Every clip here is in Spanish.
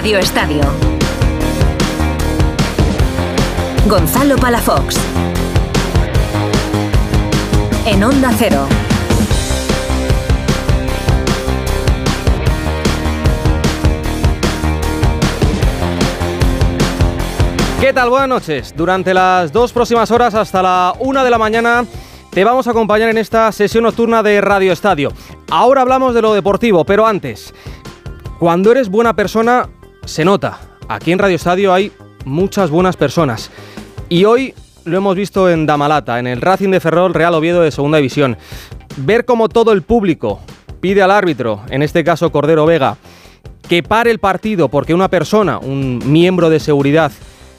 Radio Estadio. Gonzalo Palafox. En Onda Cero. ¿Qué tal? Buenas noches. Durante las dos próximas horas hasta la una de la mañana te vamos a acompañar en esta sesión nocturna de Radio Estadio. Ahora hablamos de lo deportivo, pero antes, cuando eres buena persona, se nota. Aquí en Radio Estadio hay muchas buenas personas. Y hoy lo hemos visto en Damalata, en el Racing de Ferrol Real Oviedo de Segunda División. Ver cómo todo el público pide al árbitro, en este caso Cordero Vega, que pare el partido porque una persona, un miembro de seguridad,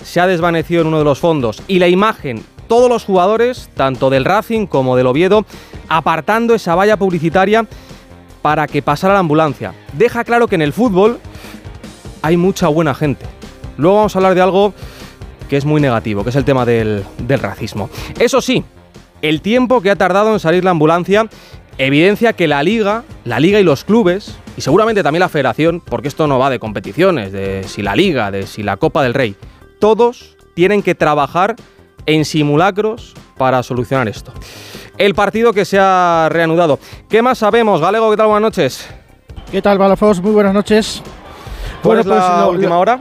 se ha desvanecido en uno de los fondos y la imagen, todos los jugadores, tanto del Racing como del Oviedo, apartando esa valla publicitaria para que pasara la ambulancia. Deja claro que en el fútbol hay mucha buena gente. Luego vamos a hablar de algo que es muy negativo, que es el tema del, racismo. Eso sí, el tiempo que ha tardado en salir la ambulancia evidencia que la liga, la liga y los clubes, y seguramente también la federación, porque esto no va de competiciones, de si la liga, de si la Copa del Rey, todos tienen que trabajar en simulacros para solucionar esto. El partido que se ha reanudado. ¿Qué más sabemos? Galego, ¿qué tal? Buenas noches. ¿Qué tal, Balafos? Muy buenas noches. ¿Cuál es la lo- última hora?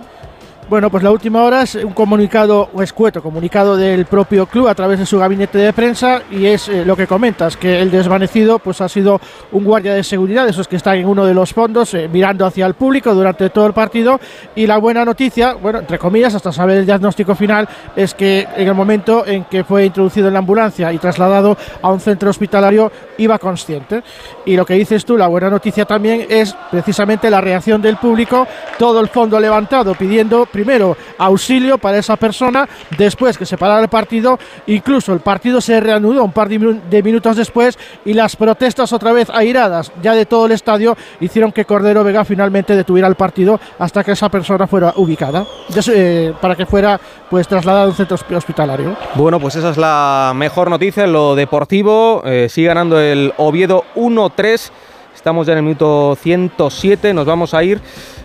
Bueno, pues la última hora es un comunicado, un escueto comunicado del propio club a través de su gabinete de prensa y es eh, lo que comentas, que el desvanecido pues ha sido un guardia de seguridad, esos que están en uno de los fondos eh, mirando hacia el público durante todo el partido y la buena noticia, bueno, entre comillas, hasta saber el diagnóstico final, es que en el momento en que fue introducido en la ambulancia y trasladado a un centro hospitalario iba consciente. Y lo que dices tú, la buena noticia también es precisamente la reacción del público, todo el fondo levantado pidiendo primero auxilio para esa persona, después que se parara el partido, incluso el partido se reanudó un par de, minu- de minutos después y las protestas otra vez airadas ya de todo el estadio hicieron que Cordero Vega finalmente detuviera el partido hasta que esa persona fuera ubicada, eh, para que fuera pues trasladada a un centro hosp- hospitalario. Bueno, pues esa es la mejor noticia en lo deportivo. Eh, sigue ganando el Oviedo 1-3. Estamos ya en el minuto 107. Nos vamos a ir.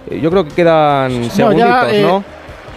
Eh, yo creo que quedan segunditos, eh, ¿no?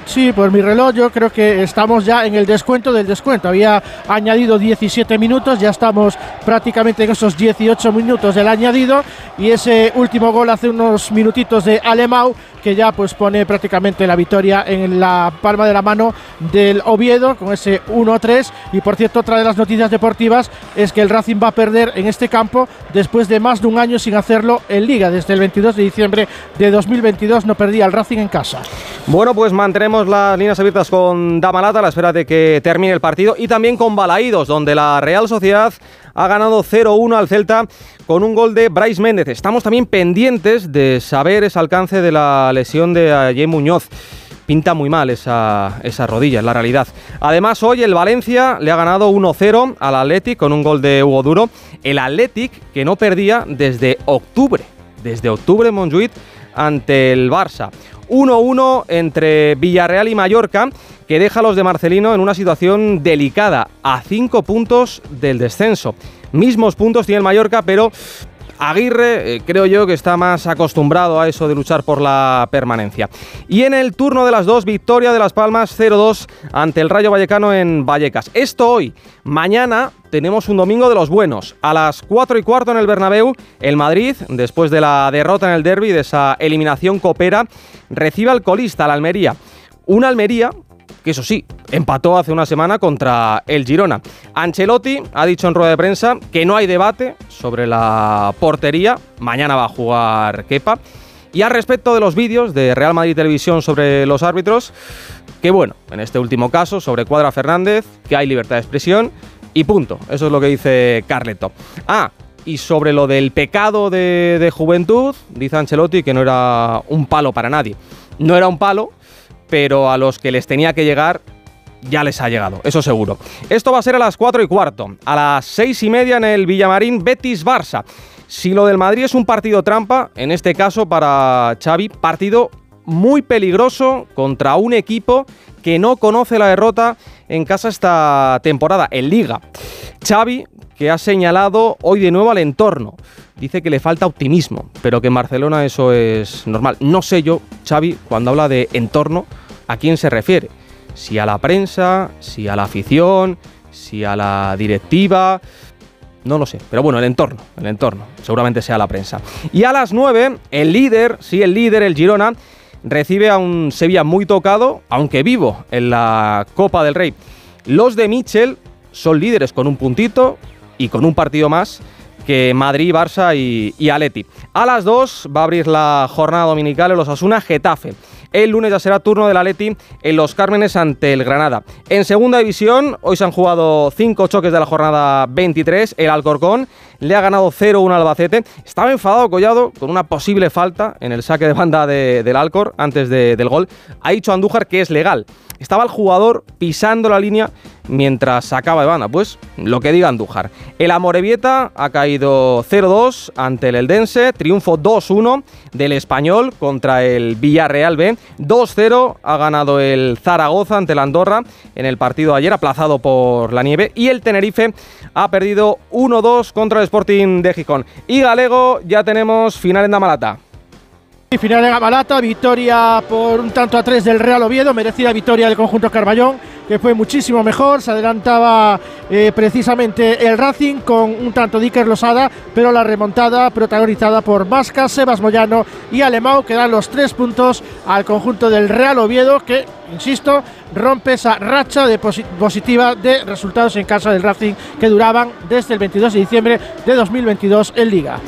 Sí, por mi reloj yo creo que estamos ya en el descuento del descuento. Había añadido 17 minutos, ya estamos prácticamente en esos 18 minutos del añadido y ese último gol hace unos minutitos de Alemau que ya pues pone prácticamente la victoria en la palma de la mano del Oviedo con ese 1-3 y por cierto otra de las noticias deportivas es que el Racing va a perder en este campo después de más de un año sin hacerlo en liga desde el 22 de diciembre de 2022 no perdía el Racing en casa. Bueno, pues mantenemos las líneas abiertas con Damalata a la espera de que termine el partido y también con Balaídos, donde la Real Sociedad ha ganado 0-1 al Celta con un gol de Bryce Méndez. Estamos también pendientes de saber ese alcance de la lesión de Ayer Muñoz. Pinta muy mal esa, esa rodilla, es la realidad. Además, hoy el Valencia le ha ganado 1-0 al Athletic con un gol de Hugo Duro. El Athletic que no perdía desde octubre, desde octubre Montjuic ante el Barça. 1-1 entre Villarreal y Mallorca, que deja a los de Marcelino en una situación delicada, a 5 puntos del descenso. Mismos puntos tiene el Mallorca, pero Aguirre eh, creo yo que está más acostumbrado a eso de luchar por la permanencia. Y en el turno de las dos, victoria de Las Palmas 0-2 ante el Rayo Vallecano en Vallecas. Esto hoy. Mañana tenemos un domingo de los buenos. A las 4 y cuarto en el Bernabéu, el Madrid, después de la derrota en el derby, de esa eliminación copera, recibe al colista, al Almería. Una Almería que eso sí, empató hace una semana contra el Girona. Ancelotti ha dicho en rueda de prensa que no hay debate sobre la portería, mañana va a jugar Kepa. Y al respecto de los vídeos de Real Madrid Televisión sobre los árbitros, que bueno, en este último caso, sobre Cuadra Fernández, que hay libertad de expresión y punto. Eso es lo que dice Carleto. Ah, y sobre lo del pecado de, de juventud, dice Ancelotti que no era un palo para nadie. No era un palo, pero a los que les tenía que llegar ya les ha llegado, eso seguro. Esto va a ser a las 4 y cuarto, a las 6 y media en el Villamarín Betis-Barça. Si lo del Madrid es un partido trampa, en este caso para Xavi, partido muy peligroso contra un equipo que no conoce la derrota en casa esta temporada, en Liga. Xavi, que ha señalado hoy de nuevo al entorno. Dice que le falta optimismo, pero que en Barcelona eso es normal. No sé yo, Xavi, cuando habla de entorno, a quién se refiere. Si a la prensa, si a la afición, si a la directiva. No lo sé, pero bueno, el entorno, el entorno, seguramente sea la prensa. Y a las 9, el líder, sí, el líder, el Girona, recibe a un Sevilla muy tocado, aunque vivo, en la Copa del Rey. Los de Mitchell son líderes con un puntito y con un partido más que Madrid, Barça y, Aleti. A las 2 va a abrir la jornada dominical en los Asuna Getafe. El lunes ya será turno del Atleti en los Cármenes ante el Granada. En segunda división, hoy se han jugado cinco choques de la jornada 23. El Alcorcón le ha ganado 0-1 al Albacete. Estaba enfadado Collado con una posible falta en el saque de banda del Alcor antes del gol. Ha dicho Andújar que es legal. Estaba el jugador pisando la línea mientras sacaba de banda. Pues lo que diga Andújar. El Amorebieta ha caído 0-2 ante el Eldense. Triunfo 2-1 del Español contra el Villarreal B. 2-0 ha ganado el Zaragoza ante el Andorra en el partido ayer, aplazado por la nieve. Y el Tenerife ha perdido 1-2 contra el Sporting de Gijón. Y Galego, ya tenemos final en Damalata. Final de Gamalata, victoria por un tanto a tres del Real Oviedo, merecida victoria del conjunto Carballón, que fue muchísimo mejor. Se adelantaba eh, precisamente el Racing con un tanto de Iker Losada, pero la remontada protagonizada por Vasca, Sebas Moyano y Alemão, que dan los tres puntos al conjunto del Real Oviedo, que, insisto, rompe esa racha de positiva de resultados en casa del Racing que duraban desde el 22 de diciembre de 2022 en Liga.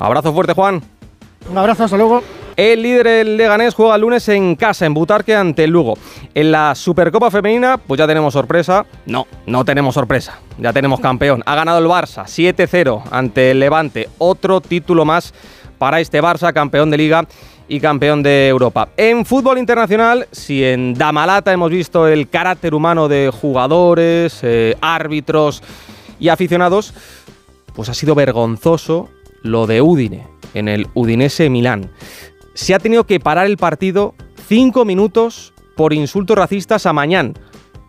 Abrazo fuerte, Juan. Un abrazo, hasta luego. El líder, el Leganés, juega el lunes en casa, en Butarque, ante el Lugo. En la Supercopa Femenina, pues ya tenemos sorpresa. No, no tenemos sorpresa. Ya tenemos campeón. Ha ganado el Barça 7-0 ante el Levante. Otro título más para este Barça, campeón de Liga y campeón de Europa. En fútbol internacional, si en Damalata hemos visto el carácter humano de jugadores, eh, árbitros y aficionados, pues ha sido vergonzoso lo de Udine, en el Udinese Milán se ha tenido que parar el partido cinco minutos por insultos racistas a Mañán,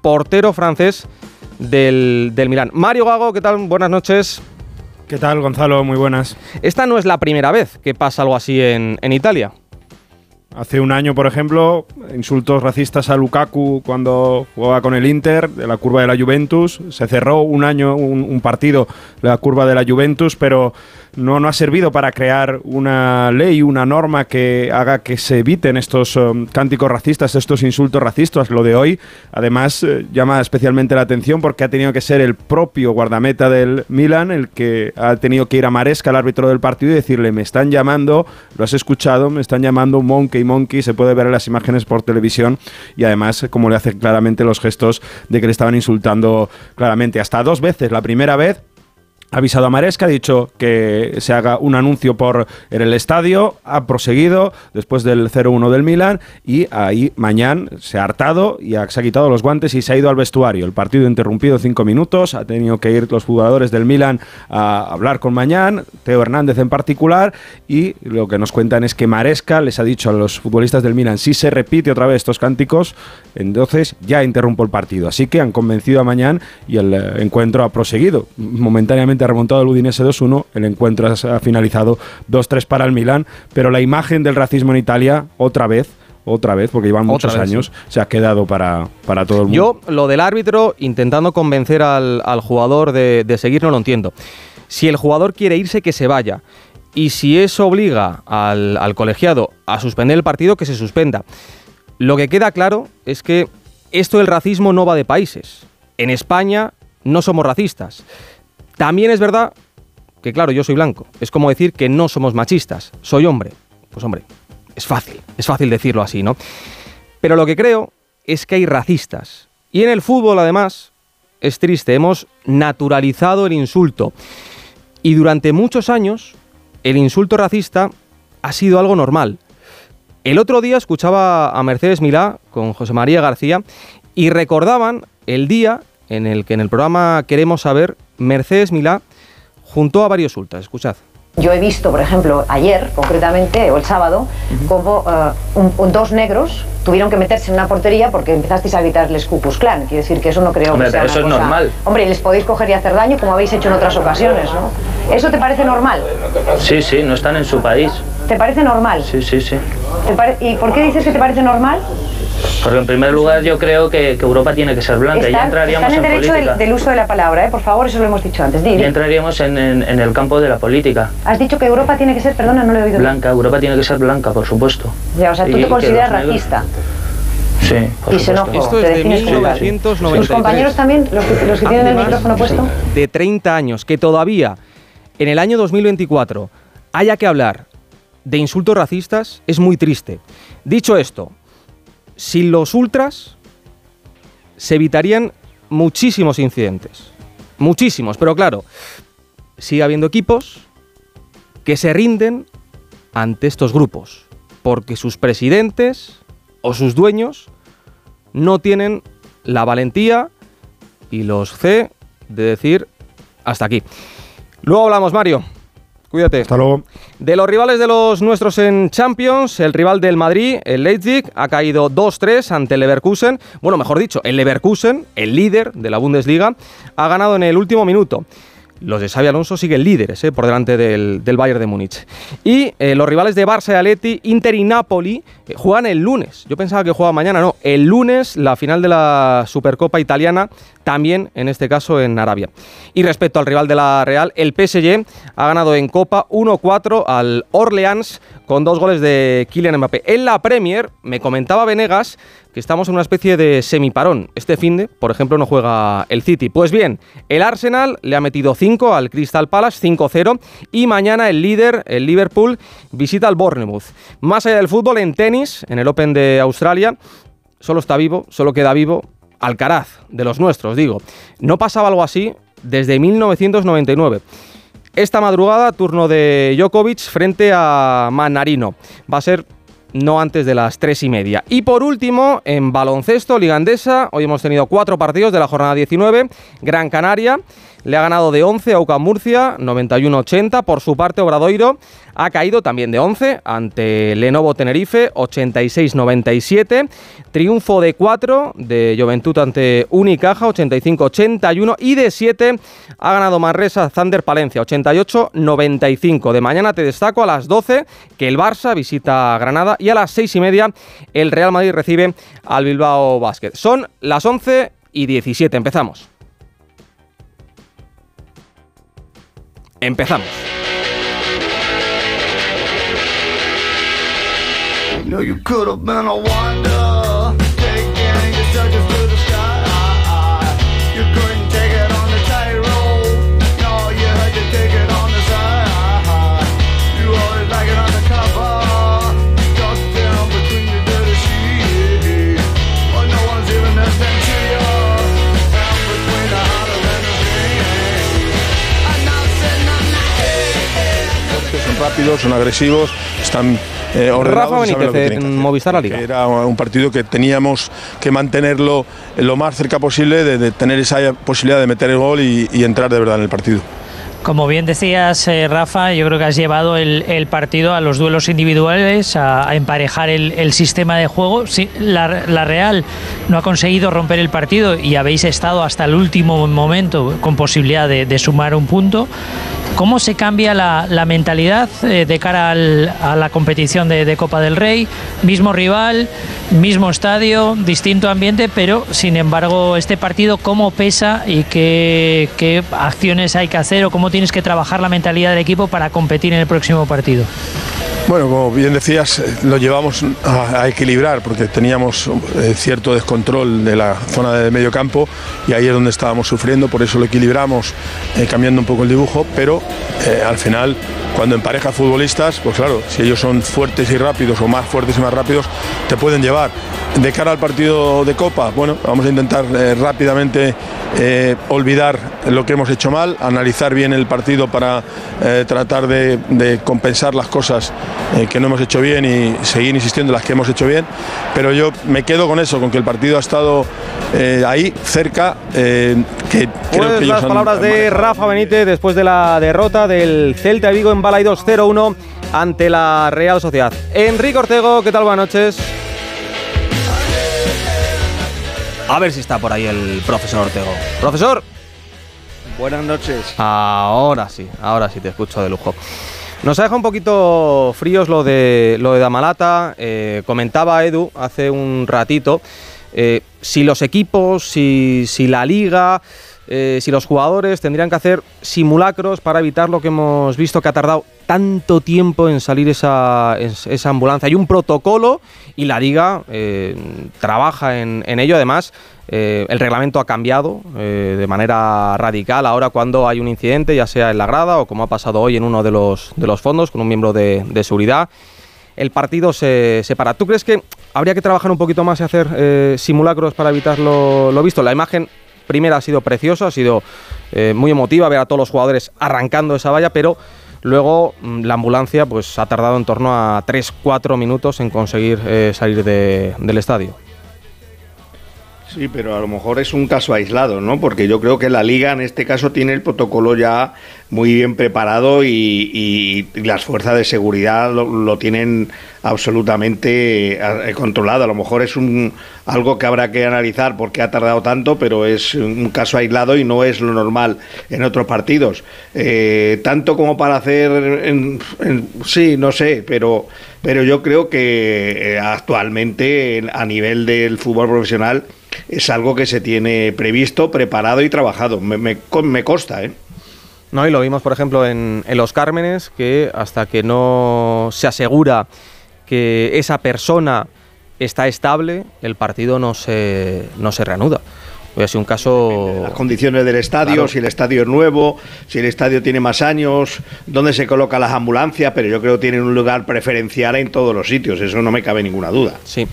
portero francés del, del Milán. Mario Gago, ¿qué tal? Buenas noches. ¿Qué tal, Gonzalo? Muy buenas. Esta no es la primera vez que pasa algo así en, en Italia. Hace un año, por ejemplo, insultos racistas a Lukaku cuando jugaba con el Inter, de la curva de la Juventus. Se cerró un año, un, un partido, la curva de la Juventus, pero no, no ha servido para crear una ley, una norma que haga que se eviten estos um, cánticos racistas, estos insultos racistas. Lo de hoy, además, eh, llama especialmente la atención porque ha tenido que ser el propio guardameta del Milan el que ha tenido que ir a Maresca, el árbitro del partido, y decirle, me están llamando, lo has escuchado, me están llamando Monkey Monkey, se puede ver en las imágenes por televisión y además como le hace claramente los gestos de que le estaban insultando claramente. Hasta dos veces, la primera vez ha avisado a Maresca, ha dicho que se haga un anuncio por en el estadio, ha proseguido después del 0-1 del Milan y ahí mañana se ha hartado y se ha quitado los guantes y se ha ido al vestuario. El partido interrumpido cinco minutos, ha tenido que ir los jugadores del Milan a hablar con Mañán, Teo Hernández en particular, y lo que nos cuentan es que Maresca les ha dicho a los futbolistas del Milan, si se repite otra vez estos cánticos, entonces ya interrumpo el partido. Así que han convencido a Mañán y el eh, encuentro ha proseguido momentáneamente ha remontado el Udinese 2-1, el encuentro ha finalizado 2-3 para el Milán, pero la imagen del racismo en Italia, otra vez, otra vez, porque llevan muchos vez, años, se ha quedado para, para todo el mundo. Yo, lo del árbitro, intentando convencer al, al jugador de, de seguir, no lo entiendo. Si el jugador quiere irse, que se vaya. Y si eso obliga al, al colegiado a suspender el partido, que se suspenda. Lo que queda claro es que esto del racismo no va de países. En España no somos racistas. También es verdad que, claro, yo soy blanco. Es como decir que no somos machistas. Soy hombre. Pues hombre, es fácil. Es fácil decirlo así, ¿no? Pero lo que creo es que hay racistas. Y en el fútbol, además, es triste. Hemos naturalizado el insulto. Y durante muchos años, el insulto racista ha sido algo normal. El otro día escuchaba a Mercedes Milá con José María García y recordaban el día en el que en el programa Queremos Saber, Mercedes Milá juntó a varios ultras. Escuchad. Yo he visto, por ejemplo, ayer, concretamente, o el sábado, como uh, dos negros tuvieron que meterse en una portería porque empezasteis a gritarles Cucus Clan. Quiere decir que eso no creo Hombre, que sea pero eso una es cosa- normal. Hombre, les podéis coger y hacer daño como habéis hecho en otras ocasiones, ¿no? ¿Eso te parece normal? Sí, sí, no están en su país. ¿Te parece normal? Sí, sí, sí. ¿Te pare- ¿Y por qué dices que te parece normal? Porque en primer lugar yo creo que, que Europa tiene que ser blanca. ya Están, entraríamos están en en derecho del, política. del uso de la palabra, ¿eh? Por favor, eso lo hemos dicho antes. Di, di. Ya entraríamos en, en- en el campo de la política. Has dicho que Europa tiene que ser, perdona, no lo he oído. bien. Blanca, Europa tiene que ser blanca, por supuesto. Ya, o sea, tú Y te consideras racista Sí, por y supuesto. xenófobo. Esto es te de defines como tal. 1993. ¿Tus compañeros también, los que, los que tienen el micrófono puesto? de 30 años, que todavía en el año 2024 haya que hablar de insultos racistas, es muy triste. Dicho esto, sin los ultras se evitarían muchísimos incidentes. Muchísimos, pero claro, sigue habiendo equipos que se rinden ante estos grupos, porque sus presidentes o sus dueños no tienen la valentía y los C de decir hasta aquí. Luego hablamos, Mario. Cuídate. Hasta luego. De los rivales de los nuestros en Champions, el rival del Madrid, el Leipzig, ha caído 2-3 ante el Leverkusen. Bueno, mejor dicho, el Leverkusen, el líder de la Bundesliga, ha ganado en el último minuto. Los de Xavi Alonso siguen líderes eh, por delante del, del Bayern de Múnich. Y eh, los rivales de Barça y Atleti, Inter y Napoli, juegan el lunes. Yo pensaba que jugaba mañana, no. El lunes la final de la Supercopa italiana, también en este caso en Arabia. Y respecto al rival de la Real, el PSG ha ganado en Copa 1-4 al Orleans con dos goles de Kylian Mbappé. En la Premier, me comentaba Venegas que estamos en una especie de semiparón. Este fin de, por ejemplo, no juega el City. Pues bien, el Arsenal le ha metido 5 al Crystal Palace, 5-0, y mañana el líder, el Liverpool, visita al Bournemouth. Más allá del fútbol, en tenis, en el Open de Australia, solo está vivo, solo queda vivo Alcaraz, de los nuestros, digo. No pasaba algo así desde 1999. Esta madrugada, turno de Djokovic frente a Manarino. Va a ser no antes de las tres y media. Y por último, en baloncesto, ligandesa, hoy hemos tenido cuatro partidos de la jornada 19. Gran Canaria le ha ganado de 11 a UCAM Murcia, 91-80. Por su parte, Obradoiro ha caído también de 11 ante Lenovo Tenerife, 86-97. Triunfo de 4 de Juventud ante Unicaja, 85-81. Y de 7 ha ganado Manresa Thunder Palencia, 88-95. De mañana te destaco a las 12 que el Barça visita Granada y a las 6 y media el Real Madrid recibe al Bilbao Basket. Son las 11 y 17. Empezamos. Empezamos. You know you rápidos, son agresivos, están eh, ordenados Rafa Benítez que en. Movistar La Liga. Era un partido que teníamos que mantenerlo lo más cerca posible, de, de tener esa posibilidad de meter el gol y, y entrar de verdad en el partido. Como bien decías, eh, Rafa, yo creo que has llevado el, el partido a los duelos individuales, a, a emparejar el, el sistema de juego. Sí, la, la Real no ha conseguido romper el partido y habéis estado hasta el último momento con posibilidad de, de sumar un punto. ¿Cómo se cambia la, la mentalidad eh, de cara al- a la competición de, de Copa del Rey? Mismo rival, mismo estadio, distinto ambiente, pero sin embargo este partido cómo pesa y qué, qué acciones hay que hacer o cómo tienes que trabajar la mentalidad del equipo para competir en el próximo partido. Bueno, como bien decías, eh, lo llevamos a, equilibrar porque teníamos eh, cierto descontrol de la zona de medio campo y ahí es donde estábamos sufriendo, por eso lo equilibramos eh, cambiando un poco el dibujo, pero al final cuando emparejas futbolistas, pues claro, si ellos son fuertes y rápidos o más fuertes y más rápidos, te pueden llevar. De cara al partido de Copa, bueno, vamos a intentar rápidamente olvidar lo que hemos hecho mal, analizar bien el partido para eh, tratar de, de compensar las cosas eh, que no hemos hecho bien y seguir insistiendo en las que hemos hecho bien. Pero yo me quedo con eso, con que el partido ha estado eh, ahí, cerca, eh, que creo Pues que las palabras han de manejado. Rafa Benítez después de la derrota del Celta de Vigo en Balaidos 0-1 ante la Real Sociedad. Enrique Ortego, ¿qué tal? Buenas noches. A ver si está por ahí el profesor Ortego. Profesor. Buenas noches. Ahora sí, ahora sí te escucho de lujo. Nos ha dejado un poquito fríos lo de lo de Damalata. Eh, comentaba Edu hace un ratito eh, si los equipos, si, si la liga, eh, si los jugadores tendrían que hacer simulacros para evitar lo que hemos visto que ha tardado tanto tiempo en salir esa, es- esa ambulancia. Hay un protocolo y la liga eh, trabaja en, ello. Además, eh, el reglamento ha cambiado de manera radical ahora cuando hay un incidente, ya sea en la grada o como ha pasado hoy en uno de los, fondos con un miembro de, seguridad. El partido se separa. ¿Tú crees que habría que trabajar un poquito más y hacer simulacros para evitar lo visto? La imagen primera ha sido preciosa, ha sido eh, muy emotiva ver a todos los jugadores arrancando esa valla, pero luego mm, la ambulancia pues ha tardado en torno a 3-4 minutos en conseguir eh, salir de- del estadio. Sí, pero a lo mejor es un caso aislado, ¿no? Porque yo creo que la liga en este caso tiene el protocolo ya muy bien preparado y, y- y las fuerzas de seguridad lo, lo tienen absolutamente eh, controlado. A lo mejor es un algo que habrá que analizar porque ha tardado tanto, pero es un caso aislado y no es lo normal en otros partidos. Eh, tanto como para hacer, en- en- sí, no sé, pero pero yo creo que eh, actualmente en- a nivel del fútbol profesional es algo que se tiene previsto, preparado y trabajado. Me, me, me consta, ¿eh? ¿no? Y lo vimos, por ejemplo, en, en Los Cármenes, que hasta que no se asegura que esa persona está estable, el partido no se, no se reanuda. Hubiera sido un caso... Las condiciones del estadio, Claro. si el estadio es nuevo, si el estadio tiene más años, dónde se colocan las ambulancias, pero yo creo que tienen un lugar preferencial en todos los sitios, eso no me cabe ninguna duda. Sí.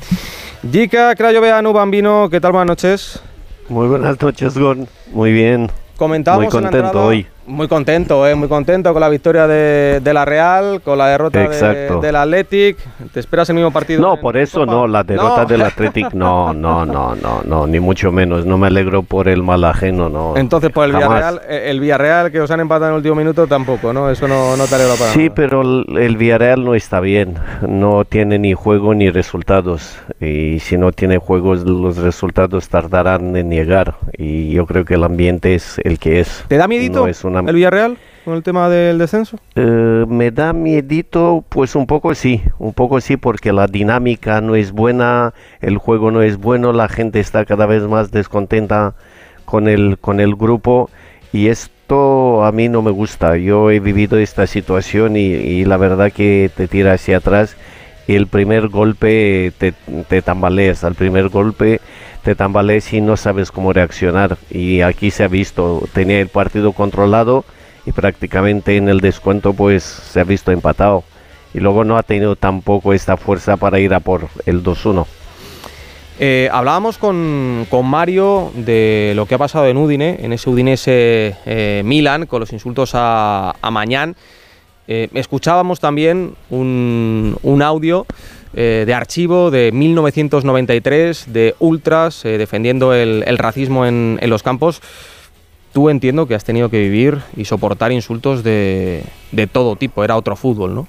Jica Crayoveanu Bambino, ¿qué tal? Buenas noches. Muy buenas noches, Gon. Muy bien. Comentábamos Muy en la contento entrada- hoy. Muy contento, ¿eh? muy contento con la victoria de, de la Real, con la derrota de- del Athletic. ¿Te esperas el mismo partido? No, por eso Copa? no, la derrota No. del Athletic, no, no, no, no, no, ni mucho menos. No me alegro por el mal ajeno, no. Entonces, por el jamás. Villarreal, eh, el Villarreal que os han empatado en el último minuto tampoco, ¿no? Eso no, no te alegra para Sí, nada. pero el, el Villarreal no está bien. No tiene ni juego ni resultados. Y si no tiene juegos, los resultados tardarán en llegar. Y yo creo que el ambiente es el que es. ¿Te da miedito No es el Villarreal con el tema del descenso? Eh, me da miedito, pues un poco sí, un poco sí, porque la dinámica no es buena, el juego no es bueno, la gente está cada vez más descontenta con el, con el grupo y esto a mí no me gusta. Yo he vivido esta situación y, y la verdad que te tira hacia atrás y el primer golpe te, te tambaleas, al primer golpe te tambaleas y no sabes cómo reaccionar. Y aquí se ha visto, tenía el partido controlado y prácticamente en el descuento pues se ha visto empatado. Y luego no ha tenido tampoco esta fuerza para ir a por el 2-1. Eh, hablábamos con, con Mario de lo que ha pasado en Udine, en ese Udinese eh, Milan, con los insultos a, a Mañán. Eh, escuchábamos también un, un audio eh, de archivo de 1993 de ultras eh, defendiendo el, el racismo en, en los campos. Tú entiendo que has tenido que vivir y soportar insultos de, de todo tipo, era otro fútbol, ¿no?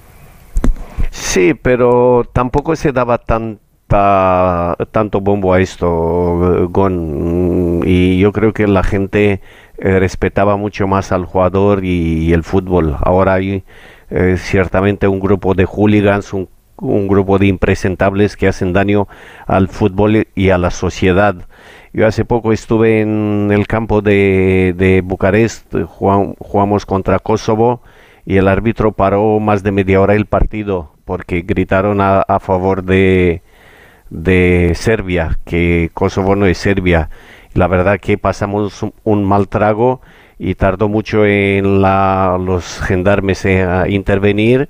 Sí, pero tampoco se daba tanta, tanto bombo a esto, Gon. Y yo creo que la gente eh, respetaba mucho más al jugador y, el fútbol. Ahora hay eh, ciertamente un grupo de hooligans, un, grupo de impresentables que hacen daño al fútbol y a la sociedad. Yo hace poco estuve en el campo de, de Bucarest, jugam- jugamos contra Kosovo y el árbitro paró más de media hora el partido porque gritaron a, favor de Serbia, que Kosovo no es Serbia. La verdad que pasamos un, mal trago y tardó mucho en la, los gendarmes en- a intervenir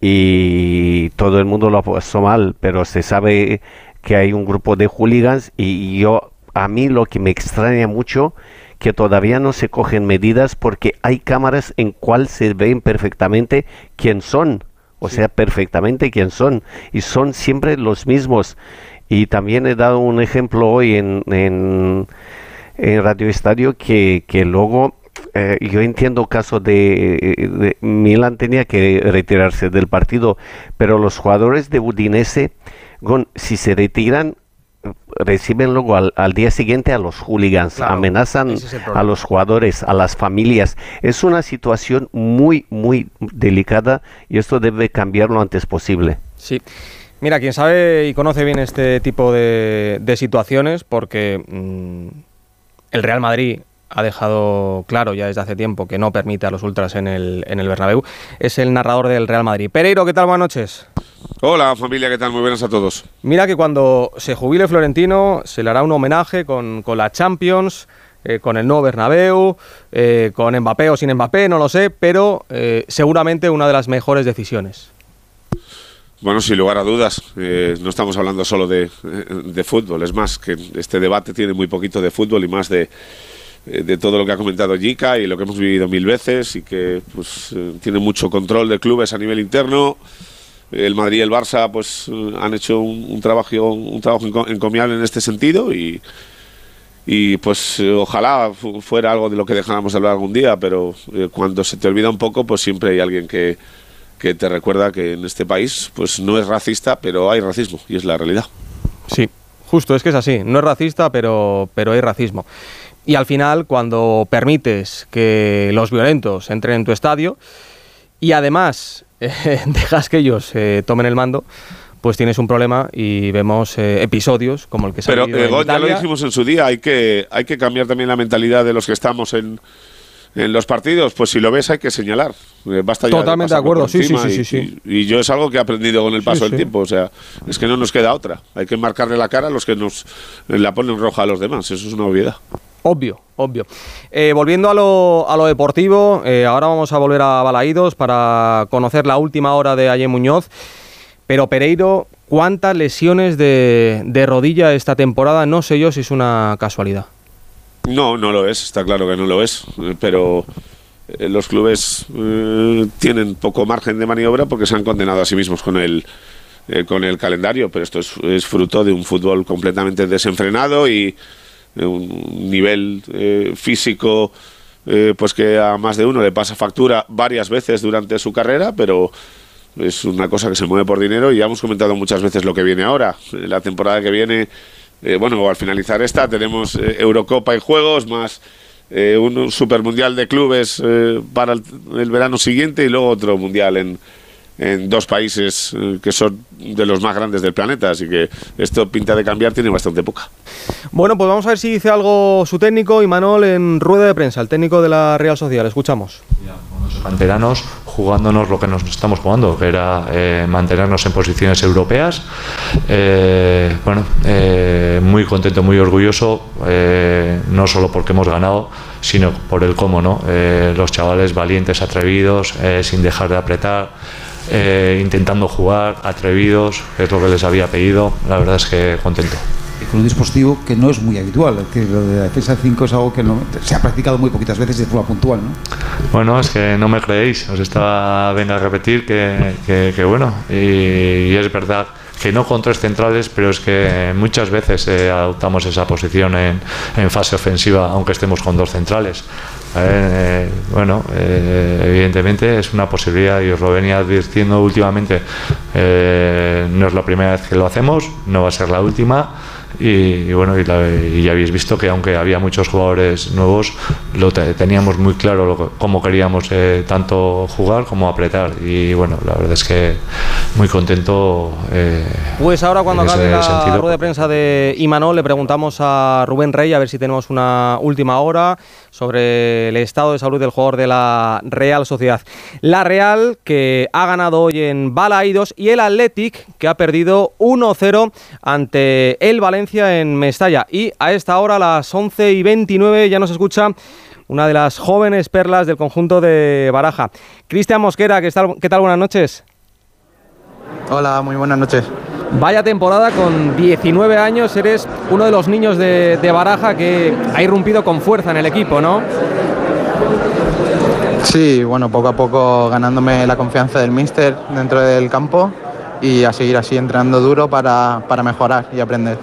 y todo el mundo lo pasó mal, pero se sabe que hay un grupo de hooligans y yo a mí lo que me extraña mucho que todavía no se cogen medidas porque hay cámaras en cual se ven perfectamente quién son. o sea, perfectamente quién son, y son siempre los mismos. Y también he dado un ejemplo hoy en, en, en Radio Estadio que, que luego eh, yo entiendo caso de, de Milan tenía que retirarse del partido, pero los jugadores de Udinese, Gon, si se retiran, reciben luego al, al día siguiente a los hooligans, Claro, amenazan es a los jugadores, a las familias. Es una situación muy, muy delicada y esto debe cambiar lo antes posible. Sí. Mira, quien sabe y conoce bien este tipo de, de situaciones, porque mm, el Real Madrid ha dejado claro ya desde hace tiempo que no permite a los ultras en el, en el Bernabéu, es el narrador del Real Madrid. Pereiro, ¿qué tal? Buenas noches. Hola familia, ¿qué tal? Muy buenas a todos. Mira que cuando se jubile Florentino se le hará un homenaje con, con la Champions, eh, con el nuevo Bernabéu, eh, con Mbappé o sin Mbappé, no lo sé, pero eh, seguramente una de las mejores decisiones. Bueno, sin lugar a dudas, eh, no estamos hablando solo de, de fútbol, es más, que este debate tiene muy poquito de fútbol y más de, eh, de todo lo que ha comentado Jica y lo que hemos vivido mil veces y que pues, eh, tiene mucho control de clubes a nivel interno. El Madrid y el Barça pues eh, han hecho un, un trabajo, un trabajo enco- encomiable en este sentido y, y pues ojalá fu- fuera algo de lo que dejáramos de hablar algún día, pero eh, cuando se te olvida un poco, pues siempre hay alguien que, que te recuerda que en este país pues no es racista, pero hay racismo y es la realidad. Sí, justo, es que es así. No es racista, pero, pero hay racismo. Y al final, cuando permites que los violentos entren en tu estadio y además eh, dejas que ellos eh, tomen el mando, pues tienes un problema y vemos eh, episodios como el que se ha Pero Gon, ya lo dijimos en su día, hay que, hay que cambiar también la mentalidad de los que estamos en, en los partidos. Pues si lo ves hay que señalar. Eh, basta ya Totalmente de pasarlo acuerdo, sí, sí, sí, y, sí. Y, y yo es algo que he aprendido con el paso Sí, del sí. tiempo. O sea, es que no nos queda otra. Hay que marcarle la cara a los que nos eh, la ponen roja a los demás. Eso es una obviedad. Obvio, obvio. Eh, volviendo a lo, a lo deportivo, eh, ahora vamos a volver a Balaídos para conocer la última hora de Ayer Muñoz. Pero Pereiro, ¿cuántas lesiones de, de rodilla esta temporada? No sé yo si es una casualidad. No, no lo es, está claro que no lo es, pero eh, los clubes eh, tienen poco margen de maniobra porque se han condenado a sí mismos con el, eh, con el calendario, pero esto es, fruto de un fútbol completamente desenfrenado y eh, un nivel físico pues que a más de uno le pasa factura varias veces durante su carrera, pero es una cosa que se mueve por dinero y ya hemos comentado muchas veces lo que viene ahora. La temporada que viene, eh, bueno, al finalizar esta tenemos eh, Eurocopa y Juegos más eh, un Super Mundial de clubes eh, para el, el verano siguiente y luego otro Mundial en, en dos países eh, que son de los más grandes del planeta, así que esto pinta de cambiar, tiene bastante poca. Bueno, pues vamos a ver si dice algo su técnico, Imanol, en rueda de prensa, el técnico de la Real Sociedad. Le escuchamos. canteranos jugándonos lo que nos estamos jugando, que era eh, mantenernos en posiciones europeas. Eh, bueno, eh, muy contento, muy orgulloso, eh, no solo porque hemos ganado, sino por el cómo, ¿no? Los chavales valientes, atrevidos, sin dejar de apretar. intentando jugar, atrevidos, es lo que les había pedido. La verdad es que contento. Con un dispositivo que no es muy habitual. Que lo de la defensa 5 es algo que no, se ha practicado muy poquitas veces de forma puntual. ¿no? Bueno, es que no me creéis, os estaba venga a repetir que, que- que bueno, y, y es verdad que no con tres centrales, pero es que muchas veces eh, adoptamos esa posición en, en fase ofensiva, aunque estemos con dos centrales. Eh, bueno, eh, evidentemente es una posibilidad y os lo venía advirtiendo últimamente. Eh, no es la primera vez que lo hacemos, no va a ser la última. Y, bueno, y, la- y ya habéis visto que aunque había muchos jugadores nuevos, lo te- teníamos muy claro lo que- cómo queríamos eh, tanto jugar como apretar. Y bueno, la verdad es que muy contento. eh, Pues ahora cuando acabe la sentido. rueda de prensa de Imanol le preguntamos a Rubén Rey a ver si tenemos una última hora sobre el estado de salud del jugador de la Real Sociedad. La Real que ha ganado hoy en Balaídos y el Athletic que ha perdido 1-0 ante el Valencia en Mestalla. Y a esta hora, a las 11 y 29, ya nos escucha una de las jóvenes perlas del conjunto de Baraja. Cristian Mosquera, ¿qué tal? ¿Qué tal? Buenas noches. Hola, muy buenas noches. Vaya temporada con 19 años, eres uno de los niños de, de Baraja que ha irrumpido con fuerza en el equipo, ¿no? Sí, bueno, poco a poco ganándome la confianza del míster dentro del campo y a seguir así entrenando duro para, para mejorar y aprender.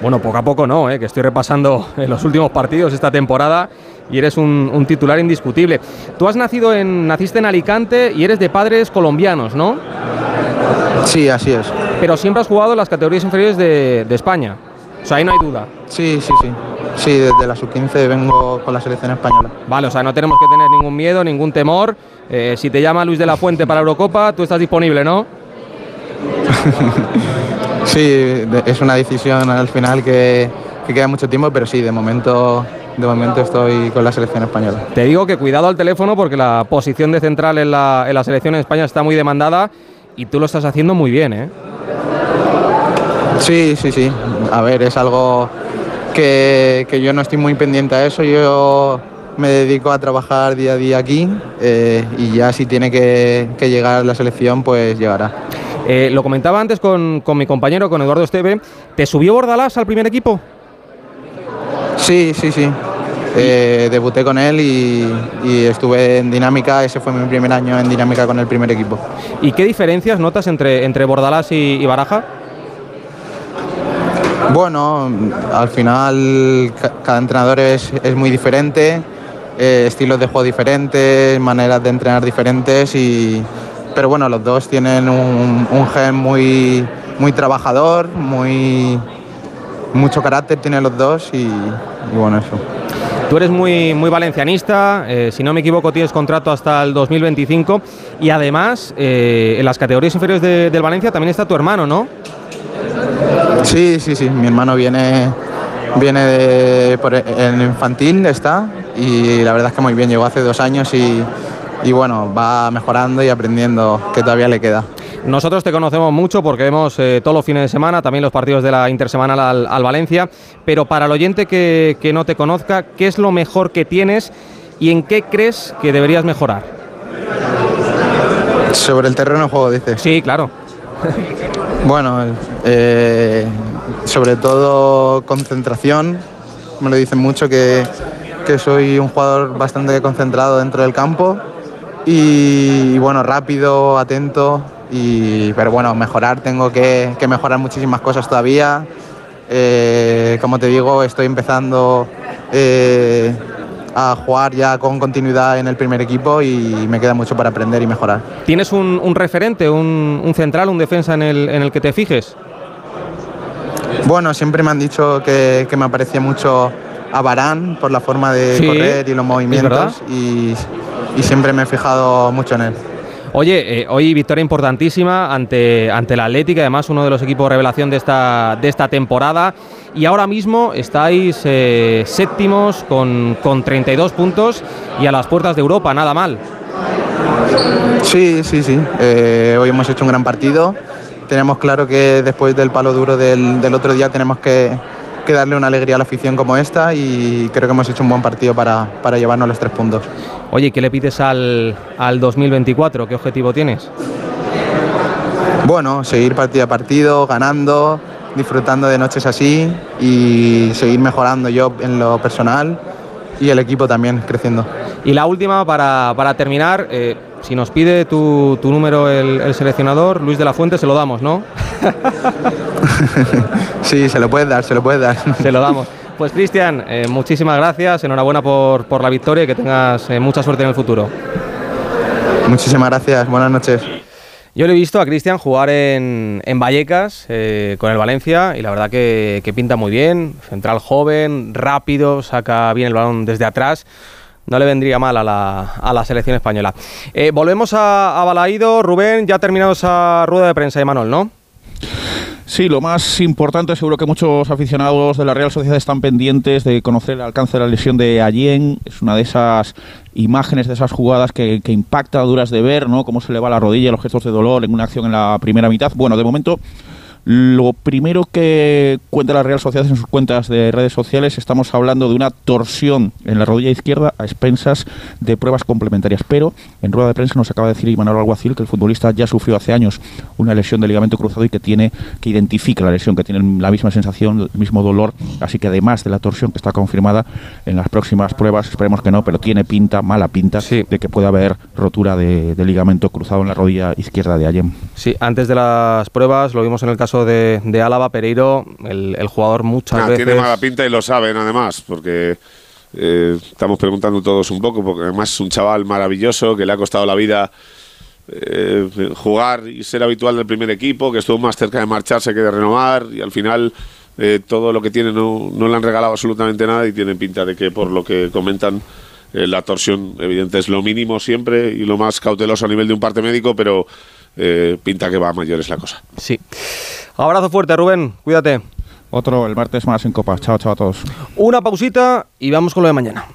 Bueno, poco a poco no, ¿eh? que estoy repasando en los últimos partidos esta temporada y eres un, un titular indiscutible. Tú has nacido en, naciste en Alicante y eres de padres colombianos, ¿no? Sí, así es. Pero siempre has jugado en las categorías inferiores de, de España. O sea, ahí no hay duda. Sí, sí, sí. Sí, desde la sub-15 vengo con la selección española. Vale, o sea, no tenemos que tener ningún miedo, ningún temor. Eh, si te llama Luis de la Fuente para Eurocopa, tú estás disponible, ¿no? Sí, es una decisión al final que, que queda mucho tiempo, pero sí, de momento, de momento estoy con la selección española. Te digo que cuidado al teléfono porque la posición de central en la, en la selección en España está muy demandada y tú lo estás haciendo muy bien, ¿eh? Sí, sí, sí. A ver, es algo que, que yo no estoy muy pendiente a eso. Yo me dedico a trabajar día a día aquí eh, y ya si tiene que, que llegar la selección, pues llegará. Eh, lo comentaba antes con, con mi compañero, con Eduardo Esteve. ¿Te subió Bordalás al primer equipo? Sí, sí, sí. Eh, debuté con él y, y estuve en dinámica. Ese fue mi primer año en dinámica con el primer equipo. ¿Y qué diferencias notas entre, entre Bordalás y, y Baraja? Bueno, al final ca- cada entrenador es, es muy diferente, eh, estilos de juego diferentes, maneras de entrenar diferentes, y, pero bueno, los dos tienen un, un gen muy, muy trabajador, muy, mucho carácter tienen los dos y, y bueno, eso. Tú eres muy, muy valencianista, eh, si no me equivoco tienes contrato hasta el 2025 y además eh, en las categorías inferiores de- del Valencia también está tu hermano, ¿no? Sí, sí, sí, mi hermano viene, viene de, en infantil, está, y la verdad es que muy bien, llegó hace dos años y, y bueno, va mejorando y aprendiendo, que todavía le queda. Nosotros te conocemos mucho porque vemos eh, todos los fines de semana, también los partidos de la intersemanal al, al Valencia, pero para el oyente que, que no te conozca, ¿qué es lo mejor que tienes y en qué crees que deberías mejorar? Sobre el terreno de juego, dices. Sí, claro. Bueno, eh, sobre todo concentración. Me lo dicen mucho que, que soy un jugador bastante concentrado dentro del campo y, bueno, rápido, atento. Y, pero bueno, mejorar, tengo que, que mejorar muchísimas cosas todavía. Eh, como te digo, estoy empezando eh, a jugar ya con continuidad en el primer equipo y me queda mucho para aprender y mejorar. ¿Tienes un, un referente, un, un central, un defensa en el, en el que te fijes? Bueno, siempre me han dicho que, que me parecía mucho a Barán por la forma de Sí, correr y los ¿es movimientos y siempre me he fijado mucho en él. Oye, eh, hoy victoria importantísima ante, ante la Atlética, además uno de los equipos revelación de esta, de esta temporada. Y ahora mismo estáis eh, séptimos con, con 32 puntos y a las puertas de Europa, nada mal. Sí, sí, sí. Eh, hoy hemos hecho un gran partido. Tenemos claro que después del palo duro del, del otro día tenemos que, que darle una alegría a la afición como esta y creo que hemos hecho un buen partido para, para llevarnos los tres puntos. Oye, ¿qué le pides al, al 2024? ¿Qué objetivo tienes? Bueno, seguir partido a partido, ganando, disfrutando de noches así y seguir mejorando yo en lo personal y el equipo también creciendo. Y la última, para, para terminar, eh, si nos pide tu, tu número el, el seleccionador, Luis de la Fuente, se lo damos, ¿no? Sí, se lo puedes dar, se lo puedes dar. Se lo damos. Pues Cristian, eh, muchísimas gracias, enhorabuena por, por la victoria y que tengas eh, mucha suerte en el futuro. Muchísimas gracias, buenas noches. Yo le he visto a Cristian jugar en, en Vallecas eh, con el Valencia y la verdad que, que pinta muy bien. Central joven, rápido, saca bien el balón desde atrás. No le vendría mal a la, a la selección española. Eh, volvemos a, a Balaído. Rubén, ya ha terminado esa rueda de prensa, Emanuel, ¿no? Sí, lo más importante, seguro que muchos aficionados de la Real Sociedad están pendientes de conocer el alcance de la lesión de Allen. Es una de esas imágenes, de esas jugadas que, que impacta, duras de ver, ¿no? Cómo se le va la rodilla, los gestos de dolor en una acción en la primera mitad. Bueno, de momento Lo primero que cuenta la Real Sociedad en sus cuentas de redes sociales, estamos hablando de una torsión en la rodilla izquierda a expensas de pruebas complementarias. Pero en rueda de prensa nos acaba de decir Imanol Alguacil que el futbolista ya sufrió hace años una lesión de ligamento cruzado y que tiene que identifica la lesión, que tiene la misma sensación, el mismo dolor. Así que además de la torsión que está confirmada en las próximas pruebas, esperemos que no, pero tiene pinta, mala pinta, de que puede haber rotura de, de ligamento cruzado en la rodilla izquierda de Ayem. Sí, antes de las pruebas, lo vimos en el caso de, de Álava, Pereiro, el, el jugador muchas Ah, veces... Tiene mala pinta y lo saben además, porque eh, estamos preguntando todos un poco, porque además es un chaval maravilloso que le ha costado la vida eh, jugar y ser habitual del primer equipo, que estuvo más cerca de marcharse que de renovar y al final eh, todo lo que tiene no, no le han regalado absolutamente nada y tiene pinta de que por lo que comentan eh, la torsión evidente es lo mínimo siempre y lo más cauteloso a nivel de un parte médico, pero eh, pinta que va a mayores la cosa. Sí. Abrazo fuerte, Rubén. Cuídate. Otro el martes más en Copa. Chao, chao a todos. Una pausita y vamos con lo de mañana.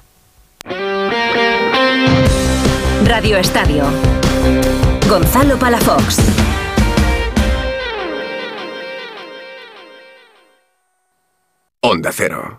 Radio Estadio. Gonzalo Palafox. Onda Cero.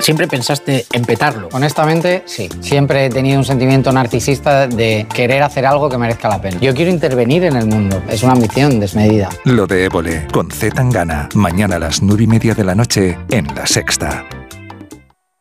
¿Siempre pensaste en petarlo? Honestamente, sí. Siempre he tenido un sentimiento narcisista de querer hacer algo que merezca la pena. Yo quiero intervenir en el mundo. Es una ambición desmedida. Lo de Évole, con Z Tangana. Mañana a las nueve y media de la noche en La Sexta.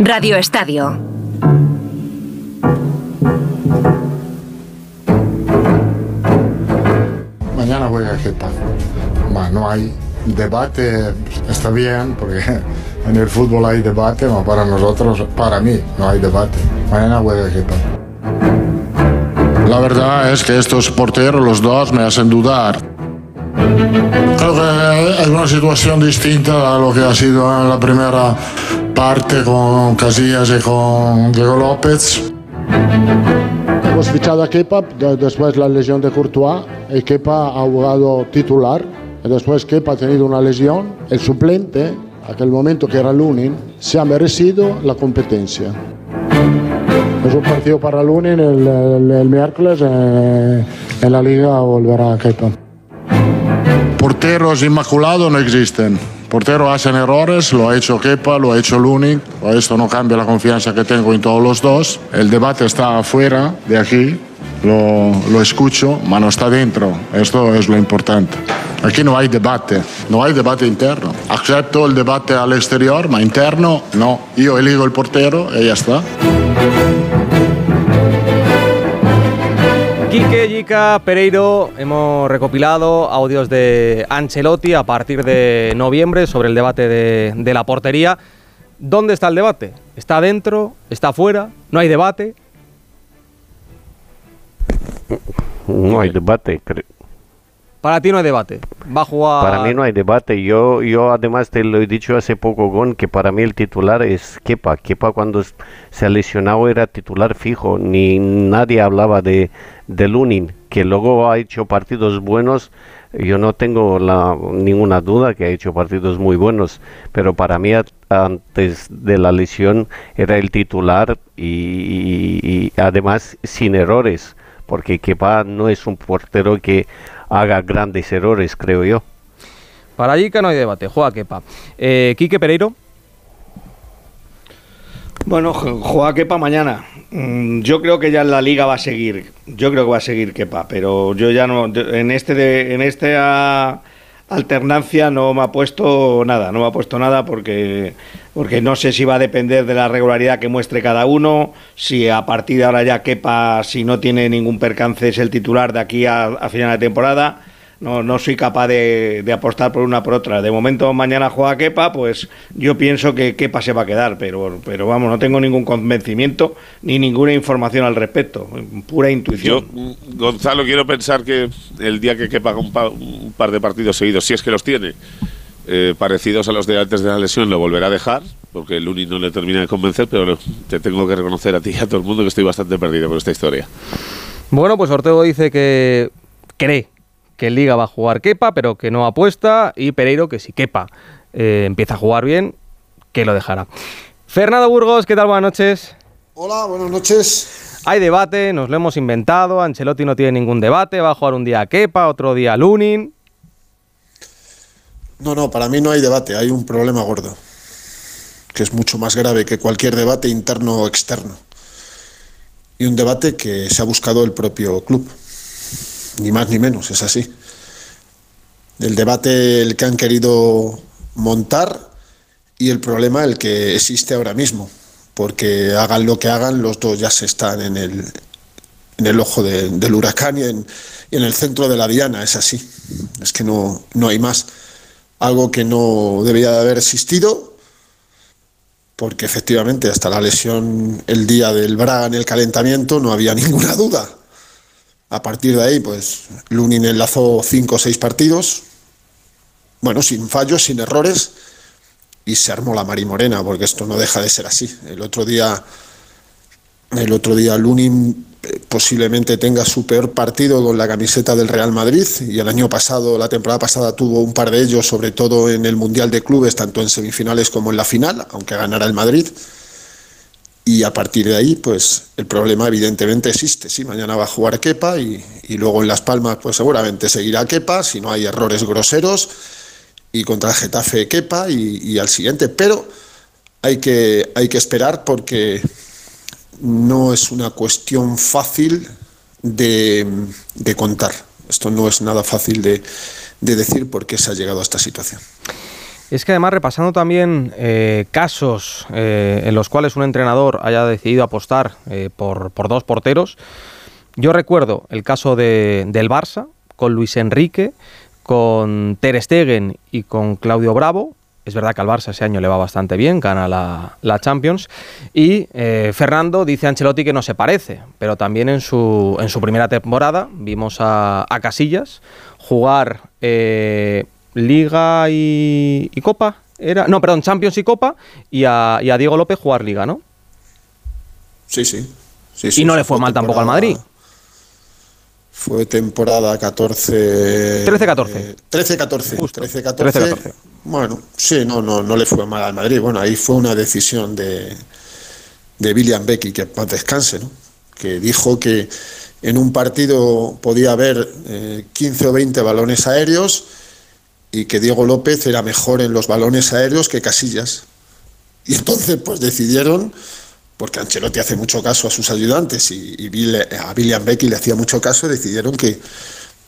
Radio Estadio. Mañana voy a Getafe. No hay debate, está bien, porque en el fútbol hay debate, pero para nosotros, para mí, no hay debate. Mañana voy a Getafe. La verdad es que estos porteros, los dos, me hacen dudar. Creo que es una situación distinta a lo que ha sido en la primera parte con Casillas y con Diego López. Hemos fichado a Kepa, de- después la lesión de Courtois, y Kepa ha jugado titular, después Kepa ha tenido una lesión, el suplente, aquel momento que era Lunin, se ha merecido la competencia. Es un partido para Lunin el, el, el miércoles. eh, en la liga volverá a Kepa. Porteros inmaculados no existen. Porteros hacen errores, lo ha hecho Kepa, lo ha hecho Lunin. Esto no cambia la confianza que tengo en todos los dos. El debate está afuera de aquí, lo, lo escucho, pero no está dentro. Esto es lo importante. Aquí no hay debate, no hay debate interno. Acepto el debate al exterior, pero interno no. Yo elijo el portero y ya está. Quique, Yica, Pereiro, hemos recopilado audios de Ancelotti a partir de noviembre sobre el debate de, de la portería. ¿Dónde está el debate? ¿Está dentro? ¿Está fuera? ¿No hay debate? No hay debate. cre- Para ti no hay debate. Va a jugar. Para mí no hay debate. Yo, yo además te lo he dicho hace poco, Gon, que para mí el titular es Kepa. Kepa cuando se ha lesionado era titular fijo. Ni nadie hablaba de, de Lunin, que luego ha hecho partidos buenos. Yo no tengo la, ninguna duda que ha hecho partidos muy buenos, pero para mí antes de la lesión era el titular y, además sin errores, porque Kepa no es un portero que haga grandes errores, creo yo. Para Yica no hay debate. Juega Kepa. Eh, Quique Pereiro. Bueno, ju- juega Kepa mañana. Mm, Yo creo que ya en la liga va a seguir. Yo creo que va a seguir Kepa, pero yo ya no. En este de, en esta alternancia no me ha puesto nada, no me ha puesto nada porque porque no sé si va a depender de la regularidad que muestre cada uno, si a partir de ahora ya Kepa, si no tiene ningún percance, es el titular de aquí a final de temporada. No, no soy capaz de, de apostar por una por otra. De momento mañana juega Kepa, pues yo pienso que Kepa se va a quedar, pero, pero vamos, no tengo ningún convencimiento ni ninguna información al respecto, pura Yo, intuición. mm, Gonzalo, quiero pensar que el día que quepa un, pa- un par de partidos seguidos, si es que los tiene, eh, parecidos a los de antes de la lesión, lo volverá a dejar, porque el Uni no le termina de convencer, pero te tengo que reconocer a ti y a todo el mundo que estoy bastante perdido por esta historia. Bueno, pues Ortego dice que cree que Liga va a jugar Kepa, pero que no apuesta. Y Pereiro que si Kepa eh, empieza a jugar bien, que lo dejará. Fernando Burgos, ¿qué tal? Buenas noches. Hola, buenas noches. Hay debate, nos lo hemos inventado. Ancelotti no tiene ningún debate. Va a jugar un día Kepa, otro día Lunin. No, no, para mí no hay debate, hay un problema gordo, que es mucho más grave que cualquier debate interno o externo. Y un debate que se ha buscado el propio club, ni más ni menos, es así. El debate el que han querido montar y el problema el que existe ahora mismo, porque hagan lo que hagan, los dos ya se están en el, en el ojo de- del huracán y en, en el centro de la diana, es así. Es que no, no hay más. Algo que no debía de haber existido, porque efectivamente hasta la lesión el día del Braga en el calentamiento no había ninguna duda. A partir de ahí, pues Lunin enlazó cinco o seis partidos, bueno, sin fallos, sin errores, y se armó la marimorena, porque esto no deja de ser así. El otro día, el otro día Lunin eh, posiblemente tenga su peor partido con la camiseta del Real Madrid, y el año pasado, la temporada pasada, tuvo un par de ellos, sobre todo en el Mundial de Clubes, tanto en semifinales como en la final, aunque ganara el Madrid. Y a partir de ahí, pues el problema evidentemente existe. Sí, mañana va a jugar Kepa y, y luego en Las Palmas, pues seguramente seguirá Kepa, si no hay errores groseros, y contra Getafe Kepa y, y al siguiente. Pero hay que, hay que esperar porque no es una cuestión fácil de, de contar. Esto no es nada fácil de, de decir por qué se ha llegado a esta situación. Es que además repasando también eh, casos eh, en los cuales un entrenador haya decidido apostar eh, por, por dos porteros, yo recuerdo el caso de, del Barça con Luis Enrique, con Ter Stegen y con Claudio Bravo. Es verdad que al Barça ese año le va bastante bien, gana la, la Champions. Y Fernando dice a Ancelotti que no se parece, pero también en su, en su primera temporada vimos a, a Casillas jugar Liga y, y Copa. Era, no, perdón, Champions y Copa. Y a, y a Diego López jugar Liga, ¿no? Sí, sí. sí, y sí, no sí, le fue mal tampoco al Madrid. Fue temporada 14. 13-14. eh, 13-14. 13-14. 13-14. Bueno, sí, no, no, no le fue mal al Madrid. Bueno, ahí fue una decisión de, de William Becky, que más descanse, ¿no? que dijo que en un partido podía haber eh, 15 o 20 balones aéreos y que Diego López era mejor en los balones aéreos que Casillas. Y entonces pues decidieron, porque Ancelotti hace mucho caso a sus ayudantes y, y Bill- a William Becky le hacía mucho caso, decidieron que,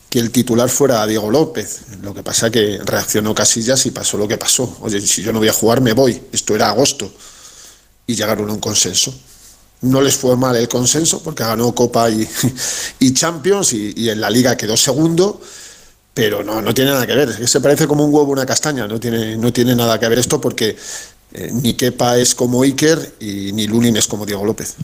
que el titular fuera Diego López. Lo que pasa que reaccionó Casillas y pasó lo que pasó. Oye, si yo no voy a jugar, me voy. Esto era agosto. Y llegaron a un consenso. No les fue mal el consenso porque ganó Copa y, y Champions y en la liga quedó segundo, pero no, no tiene nada que ver. Se parece como un huevo una castaña. No tiene, no tiene nada que ver esto porque eh, ni Kepa es como Iker y ni Lunin es como Diego López.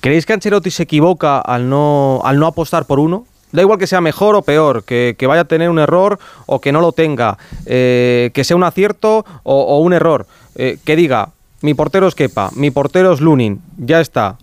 ¿Creéis que Ancelotti se equivoca al no, al no apostar por uno? Da igual que sea mejor o peor, que, que vaya a tener un error o que no lo tenga, eh, que sea un acierto o, o un error. Eh, que diga, mi portero es Kepa, mi portero es Lunin, ya está.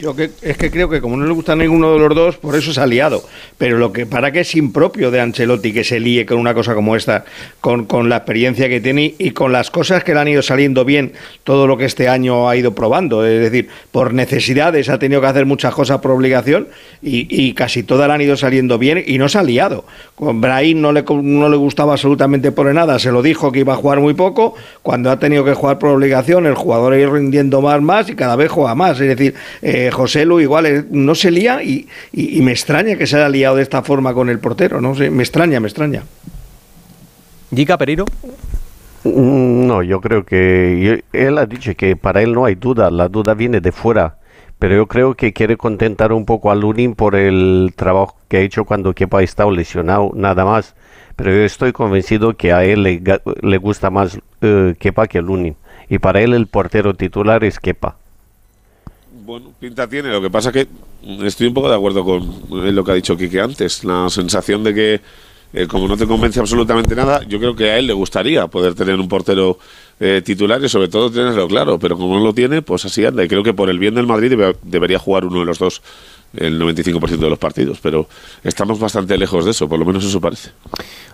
Yo que, es que creo que como no le gusta ninguno de los dos, por eso se ha liado. Pero lo que para que es impropio de Ancelotti que se líe con una cosa como esta, con, con la experiencia que tiene y con las cosas que le han ido saliendo bien, todo lo que este año ha ido probando. Es decir, por necesidades ha tenido que hacer muchas cosas por obligación y, y casi todas le han ido saliendo bien y no se ha liado. Con Brahim no le, no le gustaba absolutamente por nada, se lo dijo que iba a jugar muy poco. Cuando ha tenido que jugar por obligación, el jugador ha ido rindiendo más, más y cada vez juega más. Es decir, eh, José Lu igual eh, no se lía y, y- y me extraña que se haya liado de esta forma con el portero, no sé, me extraña, me extraña. Gica Periro. Mm, No, yo creo que él ha dicho que para él no hay duda, la duda viene de fuera. Pero yo creo que quiere contentar un poco a Lunin por el trabajo que ha hecho cuando Kepa ha estado lesionado, nada más. Pero yo estoy convencido que a él le, le gusta más eh, Kepa que Lunin. Y para él el portero titular es Kepa. Bueno, pinta tiene. Lo que pasa que mm, estoy un poco de acuerdo con eh, lo que ha dicho Quique antes. La sensación de que, eh, como no te convence absolutamente nada, yo creo que a él le gustaría poder tener un portero eh, titular y sobre todo tenerlo claro. Pero como no lo tiene, pues así anda. Y creo que por el bien del Madrid debe- debería jugar uno de los dos el 95% de los partidos. Pero estamos bastante lejos de eso, por lo menos eso parece.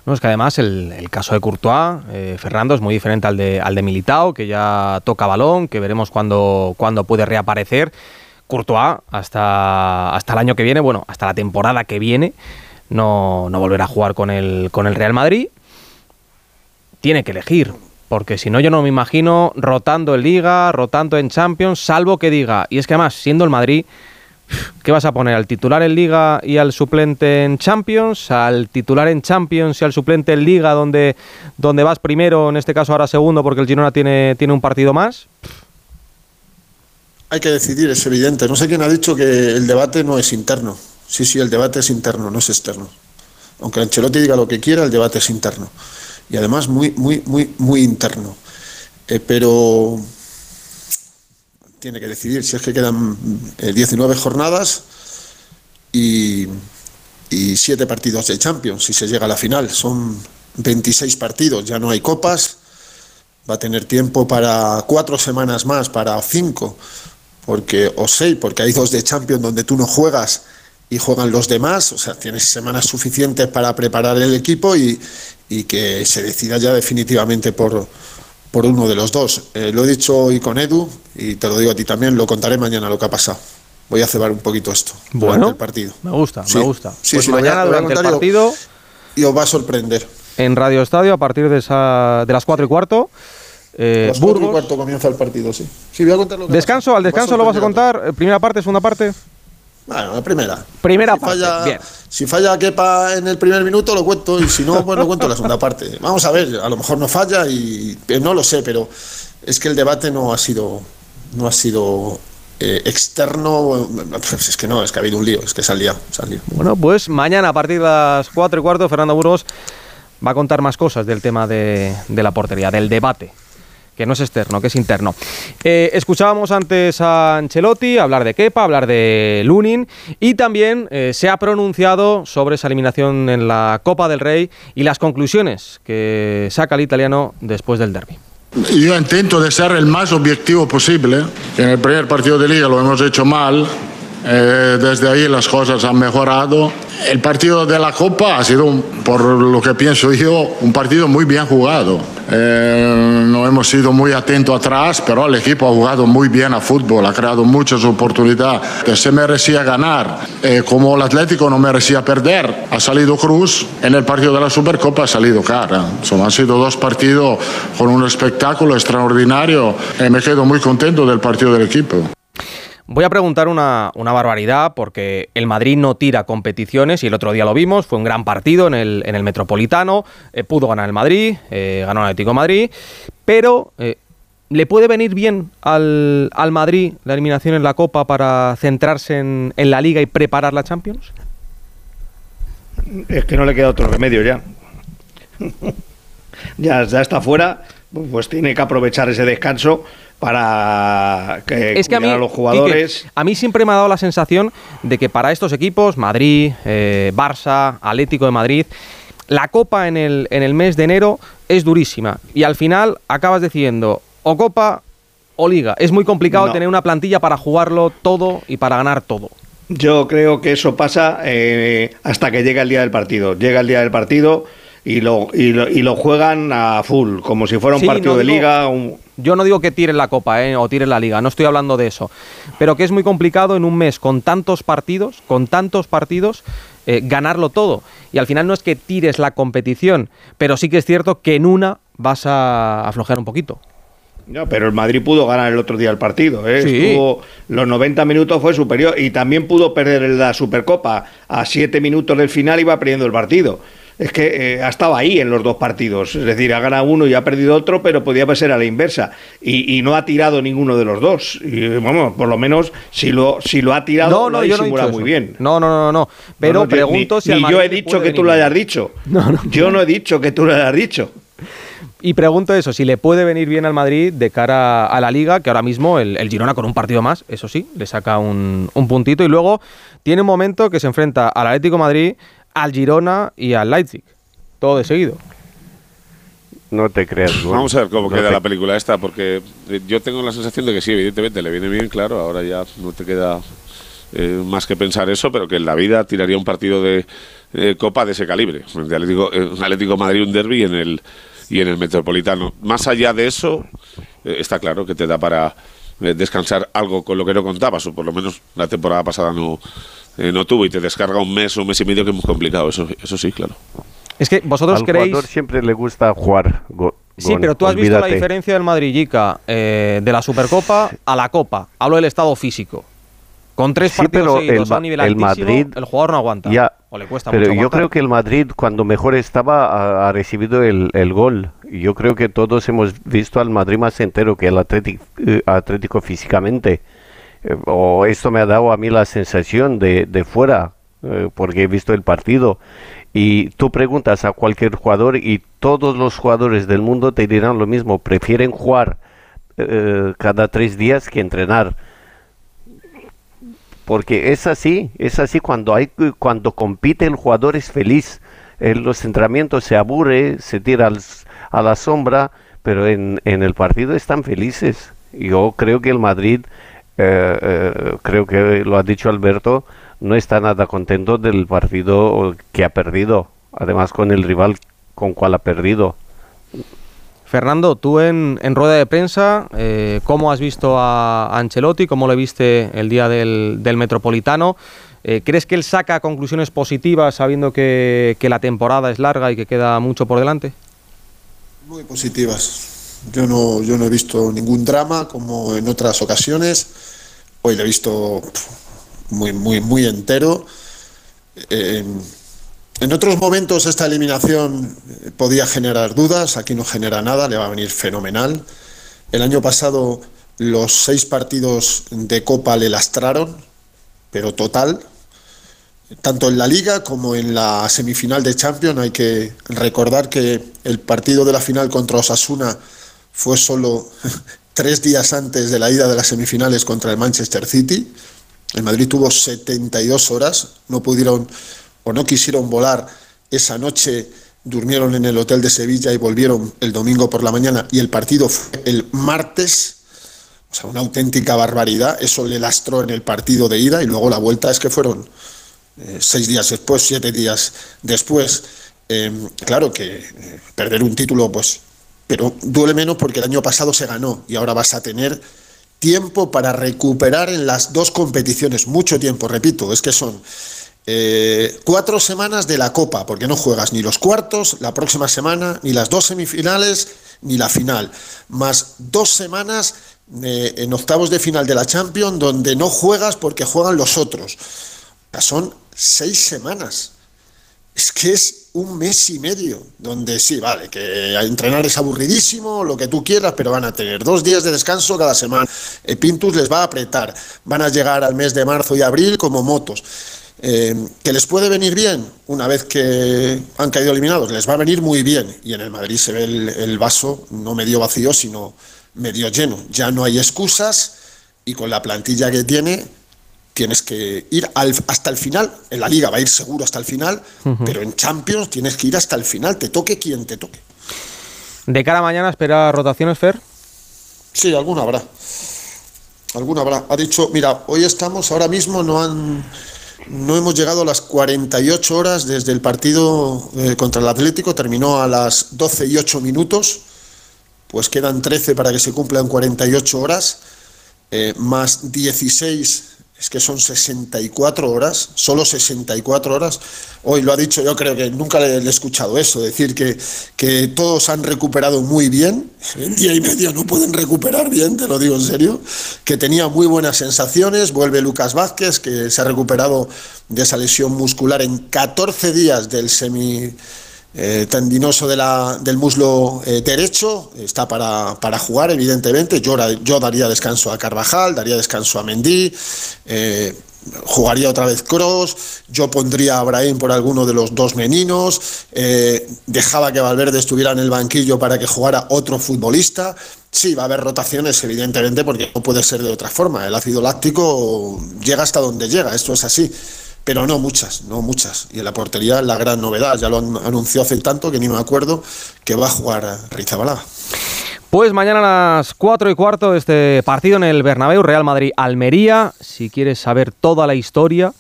No, es que además el, caso de Courtois, eh, Fernando, es muy diferente al de, al de Militao, que ya toca balón, que veremos cuándo, cuándo puede reaparecer. Courtois, hasta, hasta el año que viene, bueno, hasta la temporada que viene, no, no volverá a jugar con el, con el Real Madrid. Tiene que elegir, porque si no yo no me imagino rotando en Liga, rotando en Champions, salvo que diga, y es que además, siendo el Madrid, ¿Qué vas a poner? ¿Al titular en Liga y al suplente en Champions? ¿Al titular en Champions y al suplente en Liga donde, vas primero, en este caso ahora segundo porque el Girona tiene, tiene un partido más? Hay que decidir, es evidente. No sé quién ha dicho que el debate no es interno. Sí, sí, el debate es interno, no es externo. Aunque Ancelotti diga lo que quiera, el debate es interno. Y además muy, muy, muy, muy interno. Eh, pero tiene que decidir si es que quedan eh, 19 jornadas y, y 7 partidos de Champions si se llega a la final. Son 26 partidos, ya no hay copas. Va a tener tiempo para cuatro semanas más, para cinco, porque, o seis, porque hay dos de Champions donde tú no juegas y juegan los demás. O sea, tienes semanas suficientes para preparar el equipo y que se decida ya definitivamente por, por uno de los dos. Eh, lo he dicho hoy con Edu y te lo digo a ti también, lo contaré mañana lo que ha pasado. Voy a cebar un poquito esto Bueno, durante el partido. Me gusta, Sí, me gusta. sí, pues sí, mañana lo voy a durante el partido Y os va a sorprender. en Radio Estadio a partir de, esa, de las 4 y cuarto. eh, las cuatro y Burgos. cuarto comienza el partido, sí. Sí, voy a contar lo que Descanso, pasa. al descanso lo vas a contar. eh, Primera parte, segunda parte. Bueno, la primera. Primera si parte, Falla, bien. Si falla Kepa en el primer minuto, lo cuento. Y si no, pues lo cuento en la segunda parte. Vamos a ver, a lo mejor no falla y eh, no lo sé, pero es que el debate no ha sido, no ha sido eh, externo. Pues es que no, es que ha habido un lío, es que se ha liado, se ha liado. Bueno, pues mañana a partir de las 4 y cuarto, Fernando Burgos va a contar más cosas del tema de, de la portería, del debate, que no es externo, que es interno. Eh, escuchábamos antes a Ancelotti hablar de Kepa, hablar de Lunin y también eh, se ha pronunciado sobre esa eliminación en la Copa del Rey y las conclusiones que saca el italiano después del derby. Yo intento de ser el más objetivo posible. En el primer partido de liga lo hemos hecho mal. Eh, desde ahí las cosas han mejorado. El partido de la Copa ha sido, por lo que pienso yo, un partido muy bien jugado. Eh, no hemos sido muy atentos atrás, pero el equipo ha jugado muy bien a fútbol, ha creado muchas oportunidades. Se merecía ganar, eh, como el Atlético no merecía perder. Ha salido Cruz, en el partido de la Supercopa ha salido cara. Son, han sido dos partidos con un espectáculo extraordinario. y me quedo muy contento del partido del equipo. Voy a preguntar una, una, barbaridad porque el Madrid no tira competiciones y el otro día lo vimos, fue un gran partido en el, en el Metropolitano, eh, pudo ganar el Madrid, eh, ganó el Atlético Madrid, pero eh, ¿le puede venir bien al, al, Madrid la eliminación en la Copa para centrarse en, en la Liga y preparar la Champions? Es que no le queda otro remedio ya. ya, ya está fuera, pues tiene que aprovechar ese descanso para que, es que a, mí, a los jugadores. Quique, a mí siempre me ha dado la sensación de que para estos equipos, Madrid, eh, Barça, Atlético de Madrid, la Copa en el, en el mes de enero es durísima. Y al final acabas decidiendo o Copa o Liga. Es muy complicado no. tener una plantilla para jugarlo todo y para ganar todo. Yo creo que eso pasa eh, hasta que llega el día del partido. Llega el día del partido y lo, y lo, y lo juegan a full, como si fuera un Sí, partido no de digo- liga. un- Yo no digo que tiren la copa ¿eh? o tiren la liga, no estoy hablando de eso. Pero que es muy complicado en un mes con tantos partidos, con tantos partidos, eh, ganarlo todo. Y al final no es que tires la competición, pero sí que es cierto que en una vas a aflojar un poquito. No, pero el Madrid pudo ganar el otro día el partido. ¿eh? Sí. Estuvo- los 90 minutos fue superior y también pudo perder la Supercopa. A 7 minutos del final iba perdiendo el partido. Es que eh, ha estado ahí en los dos partidos. Es decir, ha ganado uno y ha perdido otro, pero podía ser a la inversa. Y, y no ha tirado ninguno de los dos. Y vamos, por lo menos si lo, si lo ha tirado, No, lo no, ha yo no he disimulado dicho muy eso. bien. No, no, no, no. Pero No, pregunto ni, si ni yo he dicho que tú lo hayas dicho. Yo no he dicho que tú lo hayas dicho. Y pregunto eso, si le puede venir bien al Madrid de cara a la liga, que ahora mismo el, el Girona con un partido más, eso sí, le saca un, un puntito y luego tiene un momento que se enfrenta al Atlético Madrid, al Girona y al Leipzig. Todo de seguido. No te creas. Vamos a ver cómo No queda te- la película esta, porque eh, yo tengo la sensación de que sí, evidentemente le viene bien, claro, ahora ya no te queda eh, más que pensar eso, pero que en la vida tiraría un partido de eh, Copa de ese calibre, de Atlético, eh, Atlético Madrid, un derby en el, y en el Metropolitano. Más allá de eso, eh, está claro que te da para descansar algo con lo que no contabas, o por lo menos la temporada pasada no, eh, no tuvo, y te descarga un mes o un mes y medio que es muy complicado, eso, eso sí, claro. Es que vosotros Al creéis... jugador siempre le gusta jugar. Go- Sí, pero tú has visto la diferencia del Madrid, Yica, eh, de la Supercopa a la Copa. Hablo del estado físico. Con tres Sí, partidos pero seguidos el a un nivel el altísimo, Madrid- el jugador no aguanta. Ya, o le cuesta pero mucho yo aguantar. creo que el Madrid cuando mejor estaba ha, ha recibido el, el gol. Y Yo creo que todos hemos visto al Madrid más entero que el Atlético, eh, Atlético físicamente. Eh, o esto me ha dado a mí la sensación de, de fuera, eh, porque he visto el partido. Y tú preguntas a cualquier jugador y todos los jugadores del mundo te dirán lo mismo. Prefieren jugar eh, cada tres días que entrenar porque es así, es así cuando hay cuando compite el jugador es feliz. En los entrenamientos se aburre, se tira a la sombra, pero en, en el partido están felices. Yo creo que el Madrid, eh, eh, creo que lo ha dicho Alberto, no está nada contento del partido que ha perdido, además con el rival con cual ha perdido. Fernando, tú en, en rueda de prensa, eh, ¿cómo has visto a, a Ancelotti? ¿Cómo le viste el día del, del Metropolitano? Eh, ¿Crees que él saca conclusiones positivas sabiendo que, que la temporada es larga y que queda mucho por delante? Muy positivas. Yo no, yo no he visto ningún drama como en otras ocasiones. Hoy lo he visto muy, muy, muy entero. En otros momentos esta eliminación eh, podía generar dudas, aquí no genera nada, le va a venir fenomenal. El año pasado los seis partidos de Copa le lastraron, pero total, tanto en la liga como en la semifinal de Champions. Hay que recordar que el partido de la final contra Osasuna fue solo tres días antes de la ida de las semifinales contra el Manchester City. El Madrid tuvo 72 horas, no pudieron o no quisieron volar esa noche, durmieron en el hotel de Sevilla y volvieron el domingo por la mañana y el partido fue el martes. O sea, una auténtica barbaridad. Eso le lastró en el partido de ida y luego la vuelta es que fueron eh, seis días después, siete días después. Eh, claro que eh, perder un título, pues pero duele menos porque el año pasado se ganó y ahora vas a tener tiempo para recuperar en las dos competiciones, mucho tiempo, repito, es que son eh, cuatro semanas de la Copa, porque no juegas ni los cuartos la próxima semana, ni las dos semifinales, ni la final, más dos semanas eh, en octavos de final de la Champions donde no juegas porque juegan los otros. Son seis semanas. Es que es un mes y medio, donde sí, vale, que entrenar es aburridísimo, lo que tú quieras, pero van a tener dos días de descanso cada semana. El Pintus les va a apretar, van a llegar al mes de marzo y abril como motos. Eh, ¿Que les puede venir bien una vez que han caído eliminados? Les va a venir muy bien. Y en el Madrid se ve el, el vaso no medio vacío, sino medio lleno. Ya no hay excusas y con la plantilla que tiene tienes que ir al- hasta el final. En la liga va a ir seguro hasta el final, pero en Champions tienes que ir hasta el final, te toque quien te toque. De cara a mañana, espera rotaciones, Fer. Sí, alguna habrá. Alguna habrá. Ha dicho, mira, hoy estamos, ahora mismo no han no hemos llegado a las 48 horas desde el partido eh, contra el Atlético, terminó a las 12 y 8 minutos, pues quedan 13 para que se cumplan 48 horas, eh, más 16, es que son 64 horas, solo 64 horas. Hoy lo ha dicho, yo creo que nunca le, he escuchado eso, decir que, que todos han recuperado muy bien, en día y medio no pueden recuperar bien, te lo digo en serio, que tenía muy buenas sensaciones, vuelve Lucas Vázquez, que se ha recuperado de esa lesión muscular en 14 días del semi eh, tendinoso de la- del muslo eh, derecho, está para, para jugar, evidentemente. Yo, yo daría descanso a Carvajal, daría descanso a Mendy, eh, jugaría otra vez Cross, yo pondría a Brahim por alguno de los dos meninos, eh, dejaba que Valverde estuviera en el banquillo para que jugara otro futbolista. Sí, va a haber rotaciones, evidentemente, porque no puede ser de otra forma. El ácido láctico llega hasta donde llega, esto es así pero no muchas, no muchas. Y en la portería la gran novedad, ya lo an- anunció hace tanto que ni me acuerdo, que va a jugar Rizabalaga. Pues mañana a las 4 y cuarto este partido en el Bernabéu, Real Madrid-Almería. Si quieres saber toda la historia,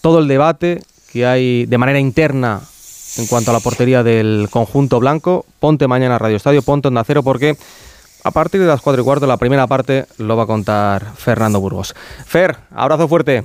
todo el debate que hay de manera interna en cuanto a la portería del conjunto blanco, ponte mañana a Radio Estadio, ponte Onda Cero, porque a partir de las 4 y cuarto la primera parte lo va a contar Fernando Burgos. Fer, abrazo fuerte.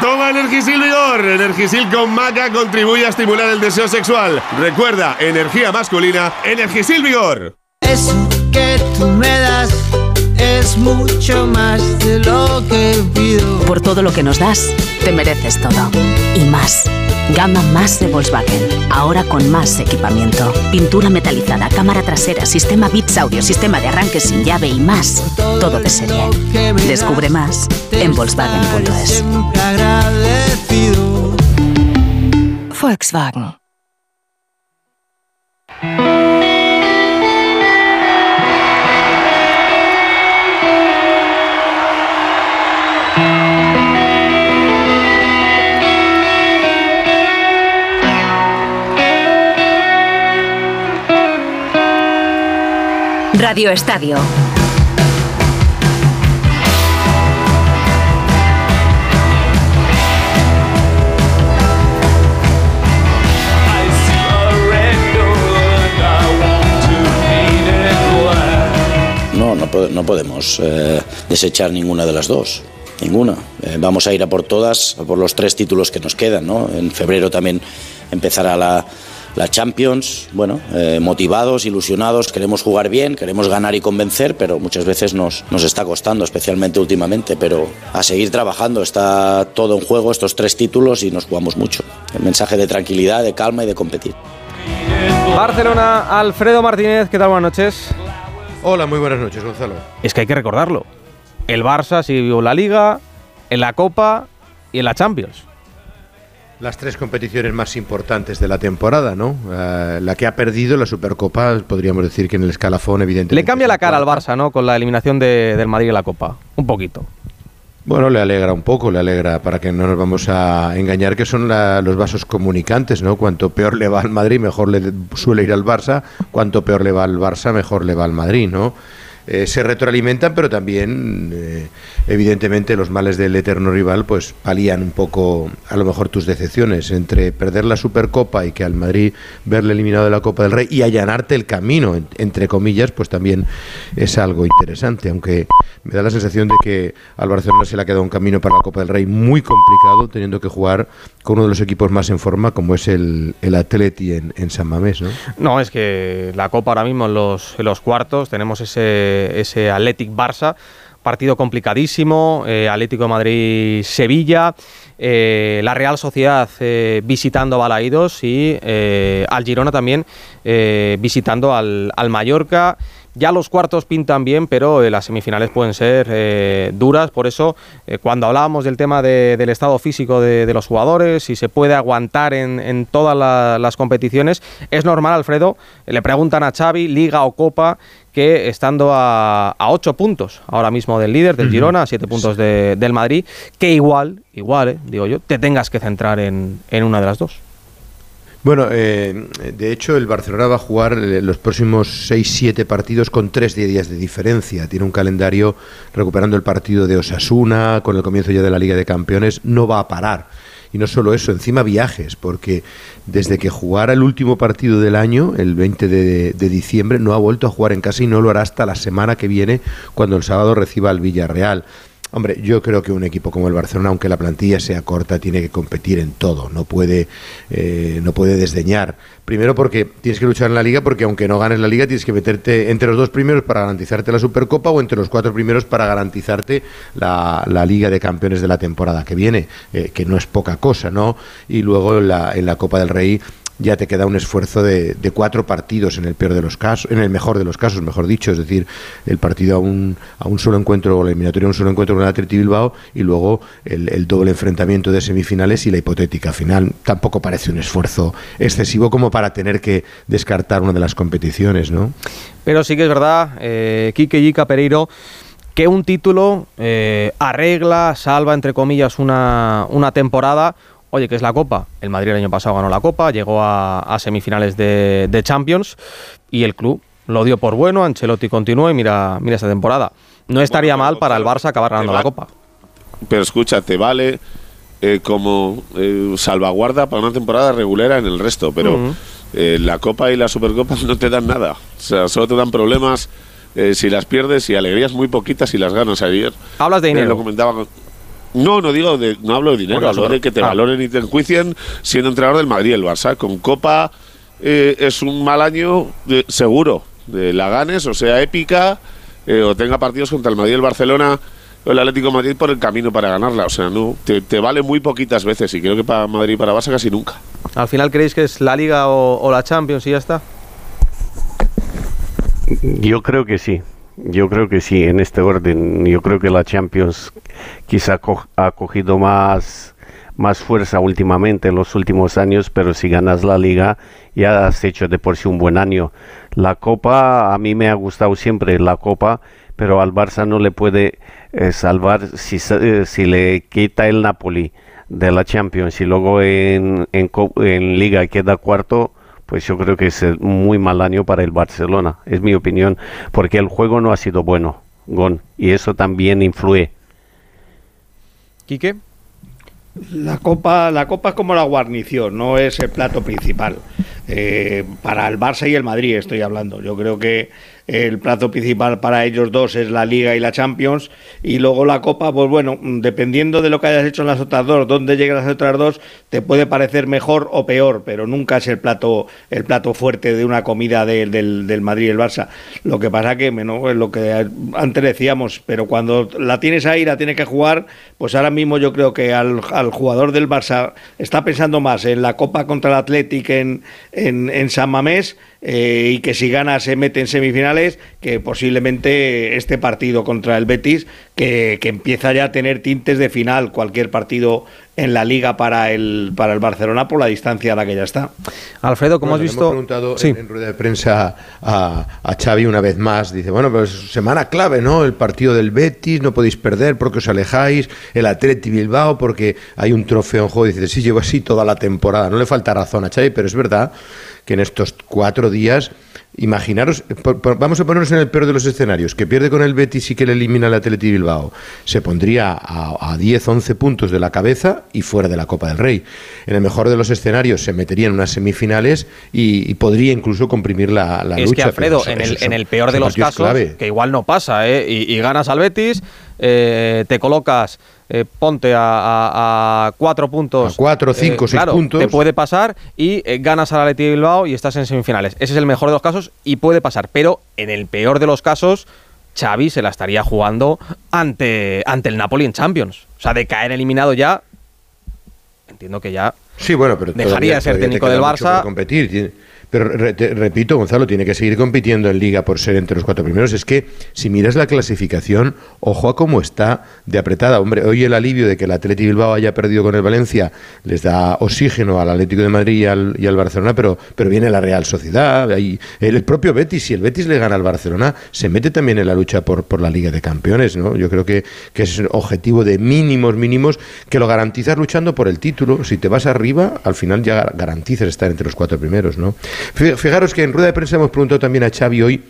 Toma Energisil Vigor. Energisil con maca contribuye a estimular el deseo sexual. Recuerda, energía masculina, Energisil Vigor. Eso que tú me das es mucho más de lo que pido. Por todo lo que nos das, te mereces todo. Y más. Gama más de Volkswagen. Ahora con más equipamiento. Pintura metalizada, cámara trasera, sistema Bits Audio, sistema de arranque sin llave y más. Todo de serie. Descubre más en Volkswagen.es. Volkswagen. Radio Estadio. No, no, po- no podemos eh, desechar ninguna de las dos. Ninguna. Eh, vamos a ir a por todas, por los tres títulos que nos quedan. ¿no? En febrero también empezará la, la Champions, bueno, eh, motivados, ilusionados, queremos jugar bien, queremos ganar y convencer, pero muchas veces nos, nos está costando, especialmente últimamente, pero a seguir trabajando, está todo en juego, estos tres títulos y nos jugamos mucho. El mensaje de tranquilidad, de calma y de competir. Barcelona, Alfredo Martínez, ¿qué tal? Buenas noches. Hola, muy buenas noches, Gonzalo. Es que hay que recordarlo. El Barça siguió en la Liga, en la Copa y en la Champions. Las tres competiciones más importantes de la temporada, ¿no? Eh, la que ha perdido la Supercopa, podríamos decir que en el escalafón, evidentemente. Le cambia la cara al Barça, ¿no? Con la eliminación de, del Madrid en la Copa. Un poquito. Bueno, le alegra un poco, le alegra, para que no nos vamos a engañar, que son la- los vasos comunicantes, ¿no? Cuanto peor le va al Madrid, mejor le suele ir al Barça, cuanto peor le va al Barça, mejor le va al Madrid, ¿no? Eh, se retroalimentan, pero también, eh, evidentemente, los males del eterno rival, pues palían un poco, a lo mejor, tus decepciones entre perder la Supercopa y que al Madrid verle eliminado de la Copa del Rey y allanarte el camino, en- entre comillas, pues también es algo interesante, aunque me da la sensación de que al Barcelona se le ha quedado un camino para la Copa del Rey muy complicado, teniendo que jugar con uno de los equipos más en forma, como es el, el Atleti en, en San Mamés, ¿no? No, es que la Copa ahora mismo en los, en los cuartos tenemos ese, ese Athletic Barça, partido complicadísimo, eh, Atlético de Madrid-Sevilla, eh, la Real Sociedad eh, visitando a Balaídos y al Girona también visitando al, al Mallorca. Ya los cuartos pintan bien, pero las semifinales pueden ser duras. Por eso, cuando hablábamos del tema de- del estado físico de, los jugadores, si se puede aguantar en, todas la- las competiciones, es normal, Alfredo. Le preguntan a Xavi, Liga o Copa, que estando a, a ocho puntos ahora mismo del líder, del. Girona, a siete puntos de- del Madrid, que igual, igual, eh, digo yo, te tengas que centrar en, en una de las dos. Bueno, eh, de hecho el Barcelona va a jugar eh, los próximos 6-7 partidos con 3 días de diferencia. Tiene un calendario recuperando el partido de Osasuna, con el comienzo ya de la Liga de Campeones, no va a parar. Y no solo eso, encima viajes, porque desde que jugara el último partido del año, el 20 de, diciembre, no ha vuelto a jugar en casa y no lo hará hasta la semana que viene, cuando el sábado reciba al Villarreal. Hombre, yo creo que un equipo como el Barcelona, aunque la plantilla sea corta, tiene que competir en todo. No puede, eh, no puede desdeñar. Primero porque tienes que luchar en la liga, porque aunque no ganes la liga, tienes que meterte entre los dos primeros para garantizarte la Supercopa o entre los cuatro primeros para garantizarte la, Liga de Campeones de la temporada que viene, eh, que no es poca cosa, ¿no? Y luego en la, en la Copa del Rey ya te queda un esfuerzo de, de cuatro partidos en el peor de los casos, en el mejor de los casos, mejor dicho, es decir, el partido a un, a un solo encuentro, o la eliminatoria a un solo encuentro con el Atleti Bilbao y luego el, doble enfrentamiento de semifinales y la hipotética final. Tampoco parece un esfuerzo excesivo como para tener que descartar una de las competiciones, ¿no? Pero sí que es verdad, eh, Quique Yica Pereiro, que un título eh, arregla, salva, entre comillas, una, una temporada. Oye, que es la Copa. El Madrid el año pasado ganó la Copa, llegó a, a semifinales de, de Champions y el club lo dio por bueno. Ancelotti continuó y mira, mira esta temporada. No estaría mal para el Barça acabar ganando la Copa. Pero escucha, te vale eh, como eh, salvaguarda para una temporada regulera en el resto, pero eh, la Copa y la Supercopa no te dan nada. O sea, solo te dan problemas si las pierdes y alegrías muy poquitas si las ganas ayer. Hablas de dinero. lo comentaba con- No, no digo de, no hablo de dinero, hablo de que te Ah. valoren y te enjuicien siendo entrenador del Madrid y el Barça. Con Copa eh, es un mal año de- seguro. De la ganes o sea épica eh, o tenga partidos contra el Madrid y el Barcelona o el Atlético de Madrid por el camino para ganarla. O sea, no, te, te vale muy poquitas veces y creo que para Madrid y para Barça casi nunca. Al final creéis que es la Liga o, o la Champions y ya está. Yo creo que sí. Yo creo que sí, en este orden. Yo creo que la Champions quizá co- ha cogido más, más fuerza últimamente en los últimos años, pero si ganas la liga ya has hecho de por sí un buen año. La Copa a mí me ha gustado siempre la Copa, pero al Barça no le puede eh, salvar si, eh, si le quita el Napoli de la Champions y luego en, en liga queda cuarto pues yo creo que es eh, muy mal año para el Barcelona, es mi opinión, porque el juego no ha sido bueno, Gon, y eso también influye. Quique. La copa, la copa es como la guarnición, no es el plato principal. Eh, para el Barça y el Madrid estoy hablando. Yo creo que el plazo principal para ellos dos es la Liga y la Champions. Y luego la Copa, pues bueno, dependiendo de lo que hayas hecho en las otras dos, dónde lleguen las otras dos, te puede parecer mejor o peor, pero nunca es el plato, el plato fuerte de una comida del, del Madrid y el Barça. Lo que pasa que, bueno, es lo que antes decíamos, pero cuando la tienes ahí, la tienes que jugar, pues ahora mismo yo creo que al, al jugador del Barça está pensando más en la Copa contra el Athletic en, en, en San Mamés eh, y que si gana se mete en semifinales, que posiblemente este partido contra el Betis, que, que, empieza ya a tener tintes de final, cualquier partido en la liga para el, para el Barcelona por la distancia a la que ya está. Alfredo, como has visto... Hemos preguntado sí. en, en, rueda de prensa a, a, Xavi una vez más, dice, bueno, pues semana clave, ¿no? El partido del Betis, no podéis perder porque os alejáis, el Atleti Bilbao porque hay un trofeo en juego, dice, sí, llevo así toda la temporada, no le falta razón a Xavi, pero es verdad que en estos cuatro días, imaginaros, por, por, vamos a ponernos en el peor de los escenarios, que pierde con el Betis y que le elimina el Atleti Bilbao, se pondría a, a 10, 11 puntos de la cabeza y fuera de la Copa del Rey. En el mejor de los escenarios se metería en unas semifinales y, y podría incluso comprimir la, la es lucha. que Alfredo, en, el, en el, peor de los casos, clave. que igual no pasa, ¿eh? y, y ganas al Betis, eh, te colocas eh, ponte a, a, a, cuatro puntos. A cuatro, cinco, eh, seis claro, puntos. Te puede pasar y eh, ganas al Atleti Bilbao y estás en semifinales. Ese es el mejor de los casos y puede pasar. Pero en el peor de los casos, Xavi se la estaría jugando ante, ante el Napoli en Champions. O sea, de caer eliminado ya. Entiendo que ya. Sí, bueno, pero dejaría de ser técnico del Barça. competir. Pero re, te, repito, Gonzalo, tiene que seguir compitiendo en Liga por ser entre los cuatro primeros. Es que si miras la clasificación, ojo a cómo está de apretada. Hombre, hoy el alivio de que el Atlético Bilbao haya perdido con el Valencia les da oxígeno al Atlético de Madrid y al, y al Barcelona, pero, pero viene la Real Sociedad, el propio Betis. Si el Betis le gana al Barcelona, se mete también en la lucha por, la Liga de Campeones. ¿no? Yo creo que, que es objetivo de mínimos, mínimos, que lo garantizas luchando por el título. Si te vas arriba, al final ya garantizas estar entre los cuatro primeros. ¿no? Fijaros que en rueda de prensa hemos preguntado también a Xavi hoy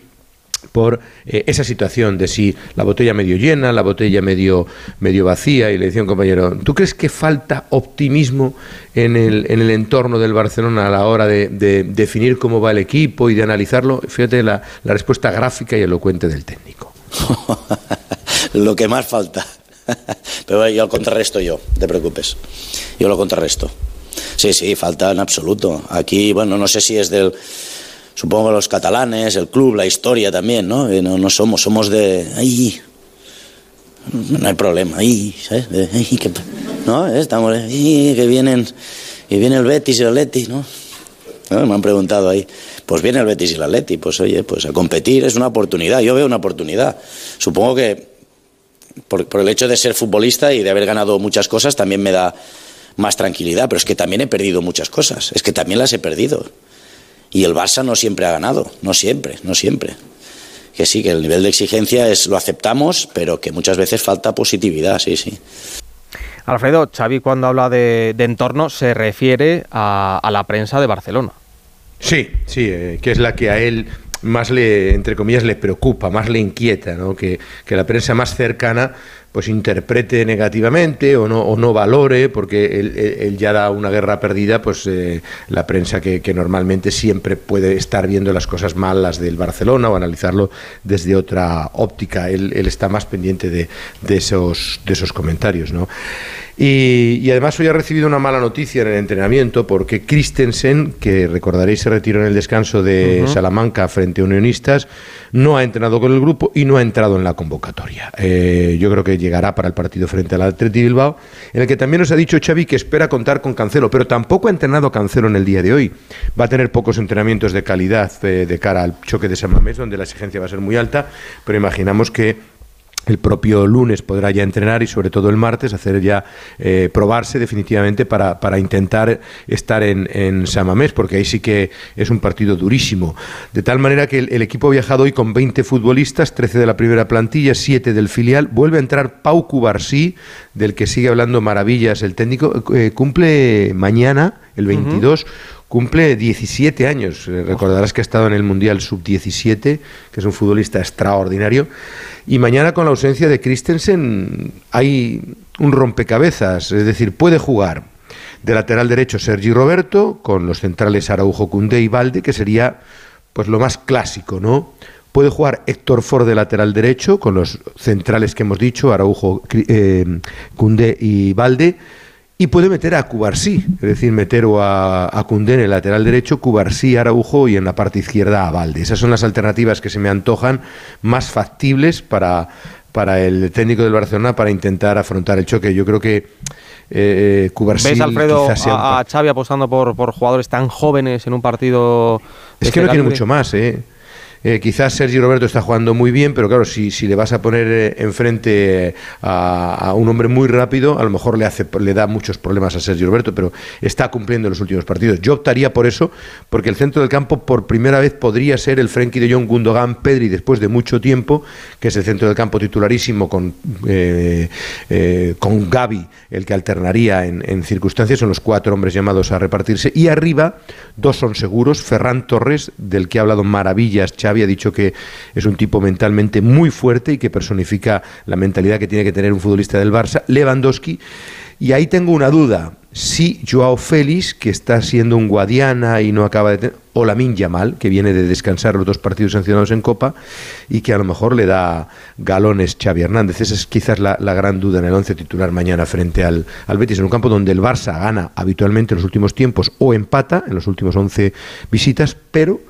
por eh, esa situación de si la botella medio llena, la botella medio, medio vacía, y le decía un compañero, ¿tú crees que falta optimismo en el, en el entorno del Barcelona a la hora de, de, definir cómo va el equipo y de analizarlo? Fíjate la, la respuesta gráfica y elocuente del técnico. lo que más falta. Pero yo lo contrarresto yo, te preocupes. Yo lo contrarresto. Sí, sí, falta en absoluto. Aquí, bueno, no sé si es del, supongo los catalanes, el club, la historia también, ¿no? No, no somos, somos de, ahí, no hay problema, ahí, ¿sabes? ¿no? Estamos, ahí, que vienen, y viene el Betis y el Atleti, ¿no? Me han preguntado ahí, pues viene el Betis y el Atleti, pues oye, pues a competir es una oportunidad, yo veo una oportunidad. Supongo que por el hecho de ser futbolista y de haber ganado muchas cosas también me da más tranquilidad, pero es que también he perdido muchas cosas, es que también las he perdido. Y el Barça no siempre ha ganado, no siempre, no siempre. Que sí, que el nivel de exigencia es lo aceptamos, pero que muchas veces falta positividad, sí, sí. Alfredo, Xavi cuando habla de, de entorno se refiere a, a, la prensa de Barcelona. Sí, sí, eh, que es la que a él más le, entre comillas, le preocupa, más le inquieta, ¿no? que, que la prensa más cercana pues interprete negativamente o no, o no valore, porque él, él, ya da una guerra perdida, pues eh, la prensa que, que, normalmente siempre puede estar viendo las cosas malas del Barcelona o analizarlo desde otra óptica. Él, él está más pendiente de, de, esos, de esos comentarios. ¿no? Y, y, además hoy ha recibido una mala noticia en el entrenamiento porque Christensen, que recordaréis se retiró en el descanso de uh -huh. Salamanca frente a Unionistas, no ha entrenado con el grupo y no ha entrado en la convocatoria. Eh, yo creo que llegará para el partido frente al Atleti Bilbao, en el que también nos ha dicho Xavi que espera contar con Cancelo, pero tampoco ha entrenado Cancelo en el día de hoy. Va a tener pocos entrenamientos de calidad eh, de cara al choque de San Mamés, donde la exigencia va a ser muy alta, pero imaginamos que el propio lunes podrá ya entrenar y sobre todo el martes hacer ya eh, probarse definitivamente para, para intentar estar en, en, Samamés, porque ahí sí que es un partido durísimo. De tal manera que el, equipo ha viajado hoy con 20 futbolistas, 13 de la primera plantilla, 7 del filial. Vuelve a entrar Pau Cubarsí, del que sigue hablando maravillas el técnico. Eh, cumple mañana, el 22. Uh -huh cumple 17 años. Recordarás que ha estado en el Mundial Sub-17, que es un futbolista extraordinario. Y mañana, con la ausencia de Christensen, hay un rompecabezas, es decir, puede jugar de lateral derecho Sergi Roberto, con los centrales Araujo, Cundé y Valde, que sería pues lo más clásico, ¿no? Puede jugar Héctor Ford de lateral derecho, con los centrales que hemos dicho, Araujo, eh, Cundé y Valde. Y puede meter a Cubarsí, es decir, meter a, a Cundé en el lateral derecho, Cubarsí, Araujo y en la parte izquierda a Valde. Esas son las alternativas que se me antojan más factibles para, para el técnico del Barcelona para intentar afrontar el choque. Yo creo que eh, Cubarsí ¿Ves, Alfredo, sea un a, Xavi apostando por, por jugadores tan jóvenes en un partido? Es que no tiene mucho más, ¿eh? Eh, quizás Sergio Roberto está jugando muy bien, pero claro, si, si le vas a poner eh, enfrente a, a un hombre muy rápido, a lo mejor le, hace, le da muchos problemas a Sergio Roberto, pero está cumpliendo en los últimos partidos. Yo optaría por eso, porque el centro del campo por primera vez podría ser el Frenkie de Jong, Gundogan, Pedri, después de mucho tiempo, que es el centro del campo titularísimo con, eh, eh, con Gaby, el que alternaría en, circunstancias, son los cuatro hombres llamados a repartirse. Y arriba, dos son seguros, Ferran Torres, del que ha hablado maravillas ha dicho que es un tipo mentalmente muy fuerte y que personifica la mentalidad que tiene que tener un futbolista del Barça, Lewandowski. Y ahí tengo una duda, si Joao Félix, que está siendo un Guadiana y no acaba de tener, o Lamin Yamal, que viene de descansar los dos partidos sancionados en Copa y que a lo mejor le da galones Xavi Hernández. Esa es quizás la, la gran duda en el once titular mañana frente al, al Betis, en un campo donde el Barça gana habitualmente en los últimos tiempos o empata en los últimos 11 visitas, pero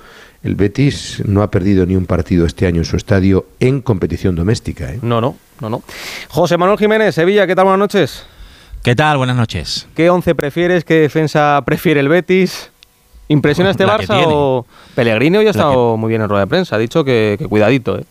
el Betis no ha perdido ni un partido este año en su estadio en competición doméstica. ¿eh? No, no, no, no. José Manuel Jiménez, Sevilla, ¿qué tal? Buenas noches. ¿Qué tal? Buenas noches. ¿Qué once prefieres? ¿Qué defensa prefiere el Betis? ¿Impresiona este La Barça o Pellegrino ya ha estado muy bien en rueda de prensa? Ha dicho que, que cuidadito, ¿eh?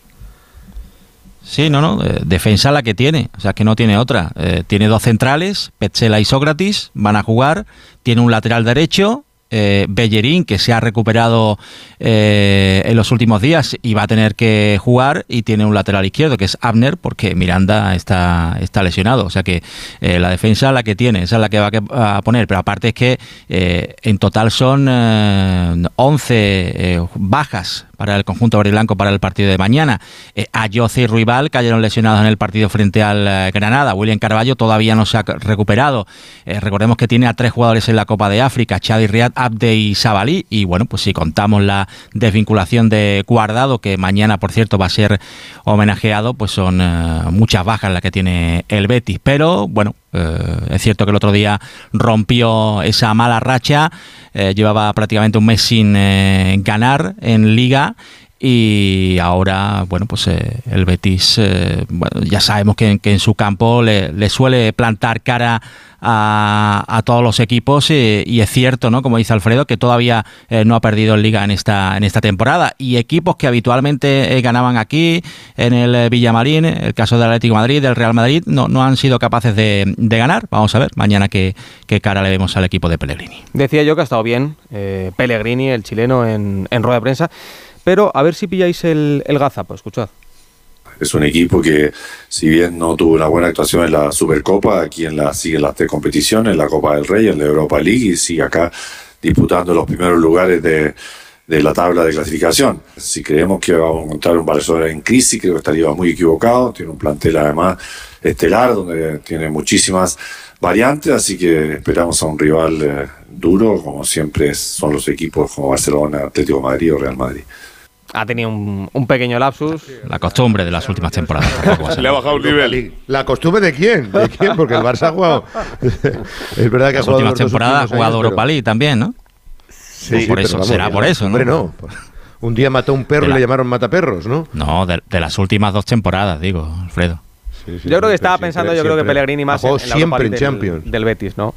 Sí, no, no. eh, defensa la que tiene, o sea que no tiene otra. Eh, tiene dos centrales, Petzela y Sócrates, van a jugar. Tiene un lateral derecho, eh, Bellerín, que se ha recuperado eh, en los últimos días y va a tener que jugar. Y tiene un lateral izquierdo, que es Abner, porque Miranda está, está lesionado. O sea que eh, la defensa la que tiene, esa es la que va a poner. Pero aparte es que eh, en total son eh, 11 eh, bajas para el conjunto verde blanco para el partido de mañana. Eh, Ayoce y Ruibal cayeron lesionados en el partido frente al eh, Granada. William Carballo todavía no se ha recuperado. Eh, recordemos que tiene a tres jugadores en la Copa de África, Chadi Riad, Abde y Sabalí. Y bueno, pues si contamos la desvinculación de Guardado, que mañana, por cierto, va a ser homenajeado, pues son eh, muchas bajas las que tiene el Betis. Pero bueno, es cierto que el otro día rompió esa mala racha, llevaba prácticamente un mes sin ganar en liga y ahora, bueno, pues eh, el Betis, eh, ya sabemos que, en su campo le, le suele plantar cara a, todos los equipos y es cierto, ¿no? Como dice Alfredo, que todavía eh, no ha perdido en liga en esta, en esta temporada y equipos que habitualmente ganaban aquí, en el Villamarín, el caso del Atlético Madrid, del Real Madrid, no, no han sido capaces de, ganar. Vamos a ver mañana qué, cara le vemos al equipo de Pellegrini. Decía yo que ha estado bien Pellegrini, el chileno, en, en rueda de prensa. Pero a ver si pilláis el, el gazapo, escuchad. Es un equipo que, si bien no tuvo una buena actuación en la Supercopa, aquí en la, sigue en las tres competiciones, en la Copa del Rey, en la Europa League, y sigue acá disputando los primeros lugares de, de la tabla de clasificación. Si creemos que vamos a encontrar un Barcelona en crisis, creo que estaría muy equivocado. Tiene un plantel además estelar, donde tiene muchísimas variantes, así que esperamos a un rival eh, duro, como siempre son los equipos como Barcelona, Atlético Madrid o Real Madrid. Ha tenido un, un pequeño lapsus. La costumbre de las últimas temporadas. Le ha bajado un nivel. ¿La costumbre de quién? ¿De quién? Porque el Barça ha jugado. es verdad que ha Las jugado últimas temporadas ha jugado años, Europa pero- League también, ¿no? Sí, Pues por eso, vamos, será por eso, ¿no? Hombre, no. Un día mató a un perro y le llamaron mataperros, ¿no? No, de, de las últimas dos temporadas, digo, Alfredo. yo creo que estaba pensando, yo creo que Pellegrini más Ha jugado en, en la Europa siempre en del- Champions. Del, Betis, ¿no?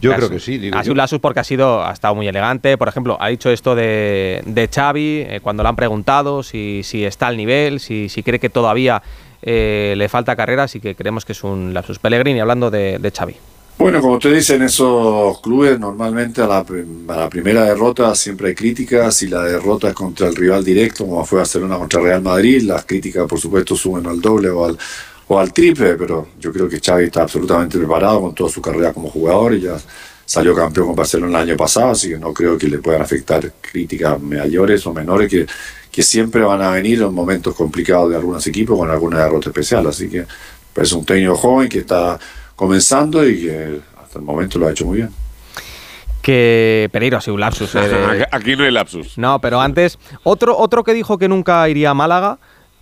Yo creo que sí, digo Ha sido un lapsus porque ha, sido, ha estado muy elegante. Por ejemplo, ha dicho esto de, de Xavi eh, cuando le han preguntado si, si está al nivel, si, si cree que todavía eh, le falta carrera, así que creemos que es un lapsus. Pellegrini hablando de, de Xavi. Bueno, como te dicen esos clubes, normalmente a la, prim- a la primera derrota siempre hay críticas. Si la derrota es contra el rival directo, como fue Barcelona contra Real Madrid, las críticas, por supuesto, suben al doble o al, o al triple. Pero yo creo que Xavi está absolutamente preparado con toda su carrera como jugador y ya salió campeón con Barcelona el año pasado, así que no creo que le puedan afectar críticas mayores o menores que, que siempre van a venir en momentos complicados de algunos equipos con alguna derrota especial. Así que es un técnico joven que está comenzando y que hasta el momento lo ha hecho muy bien. que Pereiro ha sido un lapsus. eh, de- Aquí no hay lapsus. no, pero antes, otro, otro que dijo que nunca iría a Málaga,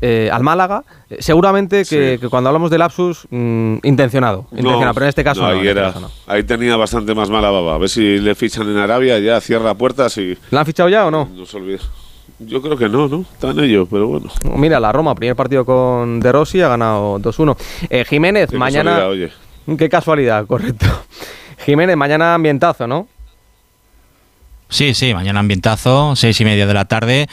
eh, al Málaga, eh, seguramente que, que cuando hablamos de lapsus, mm, intencionado, intencionado, pero en este caso no. ahí, este era- caso no. ahí tenía bastante más mala baba. A ver si le fichan en Arabia, ya cierra puertas y ¿La han fichado ya o no? no se olvida. Yo creo que no, ¿no? Está en ello, pero bueno. Mira, la Roma, primer partido con De Rossi, ha ganado 2-1. Eh, Jiménez, Qué mañana... casualidad, oye. Qué casualidad, correcto. Jiménez, mañana ambientazo, ¿no? Sí, sí, mañana ambientazo, seis y media de la tarde,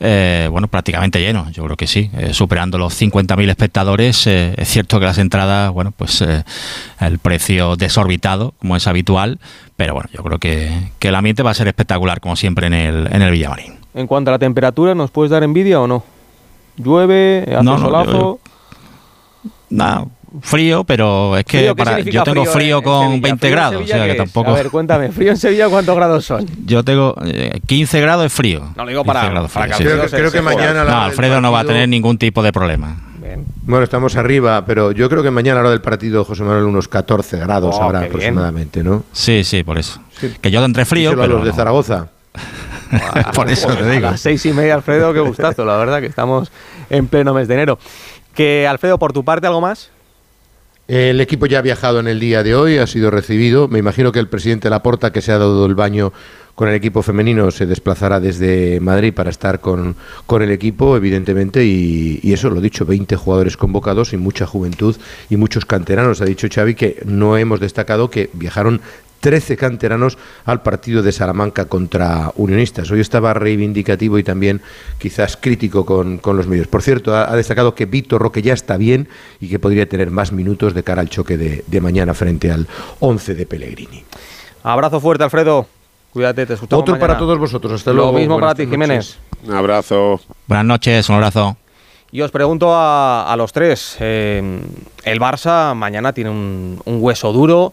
eh, bueno, prácticamente lleno, yo creo que sí, eh, superando los 50.000 espectadores. eh, es cierto que las entradas, bueno, pues el precio desorbitado, como es habitual, pero bueno, yo creo que, que el ambiente va a ser espectacular, como siempre, en el, en el Villamarín. En cuanto a la temperatura, ¿nos puedes dar envidia o no? ¿Llueve? ¿Hace No, no, solazo? Nada, frío, pero es que Frío, ¿qué para- yo tengo frío con Sevilla? 20 ¿Frío en grados, o sea que es? tampoco... A ver, cuéntame, ¿frío en Sevilla cuántos grados son? Yo tengo eh, 15 grados es frío. No lo digo 15 para- grados para frío, que sí. Creo que- creo que mañana a No, Alfredo no va a tener ningún tipo de problema. Bueno, estamos arriba, pero yo creo que mañana a la hora del partido, José Manuel, unos 14 grados Oh, habrá bien. aproximadamente, ¿no? Sí, sí, por eso. Que yo entre frío, Díselo a pero los de no. Zaragoza. Por eso te A digo. las seis y media, Alfredo, qué gustazo, la verdad, que estamos en pleno mes de enero. Que, Alfredo, por tu parte, ¿algo más? El equipo ya ha viajado en el día de hoy, ha sido recibido. Me imagino que el presidente Laporta, que se ha dado el baño con el equipo femenino, se desplazará desde Madrid para estar con, con el equipo, evidentemente. Y, eso, lo dicho, 20 jugadores convocados y mucha juventud y muchos canteranos. Ha dicho Xavi que no hemos destacado que viajaron 13 canteranos al partido de Salamanca contra Unionistas. Hoy estaba reivindicativo y también quizás crítico con, con los medios. Por cierto, ha, ha destacado que Víctor Roque ya está bien y que podría tener más minutos de cara al choque de, de mañana frente al 11 de Pellegrini. Abrazo fuerte, Alfredo. Cuídate, te escuchamos Otro mañana. para todos vosotros. Hasta Lo luego. mismo para Buenas ti, Jiménez. noches. Un abrazo. Buenas noches, un abrazo. Y os pregunto a, a los tres, eh, el Barça mañana tiene un, un hueso duro.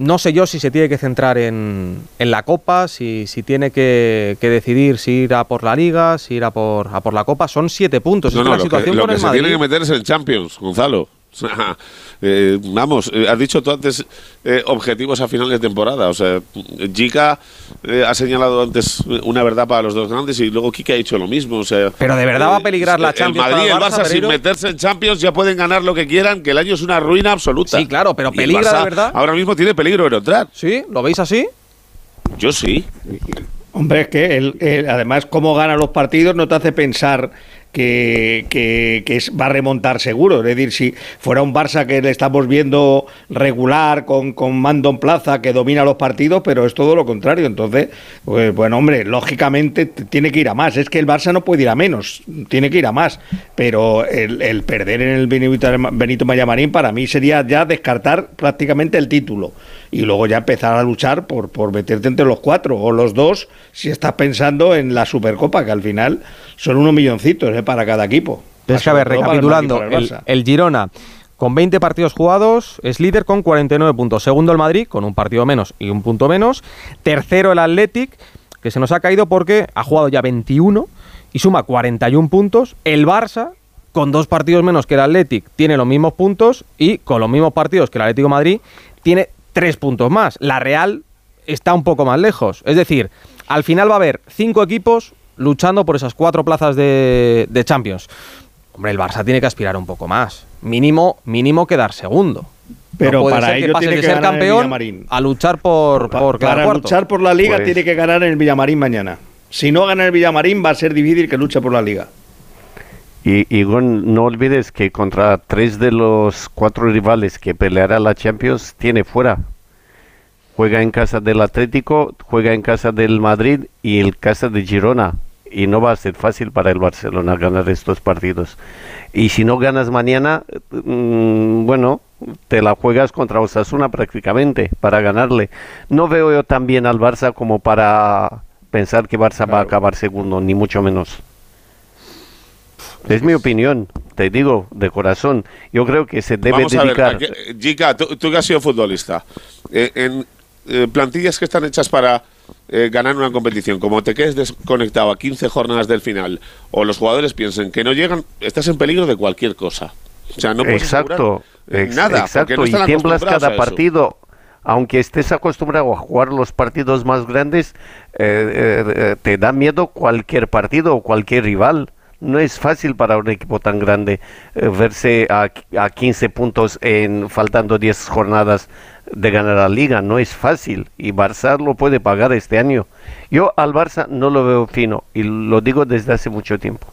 No sé yo si se tiene que centrar en, en la Copa, si, si tiene que, que decidir si ir a por la Liga, si ir a por, a por la Copa. Son siete puntos. No, que no, la lo que, situación lo con que el se Madrid... tiene que meter es en Champions, Gonzalo. Eh, vamos, eh, has dicho tú antes eh, objetivos a final de temporada. O sea, Jica eh, ha señalado antes una verdad para los dos grandes y luego Kike ha dicho lo mismo. O sea, Pero de verdad va a peligrar la el Champions Madrid y el para el Barça, Barça, sin meterse en Champions ya pueden ganar lo que quieran, que el año es una ruina absoluta. Sí, claro, pero ¿peligra de Barça verdad? Ahora mismo tiene peligro de no entrar. ¿Sí? ¿Lo veis así? Yo sí. Hombre, es que el- el- además cómo gana los partidos no te hace pensar que, que- que es- va a remontar seguro. Es decir, si fuera un Barça que le estamos viendo regular, con, con mando en plaza, que domina los partidos, pero es todo lo contrario. Entonces, pues, bueno, hombre, lógicamente tiene que ir a más. Es que el Barça no puede ir a menos, tiene que ir a más. Pero el, el perder en el Benito, Vallamarín para mí sería ya descartar prácticamente el título y luego ya empezar a luchar por, por meterte entre los cuatro o los dos si estás pensando en la Supercopa, que al final son unos milloncitos ¿eh? para cada equipo. Es que, a ver, recapitulando, el el Girona con 20 partidos jugados es líder con 49 puntos. Segundo el Madrid con un partido menos y un punto menos. Tercero el Athletic, que se nos ha caído porque ha jugado ya 21 y suma 41 puntos. El Barça con dos partidos menos que el Athletic tiene los mismos puntos y con los mismos partidos que el Atlético de Madrid tiene tres puntos más. La Real está un poco más lejos. Es decir, al final va a haber cinco equipos luchando por esas cuatro plazas de, de Champions. Hombre, el Barça tiene que aspirar un poco más. Mínimo, mínimo quedar segundo. Pero no puede para ser que ello pases tiene de que ser ganar el campeón Villamarín. a luchar por, para cuarto. luchar por la liga Pues- tiene que ganar en el Villamarín mañana. Si no gana el Villamarín va a ser difícil que luche por la liga. Y, no olvides que contra tres de los cuatro rivales que peleará la Champions tiene fuera. Juega en casa del Atlético, juega en casa del Madrid y en casa de Girona. Y no va a ser fácil para el Barcelona ganar estos partidos. Y si no ganas mañana, mm, bueno, te la juegas contra Osasuna prácticamente para ganarle. No veo yo tan bien al Barça como para pensar que Barça va a acabar segundo, ni mucho menos. Es mi opinión, te digo de corazón. Yo creo que se debe Vamos a ver, dedicar. aquí- Jica, tú, tú que has sido futbolista, eh, en eh, plantillas que están hechas para eh, ganar una competición, como te quedes desconectado a 15 jornadas del final, o los jugadores piensen que no llegan, estás en peligro de cualquier cosa. O sea, no puedes exacto, ex- nada, exacto. no y tiemblas a cada partido. aunque estés acostumbrado a jugar los partidos más grandes, eh, eh, te da miedo cualquier partido o cualquier rival. No es fácil para un equipo tan grande eh, verse a, a 15 puntos en faltando 10 jornadas de ganar la liga. No es fácil y Barça lo puede pagar este año. Yo al Barça no lo veo fino y lo digo desde hace mucho tiempo.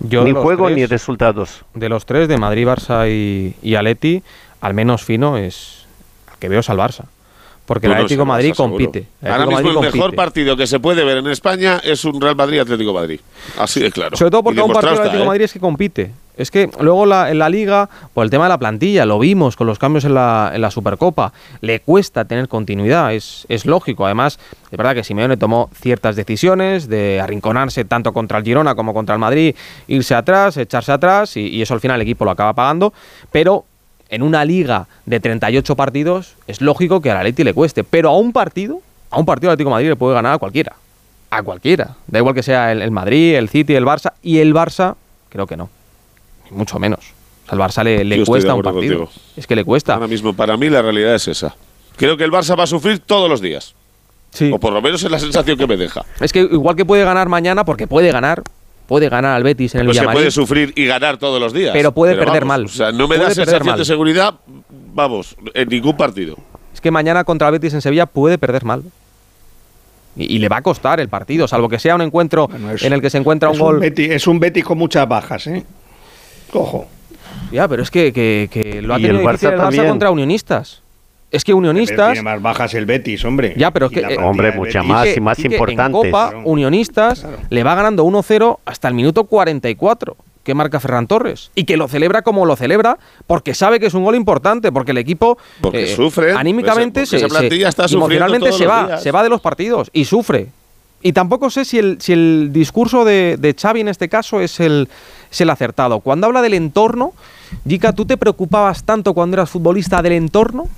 Yo ni juego tres- ni resultados. De los tres, de Madrid, Barça y, y Atleti, al menos fino es al que veo es al Barça. Porque el no, Atlético Madrid compite. Ahora mismo el mejor partido que se puede ver en España es un Real Madrid-Atlético Madrid. Así de claro. Sobre todo porque un partido del Atlético ¿eh? Madrid es que compite. Es que luego la- en la liga, por el tema de la plantilla, lo vimos con los cambios en la, en la Supercopa, le cuesta tener continuidad, es, es lógico. Además, es verdad que Simeone tomó ciertas decisiones de arrinconarse tanto contra el Girona como contra el Madrid, irse atrás, echarse atrás, y, y eso al final el equipo lo acaba pagando. Pero en una liga de 38 partidos, es lógico que al Atleti le cueste. Pero a un partido, a un partido Atlético de Madrid le puede ganar a cualquiera. A cualquiera. Da igual que sea el, el Madrid, el City, el Barça. Y el Barça, creo que no. Ni mucho menos. O sea, al Barça le, cuesta un partido. contigo. Es que le cuesta. Ahora mismo, para mí, la realidad es esa. Creo que el Barça va a sufrir todos los días. O por lo menos es la sensación que me deja. Es que igual que puede ganar mañana, porque puede ganar, puede ganar al Betis en el No se puede sufrir y ganar todos los días. Pero puede perder vamos, mal. O sea, no me da sensación mal. de seguridad, vamos, en ningún partido. Es que mañana contra el Betis en Sevilla puede perder mal. Y, y le va a costar el partido, salvo que sea un encuentro es- en el que se encuentra un gol. Betis, es un Betis con muchas bajas, ¿eh? Ojo. Ya, pero es que, que- que lo ha el tenido difícil Barça el Barça contra Unionistas. Es que Unionistas. Tiene más bajas el Betis, hombre. Ya, pero es Y que. eh, Hombre, mucha Betis- más y más Quique, importantes. En Copa, Unionistas le va ganando 1-0 hasta el minuto 44 que marca Ferran Torres. Y que lo celebra como lo celebra porque sabe que es un gol importante, porque el equipo Porque eh, sufre, anímicamente porque se, esa plantilla se- está sufriendo emocionalmente todos se los va, días. se va de los partidos y sufre. Y tampoco sé si el, si el discurso de, de Xavi en este caso es el, es el acertado. Cuando habla del entorno, Jica, ¿tú te preocupabas tanto cuando eras futbolista del entorno?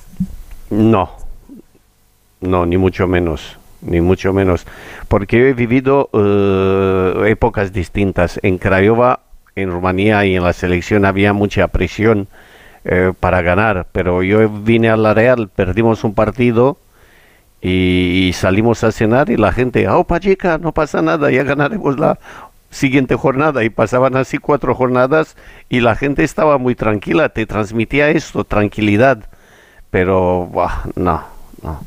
No, no, ni mucho menos, ni mucho menos, porque yo he vivido eh, épocas distintas. En Craiova, en Rumanía y en la selección había mucha presión eh, para ganar, pero yo vine a la Real, perdimos un partido y, salimos a cenar y la gente, oh, chica, no pasa nada, ya ganaremos la siguiente jornada y pasaban así cuatro jornadas y la gente estaba muy tranquila, te transmitía esto, tranquilidad pero buah, no, no.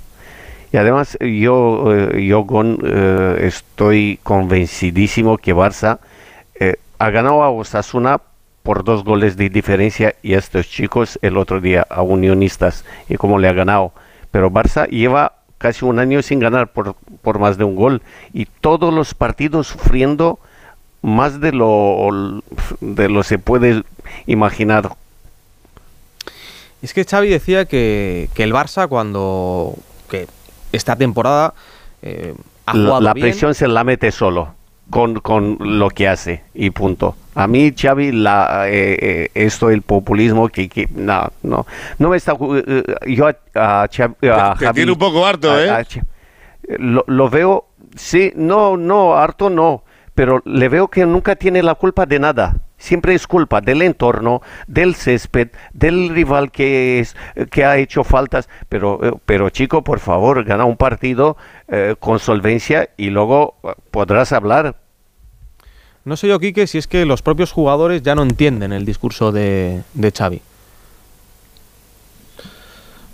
Y además yo, eh, yo Gon, eh, estoy convencidísimo que Barça eh, ha ganado a Osasuna por dos goles de diferencia y a estos chicos el otro día a Unionistas y cómo le ha ganado. Pero Barça lleva casi un año sin ganar por, por más de un gol y todos los partidos sufriendo más de lo de lo se puede imaginar Es que Xavi decía que, que el Barça cuando que esta temporada eh, ha la, jugado la bien. presión se la mete solo con, con lo que hace y punto. A mí, Xavi, la, eh, eh, esto el populismo que, que no, no, no me está eh, yo a, a Xavi- a Te Javi- tiene un poco harto, a- ¿eh? lo, lo veo, sí, no, no, harto no, pero le veo que nunca tiene la culpa de nada. Siempre es culpa del entorno, del césped, del rival que es que ha hecho faltas. Pero, eh, pero chico, por favor, gana un partido eh, con solvencia y luego eh, podrás hablar. No sé yo, Quique, si es que los propios jugadores ya no entienden el discurso de, de Xavi.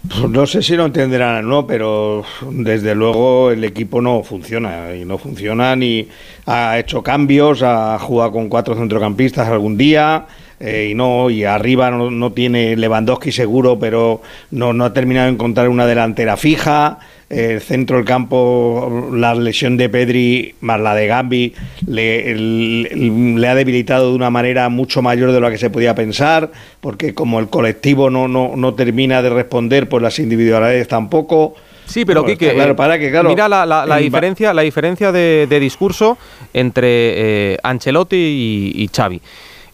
Pues no sé si lo entenderán o no, pero desde luego el equipo no funciona y no funciona ni ha hecho cambios, ha jugado con cuatro centrocampistas algún día eh, y no y arriba no, no tiene Lewandowski seguro, pero no, no ha terminado de encontrar una delantera fija. El centro del campo, la lesión de Pedri más la de Gambi le, el- le ha debilitado de una manera mucho mayor de lo que se podía pensar, porque como el colectivo no, no, no termina de responder, pues las individualidades tampoco. Sí, pero Quique, claro, eh, para que, claro, mira la, diferencia, la diferencia de, de discurso entre eh, Ancelotti y, y Xavi.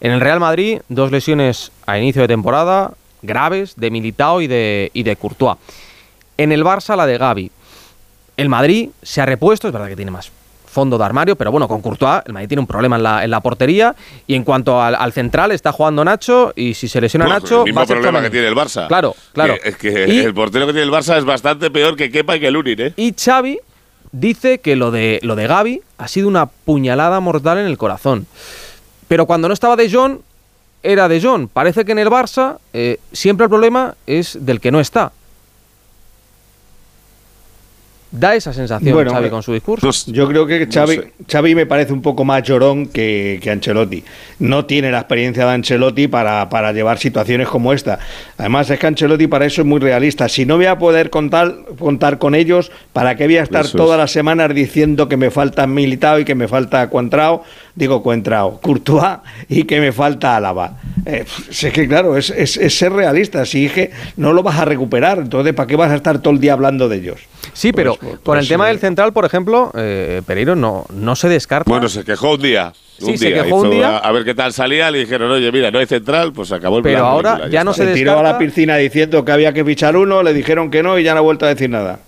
En el Real Madrid, dos lesiones a inicio de temporada graves de Militao y de, y de Courtois. En el Barça, la de Gavi. El Madrid se ha repuesto, es verdad que tiene más fondo de armario, pero bueno, con Courtois, el Madrid tiene un problema en la, en la portería. Y en cuanto al, al central, está jugando Nacho, y si se lesiona Nacho. el mismo va a ser problema que tiene el Barça. Claro, claro. Que- es que Y- el portero que tiene el Barça es bastante peor que Kepa y que Lunin, ¿eh? Y Xavi dice que lo de, lo de Gaby ha sido una puñalada mortal en el corazón. Pero cuando no estaba De Jong, era De Jong. Parece que en el Barça eh, siempre el problema es del que no está. Da esa sensación Bueno, Xavi eh, con su discurso. Yo creo que Xavi, sé. Xavi me parece un poco más llorón que, que Ancelotti. No tiene la experiencia de Ancelotti para, para llevar situaciones como esta. Además, es que Ancelotti para eso es muy realista. Si no voy a poder contar, contar con ellos, ¿para qué voy a estar todas las semanas diciendo que me falta Militao y que me falta Cuentrao? Digo Cuentrao, Courtois y que me falta Álava. Eh, pues, es que claro, es, es- es ser realista. Si que no lo vas a recuperar, entonces ¿para qué vas a estar todo el día hablando de ellos? Sí, pero Pues, con el pues, tema del central, por ejemplo, eh, Pereiro no, no se descarta. Bueno, se quejó un día. Sí, un se día. quejó un día. A, a ver qué tal salía. Le dijeron, oye, mira, no hay central. Pues acabó el Pero ahora película, ya no se Se tiró a la piscina diciendo que había que fichar uno, le dijeron que no y ya no ha vuelto a decir nada.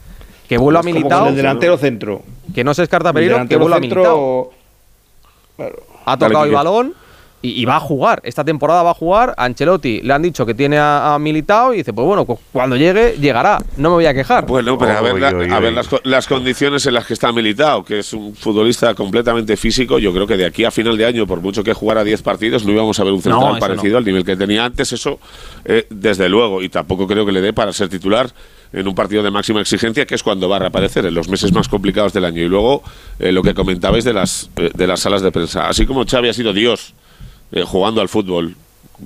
que vuelva a Es como Militao. con el delantero centro. Que no se descarta Pereiro, que vuelva a Militao. Ha Dale, tocado el balón y, y va a jugar. Esta temporada va a jugar. A Ancelotti le han dicho que tiene a, a Militao y dice, pues bueno, cu- cuando llegue, llegará. No me voy a quejar. Bueno, pero a ver, Oy, la- oy, a ver las, co- las condiciones en las que está militado, que es un futbolista completamente físico. Yo creo que de aquí a final de año, por mucho que jugara 10 partidos, no íbamos a ver un central No, parecido no. al nivel que tenía antes. Eso, eh, desde luego, y tampoco creo que le dé para ser titular en un partido de máxima exigencia, que es cuando va a reaparecer, en los meses más complicados del año. Y luego, eh, lo que comentabais de las, eh, de las salas de prensa. Así como Xavi ha sido Dios eh, jugando al fútbol,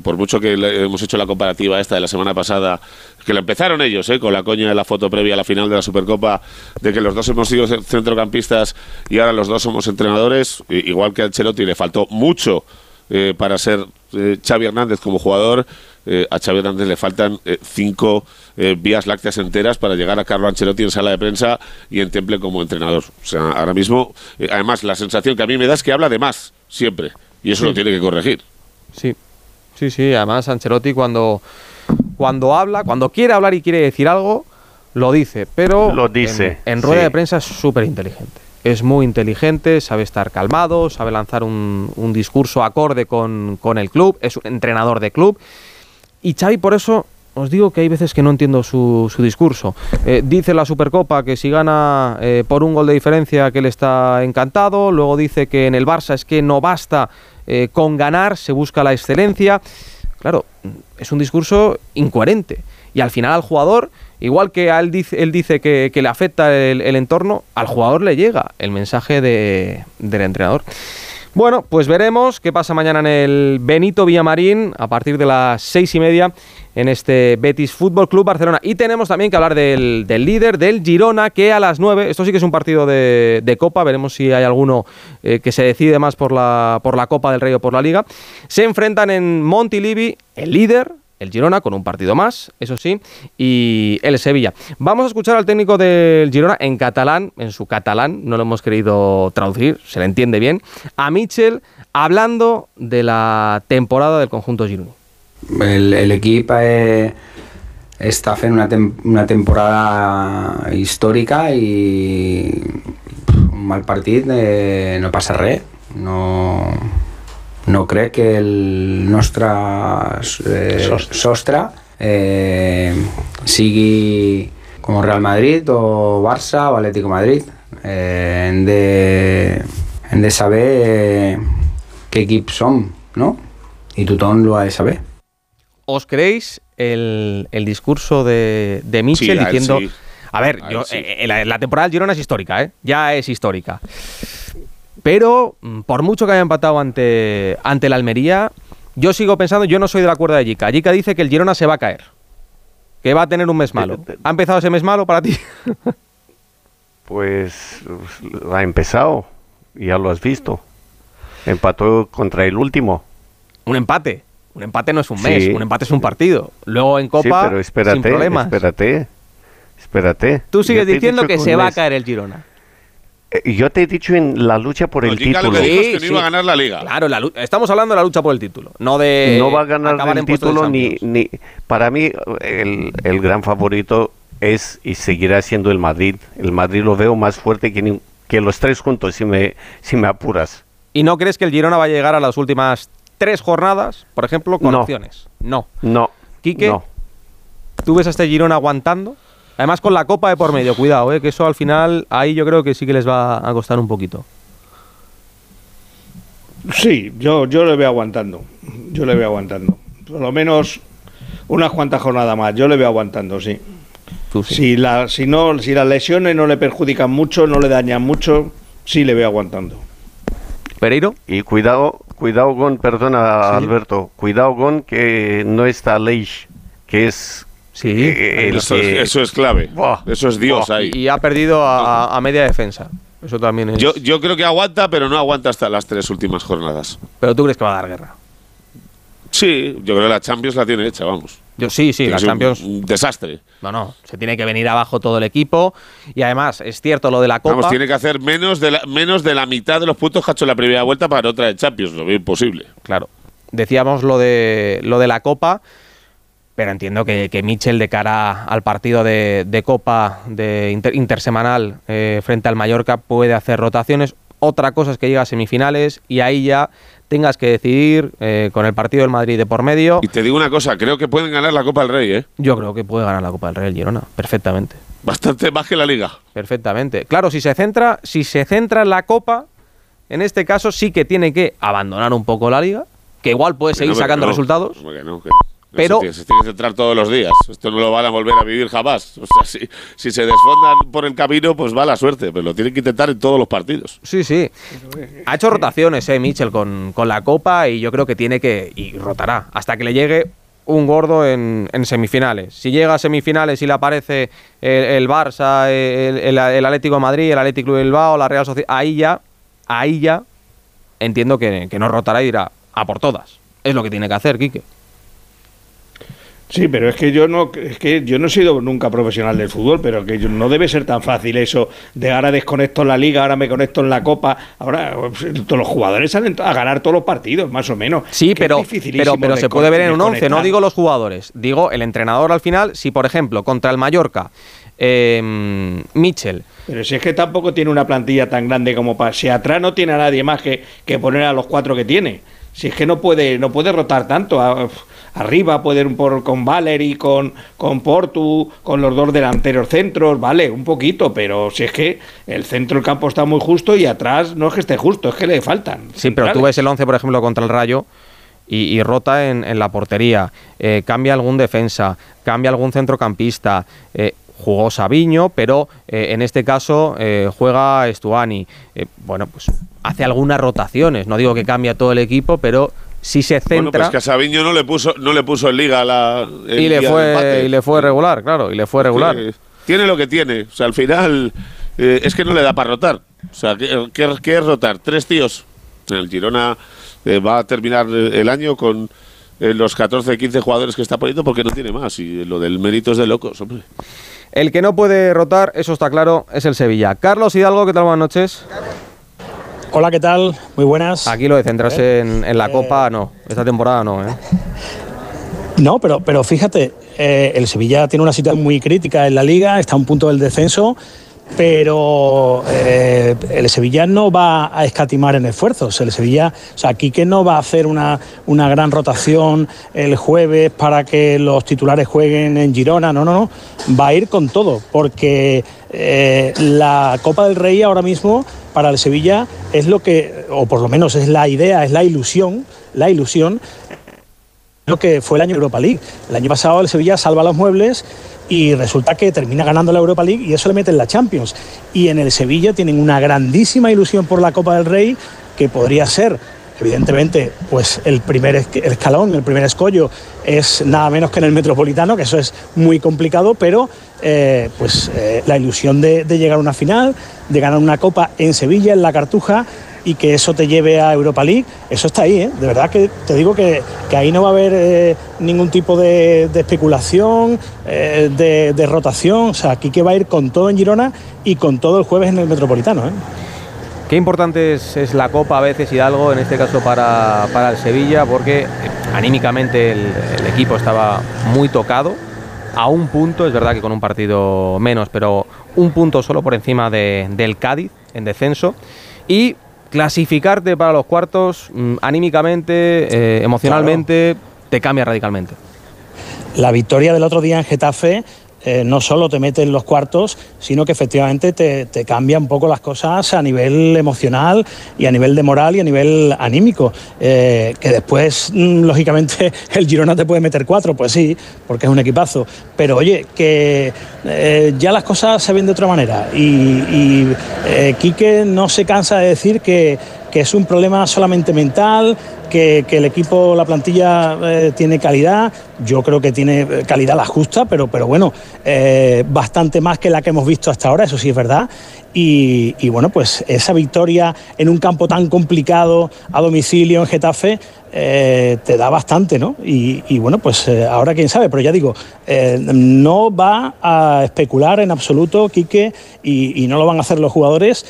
por mucho que le- hemos hecho la comparativa esta de la semana pasada, que la empezaron ellos, eh, con la coña de la foto previa a la final de la Supercopa, de que los dos hemos sido ce- centrocampistas y ahora los dos somos entrenadores, igual que a Ancelotti le faltó mucho eh, para ser eh, Xavi Hernández como jugador, eh, a Xavi Hernández le faltan cinco vías lácteas enteras para llegar a Carlo Ancelotti en sala de prensa y en Temple como entrenador. O sea, ahora mismo, además, la sensación que a mí me da es que habla de más, siempre, y eso Sí. lo tiene que corregir. Sí, sí, sí. Además, Ancelotti cuando, cuando habla, cuando quiere hablar y quiere decir algo, lo dice. Pero Lo dice, en, en rueda sí. de prensa es súper inteligente. Es muy inteligente, sabe estar calmado, sabe lanzar un, un discurso acorde con, con el club, es un entrenador de club. Y Xavi, por eso os digo que hay veces que no entiendo su, su discurso. Eh, dice la Supercopa que si gana eh, por un gol de diferencia que él está encantado. Luego dice que en el Barça es que no basta eh, con ganar, se busca la excelencia. Claro, es un discurso incoherente. Y al final al jugador, igual que a él dice, que, le afecta el, entorno, al jugador le llega el mensaje de- del entrenador. Bueno, pues veremos qué pasa mañana en el Benito Villamarín a partir de las seis y media en este Betis Fútbol Club Barcelona. Y tenemos también que hablar del, del líder, del Girona, que a las nueve, esto sí que es un partido de, de Copa, veremos si hay alguno eh, que se decide más por la, por la Copa del Rey o por la Liga. Se enfrentan en Montilivi, el líder, el Girona con un partido más, eso sí, y el Sevilla. Vamos a escuchar al técnico del Girona en catalán, en su catalán, no lo hemos querido traducir, se le entiende bien, a Mitchell hablando de la temporada del conjunto Girona. El, el equip eh, està fent una, una temporada històrica i un mal partit eh, no passa res. No, no crec que el nostre eh, Sostre. sostre eh, sigui com Real Madrid o Barça o Atlético Madrid. Eh, hem, de, hem de saber eh, què equip som, no? I tothom ho ha de saber. ¿Os creéis el, el discurso de, de Sí, él diciendo... sí. A ver, A yo, sí. eh, la, la temporada del Girona es histórica, ¿eh? Ya es histórica. Pero, mm, por mucho que haya empatado ante, ante la Almería, yo sigo pensando, yo no soy de la cuerda de Jica. Jica dice que el Girona se va a caer. Que va a tener un mes malo. ¿Ha empezado ese mes malo para ti? Pues ha empezado, ya lo has visto. Empató contra el último. un empate. Un empate no es un mes, Sí. un empate es un partido. Luego en Copa, sí, pero espérate, sin problemas. espérate, espérate. Tú sigues diciendo que se va a caer el Girona. Eh, Yo te he dicho en la lucha por No, el Jica lo título. que dijo es que no iba a ganar la liga. Claro, la estamos hablando de la lucha por el título, no de no va a ganar el título ni, para mí el, el gran favorito es y seguirá siendo el Madrid. El Madrid lo veo más fuerte que, ni- que los tres juntos, si me, si me apuras. ¿Y no crees que el Girona va a llegar a las últimas tres jornadas, por ejemplo, con No. opciones? No. No. Quique, No. ¿tú ves a este Girona aguantando? Además con la copa de por medio, cuidado, eh, que eso al final ahí yo creo que sí que les va a costar un poquito. Sí, yo, yo le veo aguantando. Yo le veo aguantando. Por lo menos unas cuantas jornadas más. Yo le veo aguantando, sí. Si, la, si, no, si las lesiones no le perjudican mucho, no le dañan mucho, sí le veo aguantando. Pereiro. Y cuidado, cuidado con, perdona Alberto, cuidado con que no está Leish, que es eh, el Eso, que- es, eso es clave. Eso es Dios ahí. Y ha perdido a, a media defensa. Eso también es. Yo, yo creo que aguanta, pero no aguanta hasta las tres últimas jornadas. Pero tú crees que va a dar guerra. Sí, yo creo que la Champions la tiene hecha, vamos. Yo sí, sí, la Champions. Un desastre. No, no, se tiene que venir abajo todo el equipo. Y además, es cierto lo de la Copa. Vamos, tiene que hacer menos de, la, menos de la mitad de los puntos que ha hecho en la primera vuelta para otra de Champions. Lo veo imposible. Claro. Decíamos lo de, lo de la Copa, pero entiendo que, que Michel, de cara al partido de, de Copa de inter- intersemanal eh, frente al Mallorca, puede hacer rotaciones. Otra cosa es que llega a semifinales y ahí ya tengas que decidir eh, con el partido del Madrid de por medio. Y te digo una cosa, creo que pueden ganar la Copa del Rey, ¿eh? Yo creo que puede ganar la Copa del Rey el Girona, perfectamente. Bastante más que la Liga. Perfectamente. Claro, si se centra, si se centra en la Copa, en este caso sí que tiene que abandonar un poco la Liga, que igual puede seguir No, sacando no, resultados. que no, que- Pero- Se tiene, que centrar todos los días. Esto no lo van a volver a vivir jamás. O sea, si, si se desfondan por el camino, pues va la suerte. Pero lo tienen que intentar en todos los partidos. Sí, sí. Ha hecho rotaciones, eh, Mitchell, con, con la Copa y yo creo que tiene que. y rotará hasta que le llegue un gordo en, en semifinales. Si llega a semifinales y le aparece el, el Barça, el, el- el Atlético de Madrid, el Atlético de Bilbao, la Real Sociedad, ahí ya, ahí ya entiendo que, que no rotará y dirá a por todas. Es lo que tiene que hacer, Quique. Sí, pero es que yo no es que yo no he sido nunca profesional del fútbol, pero que yo- no debe ser tan fácil eso de ahora desconecto en la liga, ahora me conecto en la copa, ahora pues, todos los jugadores salen a ganar todos los partidos, más o menos. Sí, Que pero, pero, pero se puede ver en un 11, no digo los jugadores, digo el entrenador al final, si por ejemplo contra el Mallorca, eh, Mitchell, Pero si es que tampoco tiene una plantilla tan grande como para. Si atrás no tiene a nadie más que, que poner a los cuatro que tiene. Si es que no puede, no puede rotar tanto. A- arriba puede ir por, con Valery, con, con Portu, con los dos delanteros centros, vale, un poquito, pero si es que el centro del campo está muy justo y atrás no es que esté justo, es que le faltan. Sí, pero tú ves el 11, por ejemplo, contra el Rayo y, y rota en, en la portería, eh, cambia algún defensa, cambia algún centrocampista, eh, jugó Sabiño, pero eh, en este caso eh, juega Estuani. Eh, bueno, pues hace algunas rotaciones, no digo que cambia todo el equipo, pero sí se Bueno, centra pues que a Sabiño no le puso, no le puso en liga la. el y, le fue, y le fue regular, claro, y le fue regular. Tiene lo que tiene. O sea, al final eh, es que no le da para rotar. O sea, ¿qué, qué- qué es rotar? Tres tíos. El Girona eh, va a terminar el año con eh, los 14, 15 jugadores que está poniendo porque no tiene más. Y lo del mérito es de locos, hombre. El que no puede rotar, eso está claro, es el Sevilla. Carlos Hidalgo, ¿qué tal? Buenas noches. Hola, ¿qué tal? Muy buenas. Aquí lo de centrarse en, en la Copa, no. Esta temporada no, ¿eh? No, pero, pero fíjate, eh, el Sevilla tiene una situación muy crítica en la liga, está a un punto del descenso, pero eh, el Sevilla no va a escatimar en esfuerzos. El Sevilla, o sea, Quique no va a hacer una, una gran rotación el jueves para que los titulares jueguen en Girona, no, no, no. Va a ir con todo, porque eh, la Copa del Rey ahora mismo para el Sevilla es lo que, o por lo menos es la idea, es la ilusión, la ilusión lo que fue el año Europa League. El año pasado el Sevilla salva los muebles y resulta que termina ganando la Europa League y eso le mete en la Champions. Y en el Sevilla tienen una grandísima ilusión por la Copa del Rey que podría ser, evidentemente, pues el primer escalón, el primer escollo es nada menos que en el Metropolitano, que eso es muy complicado, pero eh, pues eh, la ilusión de, llegar a una final, de ganar una Copa en Sevilla, en la Cartuja, y que eso te lleve a Europa League, eso está ahí, ¿eh? De verdad que te digo que, que ahí no va a haber ningún tipo de, especulación, de, de rotación, o sea, aquí que va a ir con todo en Girona y con todo el jueves en el Metropolitano. Qué importante es, es la Copa a veces Hidalgo, en este caso para, para el Sevilla, porque anímicamente el, el equipo estaba muy tocado. A un punto, es verdad que con un partido menos, pero un punto solo por encima de- del Cádiz en descenso, y clasificarte para los cuartos mm, anímicamente, eh, emocionalmente, te cambia radicalmente. La victoria del otro día en Getafe eh, no solo te mete en los cuartos, sino que efectivamente te, cambia un poco las cosas a nivel emocional y a nivel de moral y a nivel anímico. Eh, que después, lógicamente, el Girona te puede meter cuatro, pues sí, porque es un equipazo. Pero oye, que eh, ya las cosas se ven de otra manera. Y, y Quique no se cansa de decir que, que es un problema solamente mental, que, el equipo, la plantilla eh, tiene calidad. Yo creo que tiene eh, calidad la justa, pero, pero bueno, eh, bastante más que la que hemos visto hasta ahora, eso sí es verdad. Y, bueno, pues esa victoria en un campo tan complicado a domicilio en Getafe eh, te da bastante, ¿no? Y, bueno, pues eh, ahora quién sabe, pero ya digo, eh, no va a especular en absoluto Quique y, no lo van a hacer los jugadores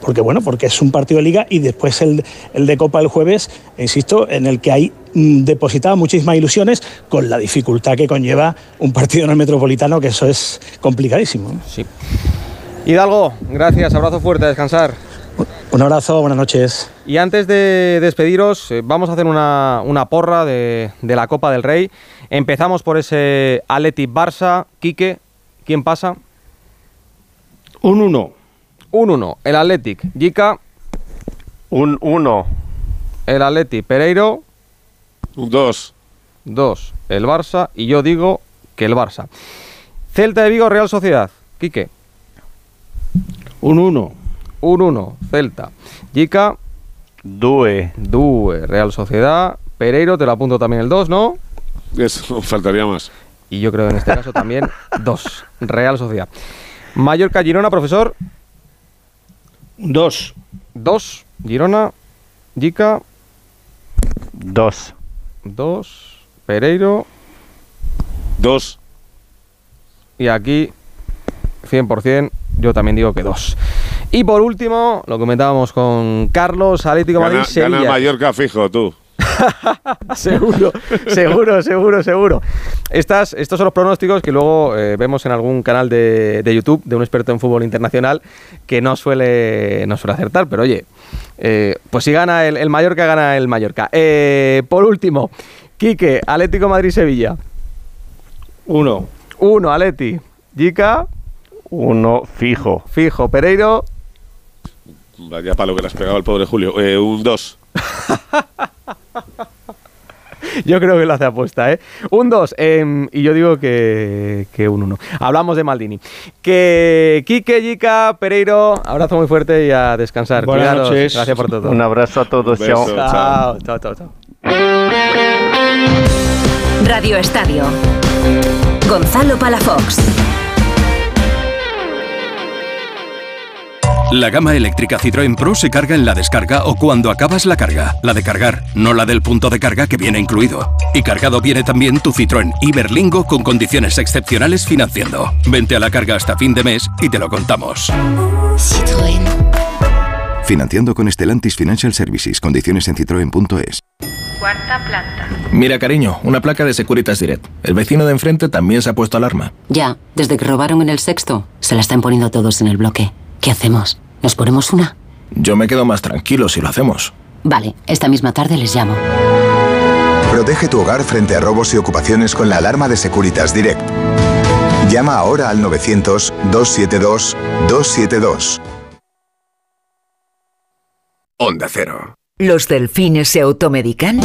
porque bueno, porque es un partido de liga y después el, de Copa el jueves, insisto, en el que hay mm, depositadas muchísimas ilusiones con la dificultad que conlleva un partido en el Metropolitano, que eso es complicadísimo. Sí. Hidalgo, gracias, abrazo fuerte, descansar. Un abrazo, buenas noches. Y antes de despediros, eh, vamos a hacer una, una porra de, de, la Copa del Rey. Empezamos por ese Athletic Barça. Quique, ¿quién pasa? Un 1. Un 1. El Athletic. Jica. Un 1. El Athletic. Pereiro. Un 2. 2. El Barça. Y yo digo que el Barça. Celta de Vigo, Real Sociedad. Quique. Un 1. Un 1, Celta. Jica. Due. Due, Real Sociedad. Pereiro, te lo apunto también el 2, ¿no? Eso, faltaría más. Y yo creo que en este caso también 2, Real Sociedad. Mallorca, Girona, profesor. 2. 2, Girona. Jica. 2. 2, Pereiro. 2. Y aquí, 100%, yo también digo que 2. Y por último, lo comentábamos con Carlos, Atlético Gana, Madrid, Sevilla. gana Mallorca fijo, tú. seguro, seguro, seguro, seguro. Estas, estos son los pronósticos que luego eh, vemos en algún canal de, de, YouTube de un experto en fútbol internacional que no suele, no suele acertar, pero oye, eh, pues si gana el, el, Mallorca, gana el Mallorca. Eh, por último, Quique, Atlético Madrid-Sevilla. 1. 1, Atleti. Jica. Uno fijo. Fijo. Pereiro. Vaya palo que le has pegado al pobre Julio. Eh, un 2. yo creo que lo hace apuesta, ¿eh? Un 2. Eh, y yo digo que, que un 1. Hablamos de Maldini. Que Quique, Jica, Pereiro, abrazo muy fuerte y a descansar. Buenas Cuidaros. noches. Gracias por todo. Un abrazo a todos. Beso, chao. Chao, chao, chao. chao. Radio Estadio. Gonzalo Palafox. La gama eléctrica Citroën Pro se carga en la descarga o cuando acabas la carga. La de cargar, no la del punto de carga que viene incluido. Y cargado viene también tu Citroën Iberlingo con condiciones excepcionales financiando. Vente a la carga hasta fin de mes y te lo contamos. Citroën. Financiando con Stellantis Financial Services. Condiciones en citroen.es. Cuarta planta. Mira, cariño, una placa de Securitas Direct. El vecino de enfrente también se ha puesto alarma. Ya, desde que robaron en el sexto, se la están poniendo todos en el bloque. ¿Qué hacemos? ¿Nos ponemos una? Yo me quedo más tranquilo si lo hacemos. Vale, esta misma tarde les llamo. Protege tu hogar frente a robos y ocupaciones con la alarma de Securitas Direct. Llama ahora al 900-272-272. Onda Cero. ¿Los delfines se automedican?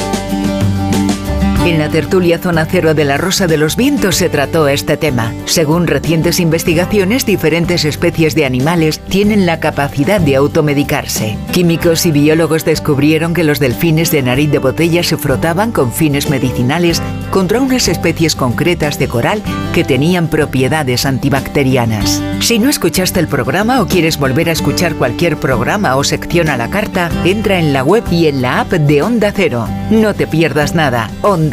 En la tertulia Zona Cero de la Rosa de los Vientos se trató este tema. Según recientes investigaciones, diferentes especies de animales tienen la capacidad de automedicarse. Químicos y biólogos descubrieron que los delfines de nariz de botella se frotaban con fines medicinales contra unas especies concretas de coral que tenían propiedades antibacterianas. Si no escuchaste el programa o quieres volver a escuchar cualquier programa o sección a la carta, entra en la web y en la app de Onda Cero. No te pierdas nada. Onda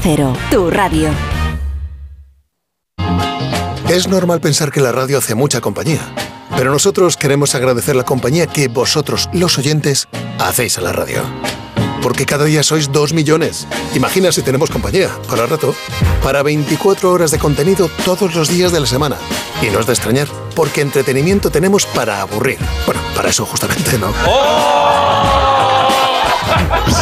Cero, tu radio. Es normal pensar que la radio hace mucha compañía, pero nosotros queremos agradecer la compañía que vosotros, los oyentes, hacéis a la radio. Porque cada día sois dos millones. Imagina si tenemos compañía, para rato, para 24 horas de contenido todos los días de la semana. Y no es de extrañar, porque entretenimiento tenemos para aburrir. Bueno, para eso justamente, ¿no? Ya,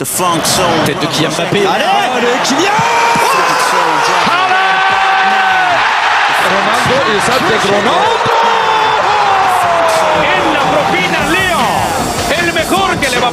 Tête de Kylian Mbappé. Allez, Allez, Kylian Ronaldo y Sánchez Ronaldo. En la propina Leo. El mejor que le va a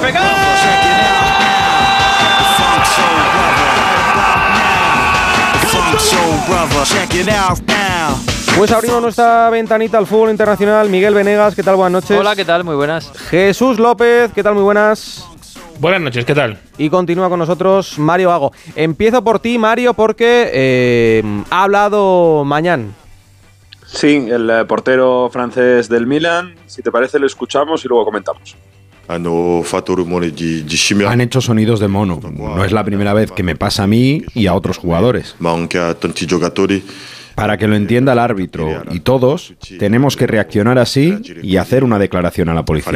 Funk soul brother, check it out now. Pues abrimos nuestra ventanita al fútbol internacional. Miguel Venegas, ¿qué tal? Buenas noches. Hola, ¿qué tal? Muy buenas. Jesús López, ¿qué tal? Muy buenas. Buenas noches, ¿qué tal? Y continúa con nosotros Mario Hago. Empiezo por ti, Mario, porque eh, ha hablado mañana. Sí, el eh, portero francés del Milan. Si te parece, lo escuchamos y luego comentamos. Han hecho sonidos de mono. No es la primera vez que me pasa a mí y a otros jugadores. Para que lo entienda el árbitro y todos, tenemos que reaccionar así y hacer una declaración a la policía.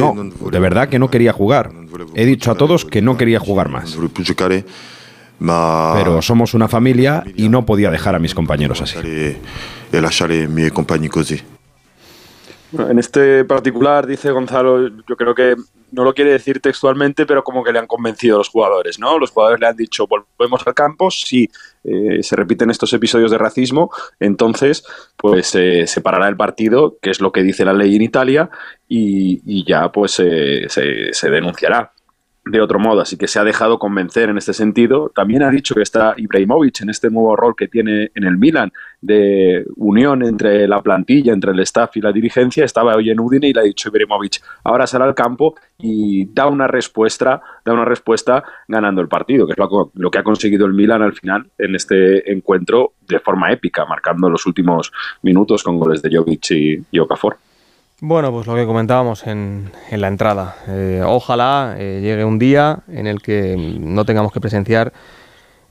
No, de verdad que no quería jugar. He dicho a todos que no quería jugar más. Pero somos una familia y no podía dejar a mis compañeros así. En este particular, dice Gonzalo, yo creo que no lo quiere decir textualmente, pero como que le han convencido a los jugadores, ¿no? Los jugadores le han dicho, volvemos al campo, si eh, se repiten estos episodios de racismo, entonces pues eh, se parará el partido, que es lo que dice la ley en Italia, y, y ya pues eh, se, se denunciará de otro modo, así que se ha dejado convencer en este sentido. También ha dicho que está Ibrahimovic en este nuevo rol que tiene en el Milan de unión entre la plantilla, entre el staff y la dirigencia. Estaba hoy en Udine y le ha dicho Ibrahimovic, ahora sale al campo y da una respuesta, da una respuesta ganando el partido, que es lo, que ha conseguido el Milan al final en este encuentro de forma épica, marcando los últimos minutos con goles de Jovic y, y Okafor. Bueno, pues lo que comentábamos en, en la entrada. Eh, ojalá eh, llegue un día en el que no tengamos que presenciar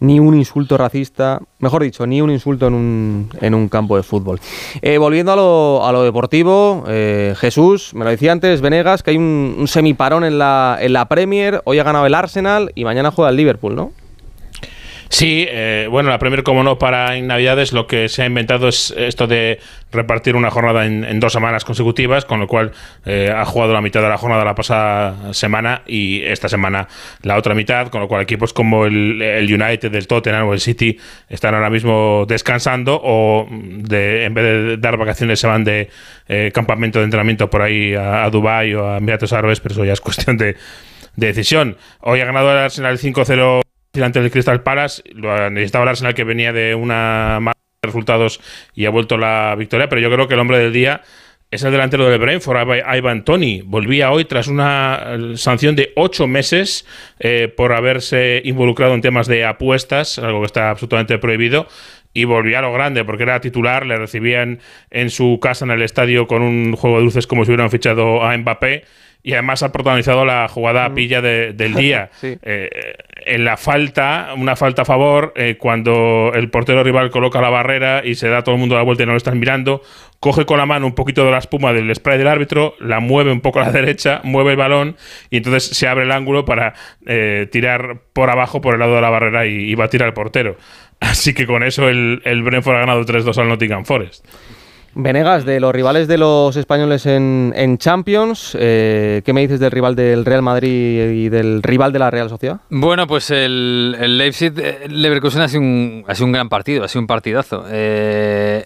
ni un insulto racista, mejor dicho, ni un insulto en un, en un campo de fútbol. Eh, volviendo a lo, a lo deportivo, Jesús, me lo decía antes Venegas, que hay un, un semiparón en la, en la Premier, hoy ha ganado el Arsenal y mañana juega el Liverpool, ¿no? Sí, eh, bueno, la primera, como no, para en Navidades lo que se ha inventado es esto de repartir una jornada en, en dos semanas consecutivas, con lo cual eh, ha jugado la mitad de la jornada la pasada semana y esta semana la otra mitad, con lo cual equipos como el, el United, el Tottenham o el City están ahora mismo descansando o de, en vez de dar vacaciones se van de eh, campamento de entrenamiento por ahí a, a Dubái o a Emiratos Árabes, pero eso ya es cuestión de, de decisión. Hoy ha ganado el Arsenal 5-0 ante el Crystal Palace. Lo necesitaba el Arsenal que venía de una mala de resultados y ha vuelto la victoria, pero yo creo que el hombre del día es el delantero del Brentford, Ivan Tony. Volvía hoy tras una sanción de ocho meses eh, por haberse involucrado en temas de apuestas, algo que está absolutamente prohibido. Y volvía a lo grande, porque era titular, le recibían en su casa en el estadio con un juego de luces como si hubieran fichado a Mbappé y además ha protagonizado la jugada pilla del día. Eh, en la falta, una falta a favor, eh, cuando el portero rival coloca la barrera y se da todo el mundo la vuelta y no lo están mirando, coge con la mano un poquito de la espuma del spray del árbitro, la mueve un poco a la derecha, mueve el balón y entonces se abre el ángulo para eh, tirar por abajo por el lado de la barrera y, va a tirar el portero. Así que con eso el, el Brentford ha ganado 3-2 al Nottingham Forest. Venegas, de los rivales de los españoles en, Champions, eh, ¿qué me dices del rival del Real Madrid y del rival de la Real Sociedad? Bueno, pues el, el Leipzig, eh, Leverkusen ha sido, un, gran partido, ha sido un partidazo. Eh,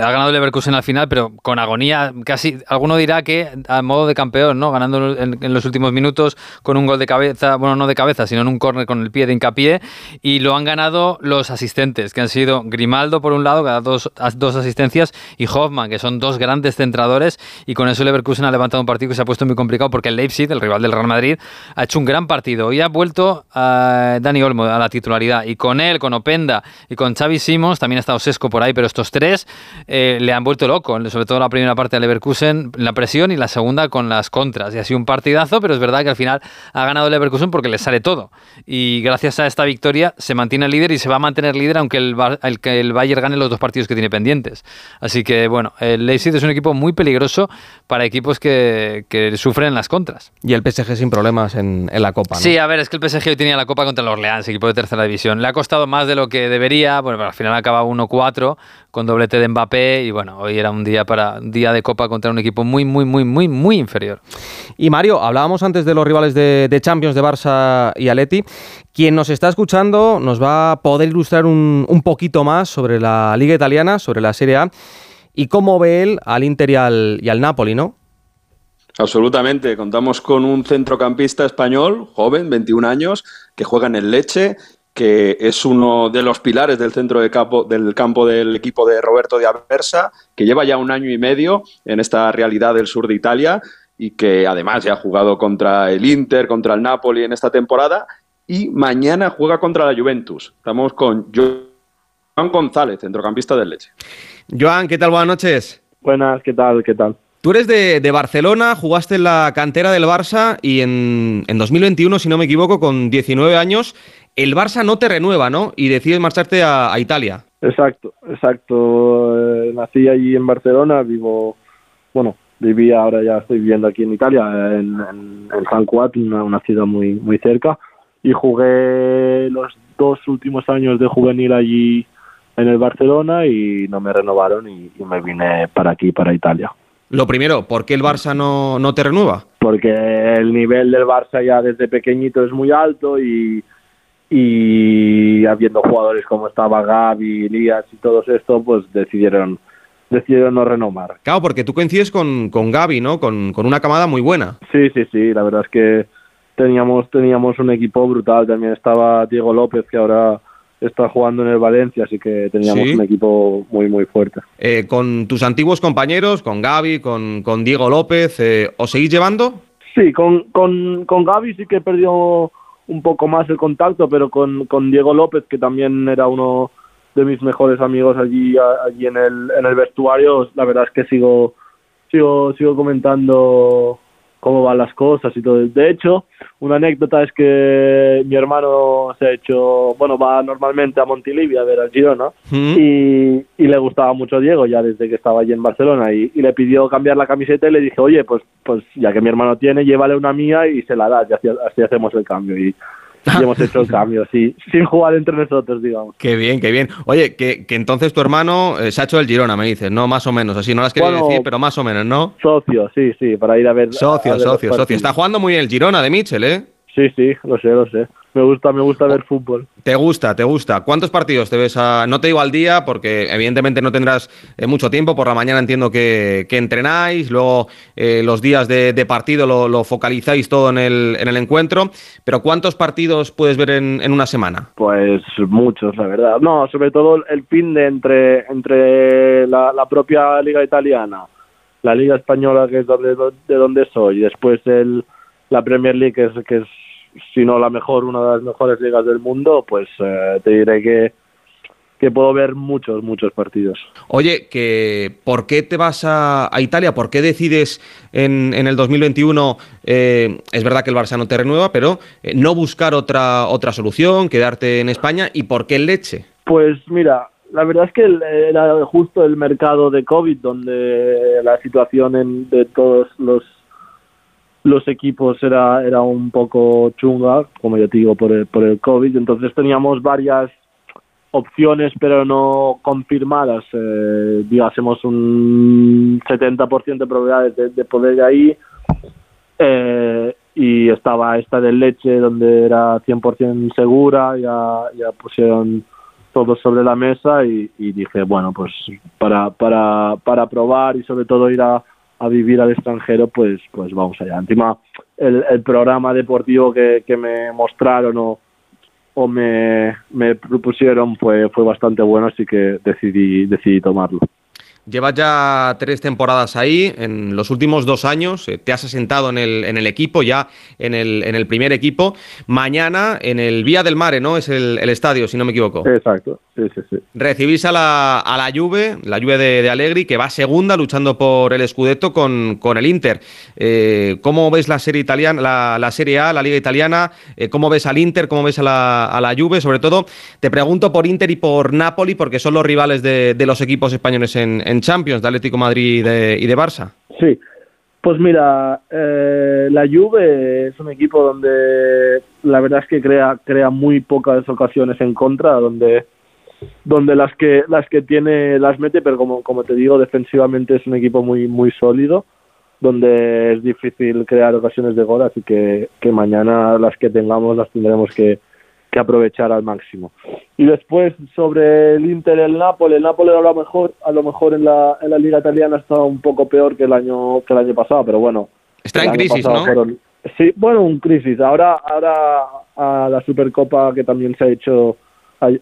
ha ganado Leverkusen al final, pero con agonía, casi, alguno dirá que a modo de campeón, ¿no? Ganando en, los últimos minutos con un gol de cabeza, bueno, no de cabeza, sino en un córner con el pie de hincapié, y lo han ganado los asistentes, que han sido Grimaldo por un lado, que ha dado dos, asistencias, y Que son dos grandes centradores, y con eso Leverkusen ha levantado un partido que se ha puesto muy complicado porque el Leipzig, el rival del Real Madrid, ha hecho un gran partido. Y ha vuelto a Dani Olmo a la titularidad, y con él, con Openda y con Xavi Simons, también ha estado Sesco por ahí, pero estos tres eh, le han vuelto loco, sobre todo la primera parte de Leverkusen, la presión, y la segunda con las contras. Y ha sido un partidazo, pero es verdad que al final ha ganado Leverkusen porque le sale todo. Y gracias a esta victoria se mantiene líder y se va a mantener líder aunque el, el, el Bayern gane los dos partidos que tiene pendientes. Así que bueno, el Leipzig es un equipo muy peligroso para equipos que, sufren las contras. Y el PSG sin problemas en, la Copa, ¿no? Sí, a ver, es que el PSG hoy tenía la Copa contra el Orleans, equipo de tercera división. Le ha costado más de lo que debería, bueno, pero al final acaba 1-4 con doblete de Mbappé y bueno, hoy era un día para día de Copa contra un equipo muy, muy, muy, muy, muy inferior. Y Mario, hablábamos antes de los rivales de, de Champions de Barça y Aleti. Quien nos está escuchando nos va a poder ilustrar un, un poquito más sobre la Liga Italiana, sobre la Serie A y cómo ve él al Inter y al, Napoli, ¿no? Absolutamente. Contamos con un centrocampista español, joven, 21 años, que juega en el Leche, que es uno de los pilares del centro de campo, del campo del equipo de Roberto de Aversa, que lleva ya un año y medio en esta realidad del sur de Italia y que además ya ha jugado contra el Inter, contra el Napoli en esta temporada y mañana juega contra la Juventus. Estamos con Joan González, centrocampista del Leche. Joan, ¿qué tal? Buenas noches. Buenas, ¿qué tal? ¿Qué tal? Tú eres de, Barcelona, jugaste en la cantera del Barça y en, 2021, si no me equivoco, con 19 años, el Barça no te renueva, ¿no? Y decides marcharte a, Italia. Exacto, exacto. Eh, nací allí en Barcelona, vivo, bueno, vivía, ahora ya estoy viviendo aquí en Italia, en, San Cuat, una, ciudad muy, muy cerca, y jugué los dos últimos años de juvenil allí en el Barcelona y no me renovaron y, me vine para aquí, para Italia. Lo primero, ¿por qué el Barça no, no te renueva? Porque el nivel del Barça ya desde pequeñito es muy alto y, y habiendo jugadores como estaba Gaby, Elías y todos esto, pues decidieron decidieron no renovar. Claro, porque tú coincides con, con Gaby, ¿no? Con, con, una camada muy buena. Sí, sí, sí, la verdad es que teníamos, teníamos un equipo brutal. También estaba Diego López, que ahora está jugando en el Valencia, así que teníamos un equipo muy, muy fuerte. Eh, con tus antiguos compañeros, con Gaby, con, con Diego López, eh, ¿os seguís llevando? Sí, con, con, con Gaby sí que perdió un poco más el contacto, pero con, con Diego López, que también era uno de mis mejores amigos allí, allí en, el, en el vestuario, la verdad es que sigo, sigo, sigo comentando cómo van las cosas y todo. De hecho, una anécdota es que mi hermano se ha hecho, bueno, va normalmente a Montilivia a ver al Girona y, le gustaba mucho Diego ya desde que estaba allí en Barcelona y, le pidió cambiar la camiseta y le dije, oye, pues, pues ya que mi hermano tiene, llévale una mía y se la da, y así hacemos el cambio. Y, y hemos hecho el cambio, sí, sin jugar entre nosotros, digamos. Qué bien, qué bien. Oye, que, que entonces tu hermano eh, se ha hecho el Girona, me dices, ¿no? Más o menos, así no las quería decir, pero más o menos, ¿no? Socio, sí, sí, para ir a ver. Socio, socio, socio. Está jugando muy bien el Girona de Mitchell, ¿eh? Sí, sí, lo sé, lo sé. Me gusta, me gusta ver fútbol. Te gusta, te gusta. ¿Cuántos partidos te ves a.? No te digo al día, porque evidentemente no tendrás eh, mucho tiempo. Por la mañana entiendo que, entrenáis, luego eh, los días de, partido lo, focalizáis todo en el, en el encuentro. Pero ¿cuántos partidos puedes ver en, una semana? Pues muchos, la verdad. No, sobre todo el fin de entre, entre la, propia Liga Italiana, la Liga Española, que es de donde soy, y después el, la Premier League, que es, que es si no la mejor, una de las mejores ligas del mundo, pues eh, te diré que, que puedo ver muchos, muchos partidos. Oye, que ¿por qué te vas a, Italia? ¿Por qué decides en, en el 2021, eh, es verdad que el Barça no te renueva, pero eh, no buscar otra, otra solución, quedarte en España? ¿Y por qué el Leche? Pues mira, la verdad es que era justo el mercado de COVID donde la situación en, de todos los los equipos era, era un poco chunga, como ya te digo, por el, por el COVID. Entonces teníamos varias opciones pero no confirmadas, eh, digásemos un 70% de probabilidades de, poder ir ahí. Eh, y estaba esta de leche donde era 100% segura, ya, ya pusieron todo sobre la mesa y, dije, bueno, pues para, para, para probar y sobre todo ir a, a vivir al extranjero, pues, pues vamos allá. Encima, el, el programa deportivo que, que me mostraron o, me, me propusieron fue, fue bastante bueno, así que decidí, decidí tomarlo. Llevas ya tres temporadas ahí, en los últimos dos años eh, te has asentado en el, en el equipo, ya en el, en el primer equipo. Mañana en el Vía del Mare, ¿no? Es el, estadio, si no me equivoco. Exacto, sí, sí, sí. Recibís a la, a la Juve, la Juve de, de Allegri, que va segunda luchando por el Scudetto con, con el Inter. Eh, ¿Cómo ves la serie italiana, la, la Serie A, la Liga Italiana? Eh, ¿Cómo ves al Inter? ¿Cómo ves a la, a la Juve? Sobre todo, te pregunto por Inter y por Napoli, porque son los rivales de, de los equipos españoles en en Champions de Atlético Madrid y de, Barça. Sí, pues mira, eh, la Juve es un equipo donde la verdad es que crea crea muy pocas ocasiones en contra, donde donde las que las que tiene las mete, pero como como te digo, defensivamente es un equipo muy muy sólido, donde es difícil crear ocasiones de gol, así que que mañana las que tengamos las tendremos que que aprovechar al máximo. Y después sobre el Inter el Napoli, el Napoli a lo mejor, a lo mejor en la, en la liga italiana está un poco peor que el año que el año pasado, pero bueno. Está en crisis, ¿no? sí, bueno, un crisis. Ahora, ahora a la Supercopa que también se ha hecho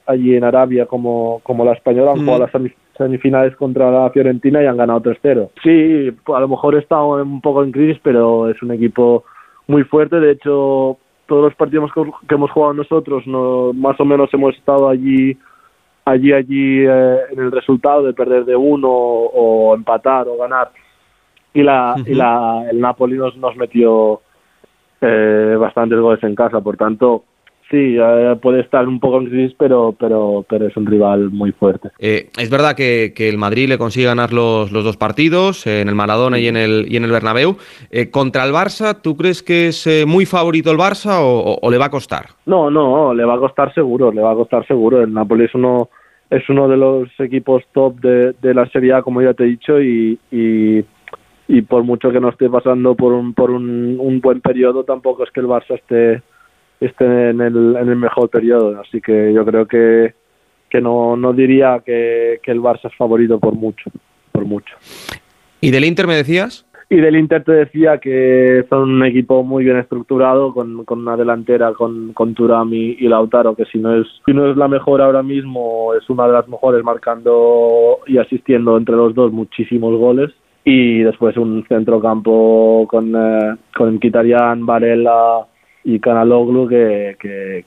allí en Arabia como, como la española, han jugado mm. las semifinales contra la Fiorentina y han ganado 3-0. Sí, a lo mejor está un poco en crisis, pero es un equipo muy fuerte. De hecho, todos los partidos que hemos jugado nosotros, no, más o menos hemos estado allí, allí, allí eh, en el resultado de perder de uno o, empatar o ganar. Y la, y la el Napoli nos, nos metió eh, bastantes goles en casa, por tanto, Sí, puede estar un poco en crisis, pero, pero, pero es un rival muy fuerte. Eh, es verdad que, el Madrid le consigue ganar los, los dos partidos, en el Maradona y en el, y en el Bernabéu. Eh, contra el Barça, ¿tú crees que es eh, muy favorito el Barça o, le va a costar? No, no, le va a costar seguro, le va a costar seguro. El Napoli es uno, es uno de los equipos top de, de la Serie A, como ya te he dicho, y, y, y por mucho que no esté pasando por un, por un, un buen periodo, tampoco es que el Barça esté esté en el, en el mejor periodo. Así que yo creo que, que no, no diría que, que el Barça es favorito por mucho, por mucho. ¿Y del Inter me decías? Y del Inter te decía que son un equipo muy bien estructurado, con, con una delantera con, con Turami y Lautaro, que si no, es, si no es la mejor ahora mismo, es una de las mejores, marcando y asistiendo entre los dos muchísimos goles. Y después un centrocampo con, eh, con Kitarian, Varela, y Canaloglu que,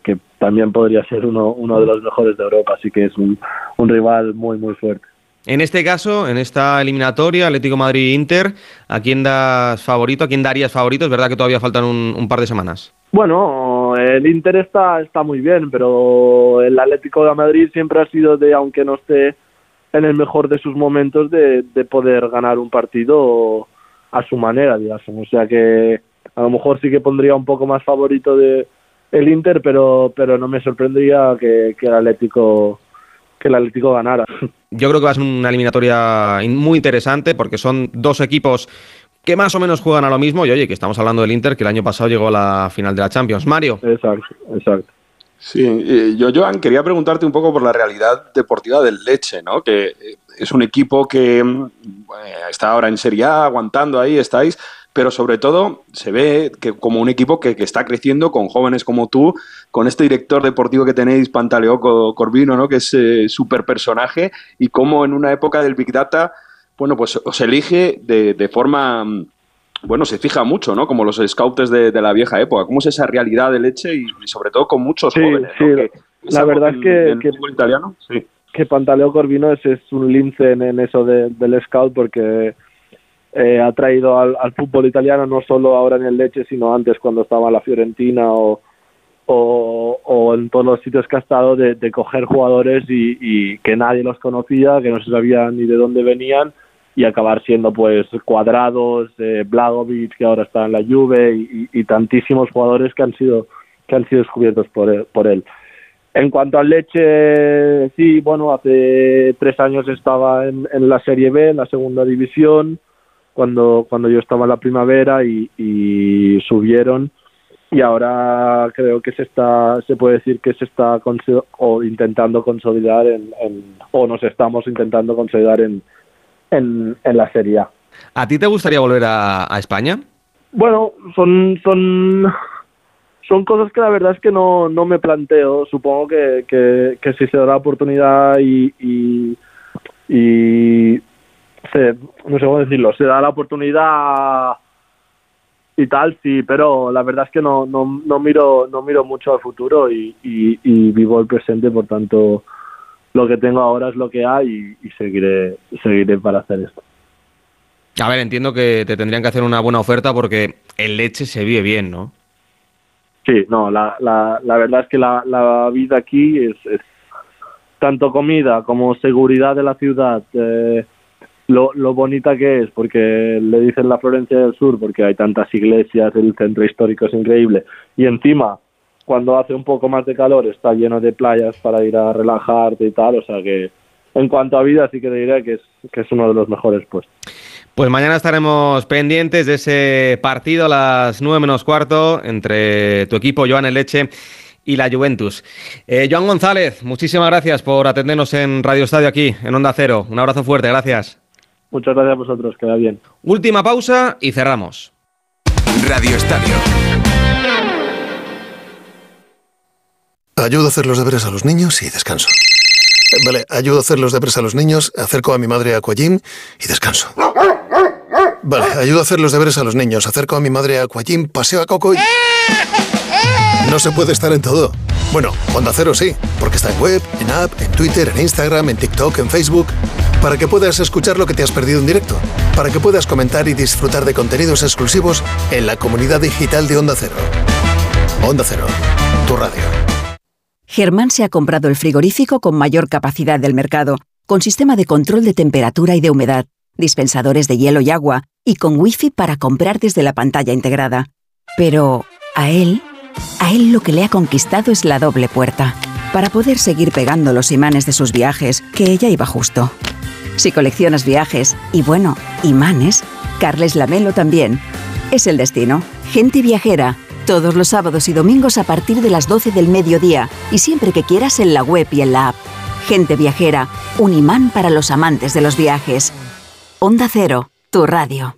que, también podría ser uno, uno de los mejores de Europa, así que es un, un rival muy muy fuerte. En este caso, en esta eliminatoria, Atlético Madrid-Inter, ¿a quién das favorito? ¿A quién darías favorito? Es verdad que todavía faltan un, un, par de semanas. Bueno, el Inter está, está muy bien, pero el Atlético de Madrid siempre ha sido de, aunque no esté en el mejor de sus momentos, de, de poder ganar un partido a su manera, digamos. O sea que a lo mejor sí que pondría un poco más favorito de el Inter, pero, pero no me sorprendería que, el Atlético que el Atlético ganara. Yo creo que va a ser una eliminatoria muy interesante porque son dos equipos que más o menos juegan a lo mismo y oye, que estamos hablando del Inter que el año pasado llegó a la final de la Champions. Mario. Exacto, exacto. Sí, yo, Joan, quería preguntarte un poco por la realidad deportiva del Leche, ¿no? Que eh, es un equipo que mm, eh, está ahora en Serie A, aguantando ahí, estáis, pero sobre todo se ve que como un equipo que, está creciendo con jóvenes como tú, con este director deportivo que tenéis, Pantaleo Corvino, ¿no? que es eh, súper personaje, y cómo en una época del Big Data, bueno, pues os elige de, forma, mm, bueno, se fija mucho, ¿no? Como los scouts de, la vieja época, cómo es esa realidad de leche y, sobre todo con muchos jóvenes. Sí, la verdad es que, italiano, sí. que Pantaleo Corvino es, es un lince en, en eso de- del scout porque eh, ha traído al, fútbol italiano no solo ahora en el Leche, sino antes cuando estaba en la Fiorentina o, o, en todos los sitios que ha estado de, coger jugadores y, que nadie los conocía, que no se sabía ni de dónde venían y acabar siendo pues cuadrados, eh, Blagovic que ahora está en la Juve y, tantísimos jugadores que han sido que han sido descubiertos por él, por él. En cuanto al Leche, sí, bueno, hace tres años estaba en la Serie B, en la segunda división, cuando, cuando yo estaba en la primavera y, y subieron. Y ahora creo que se está, se puede decir que se está o intentando consolidar en, en- o nos estamos intentando consolidar en, en, en la Serie A. ¿A ti te gustaría volver a, a España? Bueno, son, son, son cosas que la verdad es que no, no me planteo. Supongo que, que, que si se da la oportunidad y, y, y no sé cómo decirlo, se da la oportunidad y tal, sí, pero la verdad es que no, no, no miro, no miro mucho al futuro y, y, y vivo el presente, por tanto, lo que tengo ahora es lo que hay y, y seguiré, seguiré para hacer esto. A ver, entiendo que te tendrían que hacer una buena oferta porque el leche se vive bien, ¿no? Sí, no, la, la, la verdad es que la, la vida aquí es, es tanto comida como seguridad de la ciudad, eh, lo, lo bonita que es, porque le dicen la Florencia del Sur, porque hay tantas iglesias, el centro histórico es increíble, y encima, cuando hace un poco más de calor, está lleno de playas para ir a relajarte y tal, o sea que en cuanto a vida sí que te diré que es, que es uno de los mejores puestos. Pues mañana estaremos pendientes de ese partido a las 9 menos cuarto entre tu equipo, Joan El Leche, y la Juventus. Eh, Joan González, muchísimas gracias por atendernos en Radio Estadio aquí, en Onda Cero. Un abrazo fuerte, gracias. Muchas gracias a vosotros, queda bien. Última pausa y cerramos. Radio Estadio. Ayudo a hacer los deberes a los niños y descanso. Eh, Vale, ayudo a hacer los deberes a los niños, acerco a mi madre a Aquagym y descanso. Vale, ayudo a hacer los deberes a los niños, acerco a mi madre a Aquagym, paseo a Coco y... No se puede estar en todo. Bueno, Onda Cero sí, porque está en web, en app, en Twitter, en Instagram, en TikTok, en Facebook, para que puedas escuchar lo que te has perdido en directo, para que puedas comentar y disfrutar de contenidos exclusivos en la comunidad digital de Onda Cero. Onda Cero, tu radio. Germán se ha comprado el frigorífico con mayor capacidad del mercado, con sistema de control de temperatura y de humedad, dispensadores de hielo y agua, y con wifi para comprar desde la pantalla integrada. Pero a él, a él lo que le ha conquistado es la doble puerta, para poder seguir pegando los imanes de sus viajes, que ella iba justo. Si coleccionas viajes, y bueno, imanes, Carles Lamelo también. Es el destino. Gente viajera. Todos los sábados y domingos a partir de las 12 del mediodía y siempre que quieras en la web y en la app. Gente viajera. Un imán para los amantes de los viajes. Onda Cero, tu radio.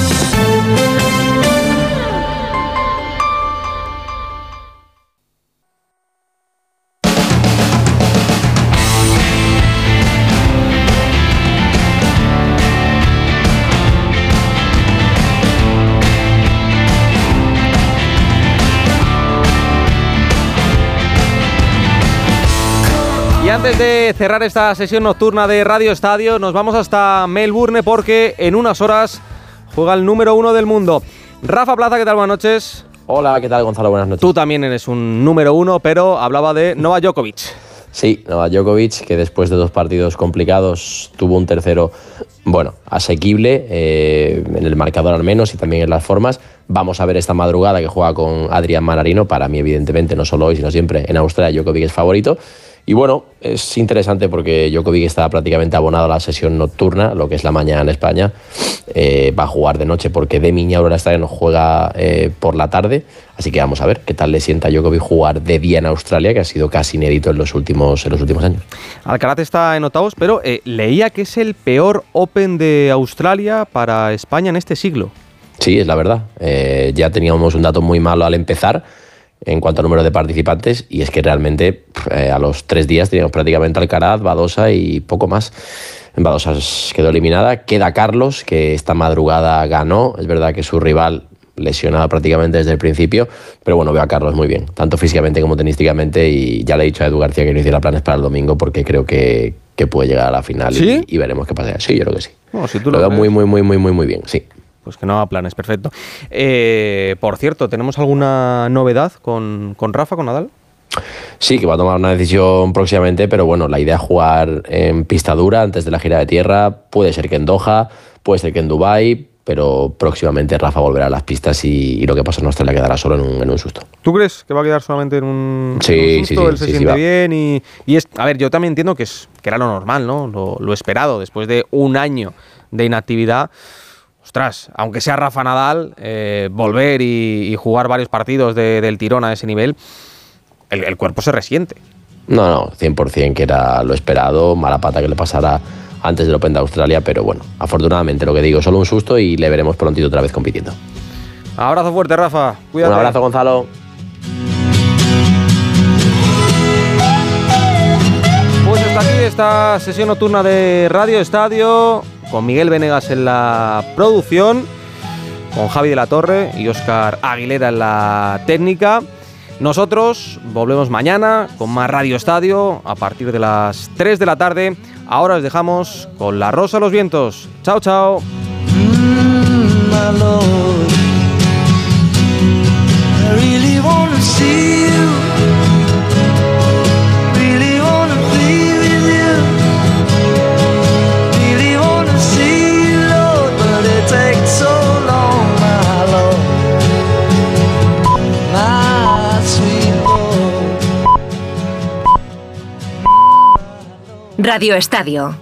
Antes de cerrar esta sesión nocturna de Radio Estadio, nos vamos hasta Melbourne porque en unas horas juega el número uno del mundo. Rafa Plaza, ¿qué tal? Buenas noches. Hola, ¿qué tal Gonzalo? Buenas noches. Tú también eres un número uno, pero hablaba de Novak Djokovic. Sí, Novak Djokovic, que después de dos partidos complicados tuvo un tercero, bueno, asequible, eh, en el marcador al menos y también en las formas. Vamos a ver esta madrugada que juega con Adrián Manarino. Para mí, evidentemente, no solo hoy, sino siempre en Australia, Djokovic es favorito. Y bueno, es interesante porque Djokovic está prácticamente abonado a la sesión nocturna, lo que es la mañana en España. Eh, va a jugar de noche porque de Miña ahora está no juega eh, por la tarde. Así que vamos a ver qué tal le sienta a Djokovic jugar de día en Australia, que ha sido casi inédito en los últimos, en los últimos años. Alcaraz está en octavos, pero eh, leía que es el peor Open de Australia para España en este siglo. Sí, es la verdad. ya teníamos un dato muy malo al empezar en cuanto a número de participantes y es que realmente eh, a los tres días teníamos prácticamente Alcaraz, Badosa y poco más. Badosa quedó eliminada, queda Carlos que esta madrugada ganó, es verdad que su rival lesionado prácticamente desde el principio, pero bueno, veo a Carlos muy bien, tanto físicamente como tenísticamente y ya le he dicho a Edu García que no hiciera planes para el domingo porque creo que, puede llegar a la final y, veremos qué pasa. Sí, yo creo que sí. lo, veo muy, muy, muy, muy, muy, muy bien, sí. Pues que no haga planes, perfecto. Eh, por cierto, ¿tenemos alguna novedad con, Rafa, con Nadal? Sí, que va a tomar una decisión próximamente, pero bueno, la idea es jugar en pista dura antes de la gira de tierra. Puede ser que en Doha, puede ser que en Dubai, pero próximamente Rafa volverá a las pistas y, lo que pasa en Australia quedará solo en un, susto. ¿Tú crees que va a quedar solamente en un, sí, susto? Sí, Él se siente bien y, es, a ver, yo también entiendo que, es, que era lo normal, ¿no? Lo, lo esperado después de un año de inactividad ostras, aunque sea Rafa Nadal, eh, volver y, jugar varios partidos del tirón a ese nivel, el, cuerpo se resiente. No, no, 100% que era lo esperado, mala pata que le pasara antes del Open de Australia, pero bueno, afortunadamente lo que digo, solo un susto y le veremos prontito otra vez compitiendo. Abrazo fuerte, Rafa. Cuídate. Un abrazo, Gonzalo. Pues hasta aquí esta sesión nocturna de Radio Estadio con Miguel Venegas en la producción, con Javi de la Torre y Óscar Aguilera en la técnica. Nosotros volvemos mañana con más Radio Estadio a partir de las 3 de la tarde. Ahora os dejamos con La Rosa a los Vientos. Chao, chao. Radio Estadio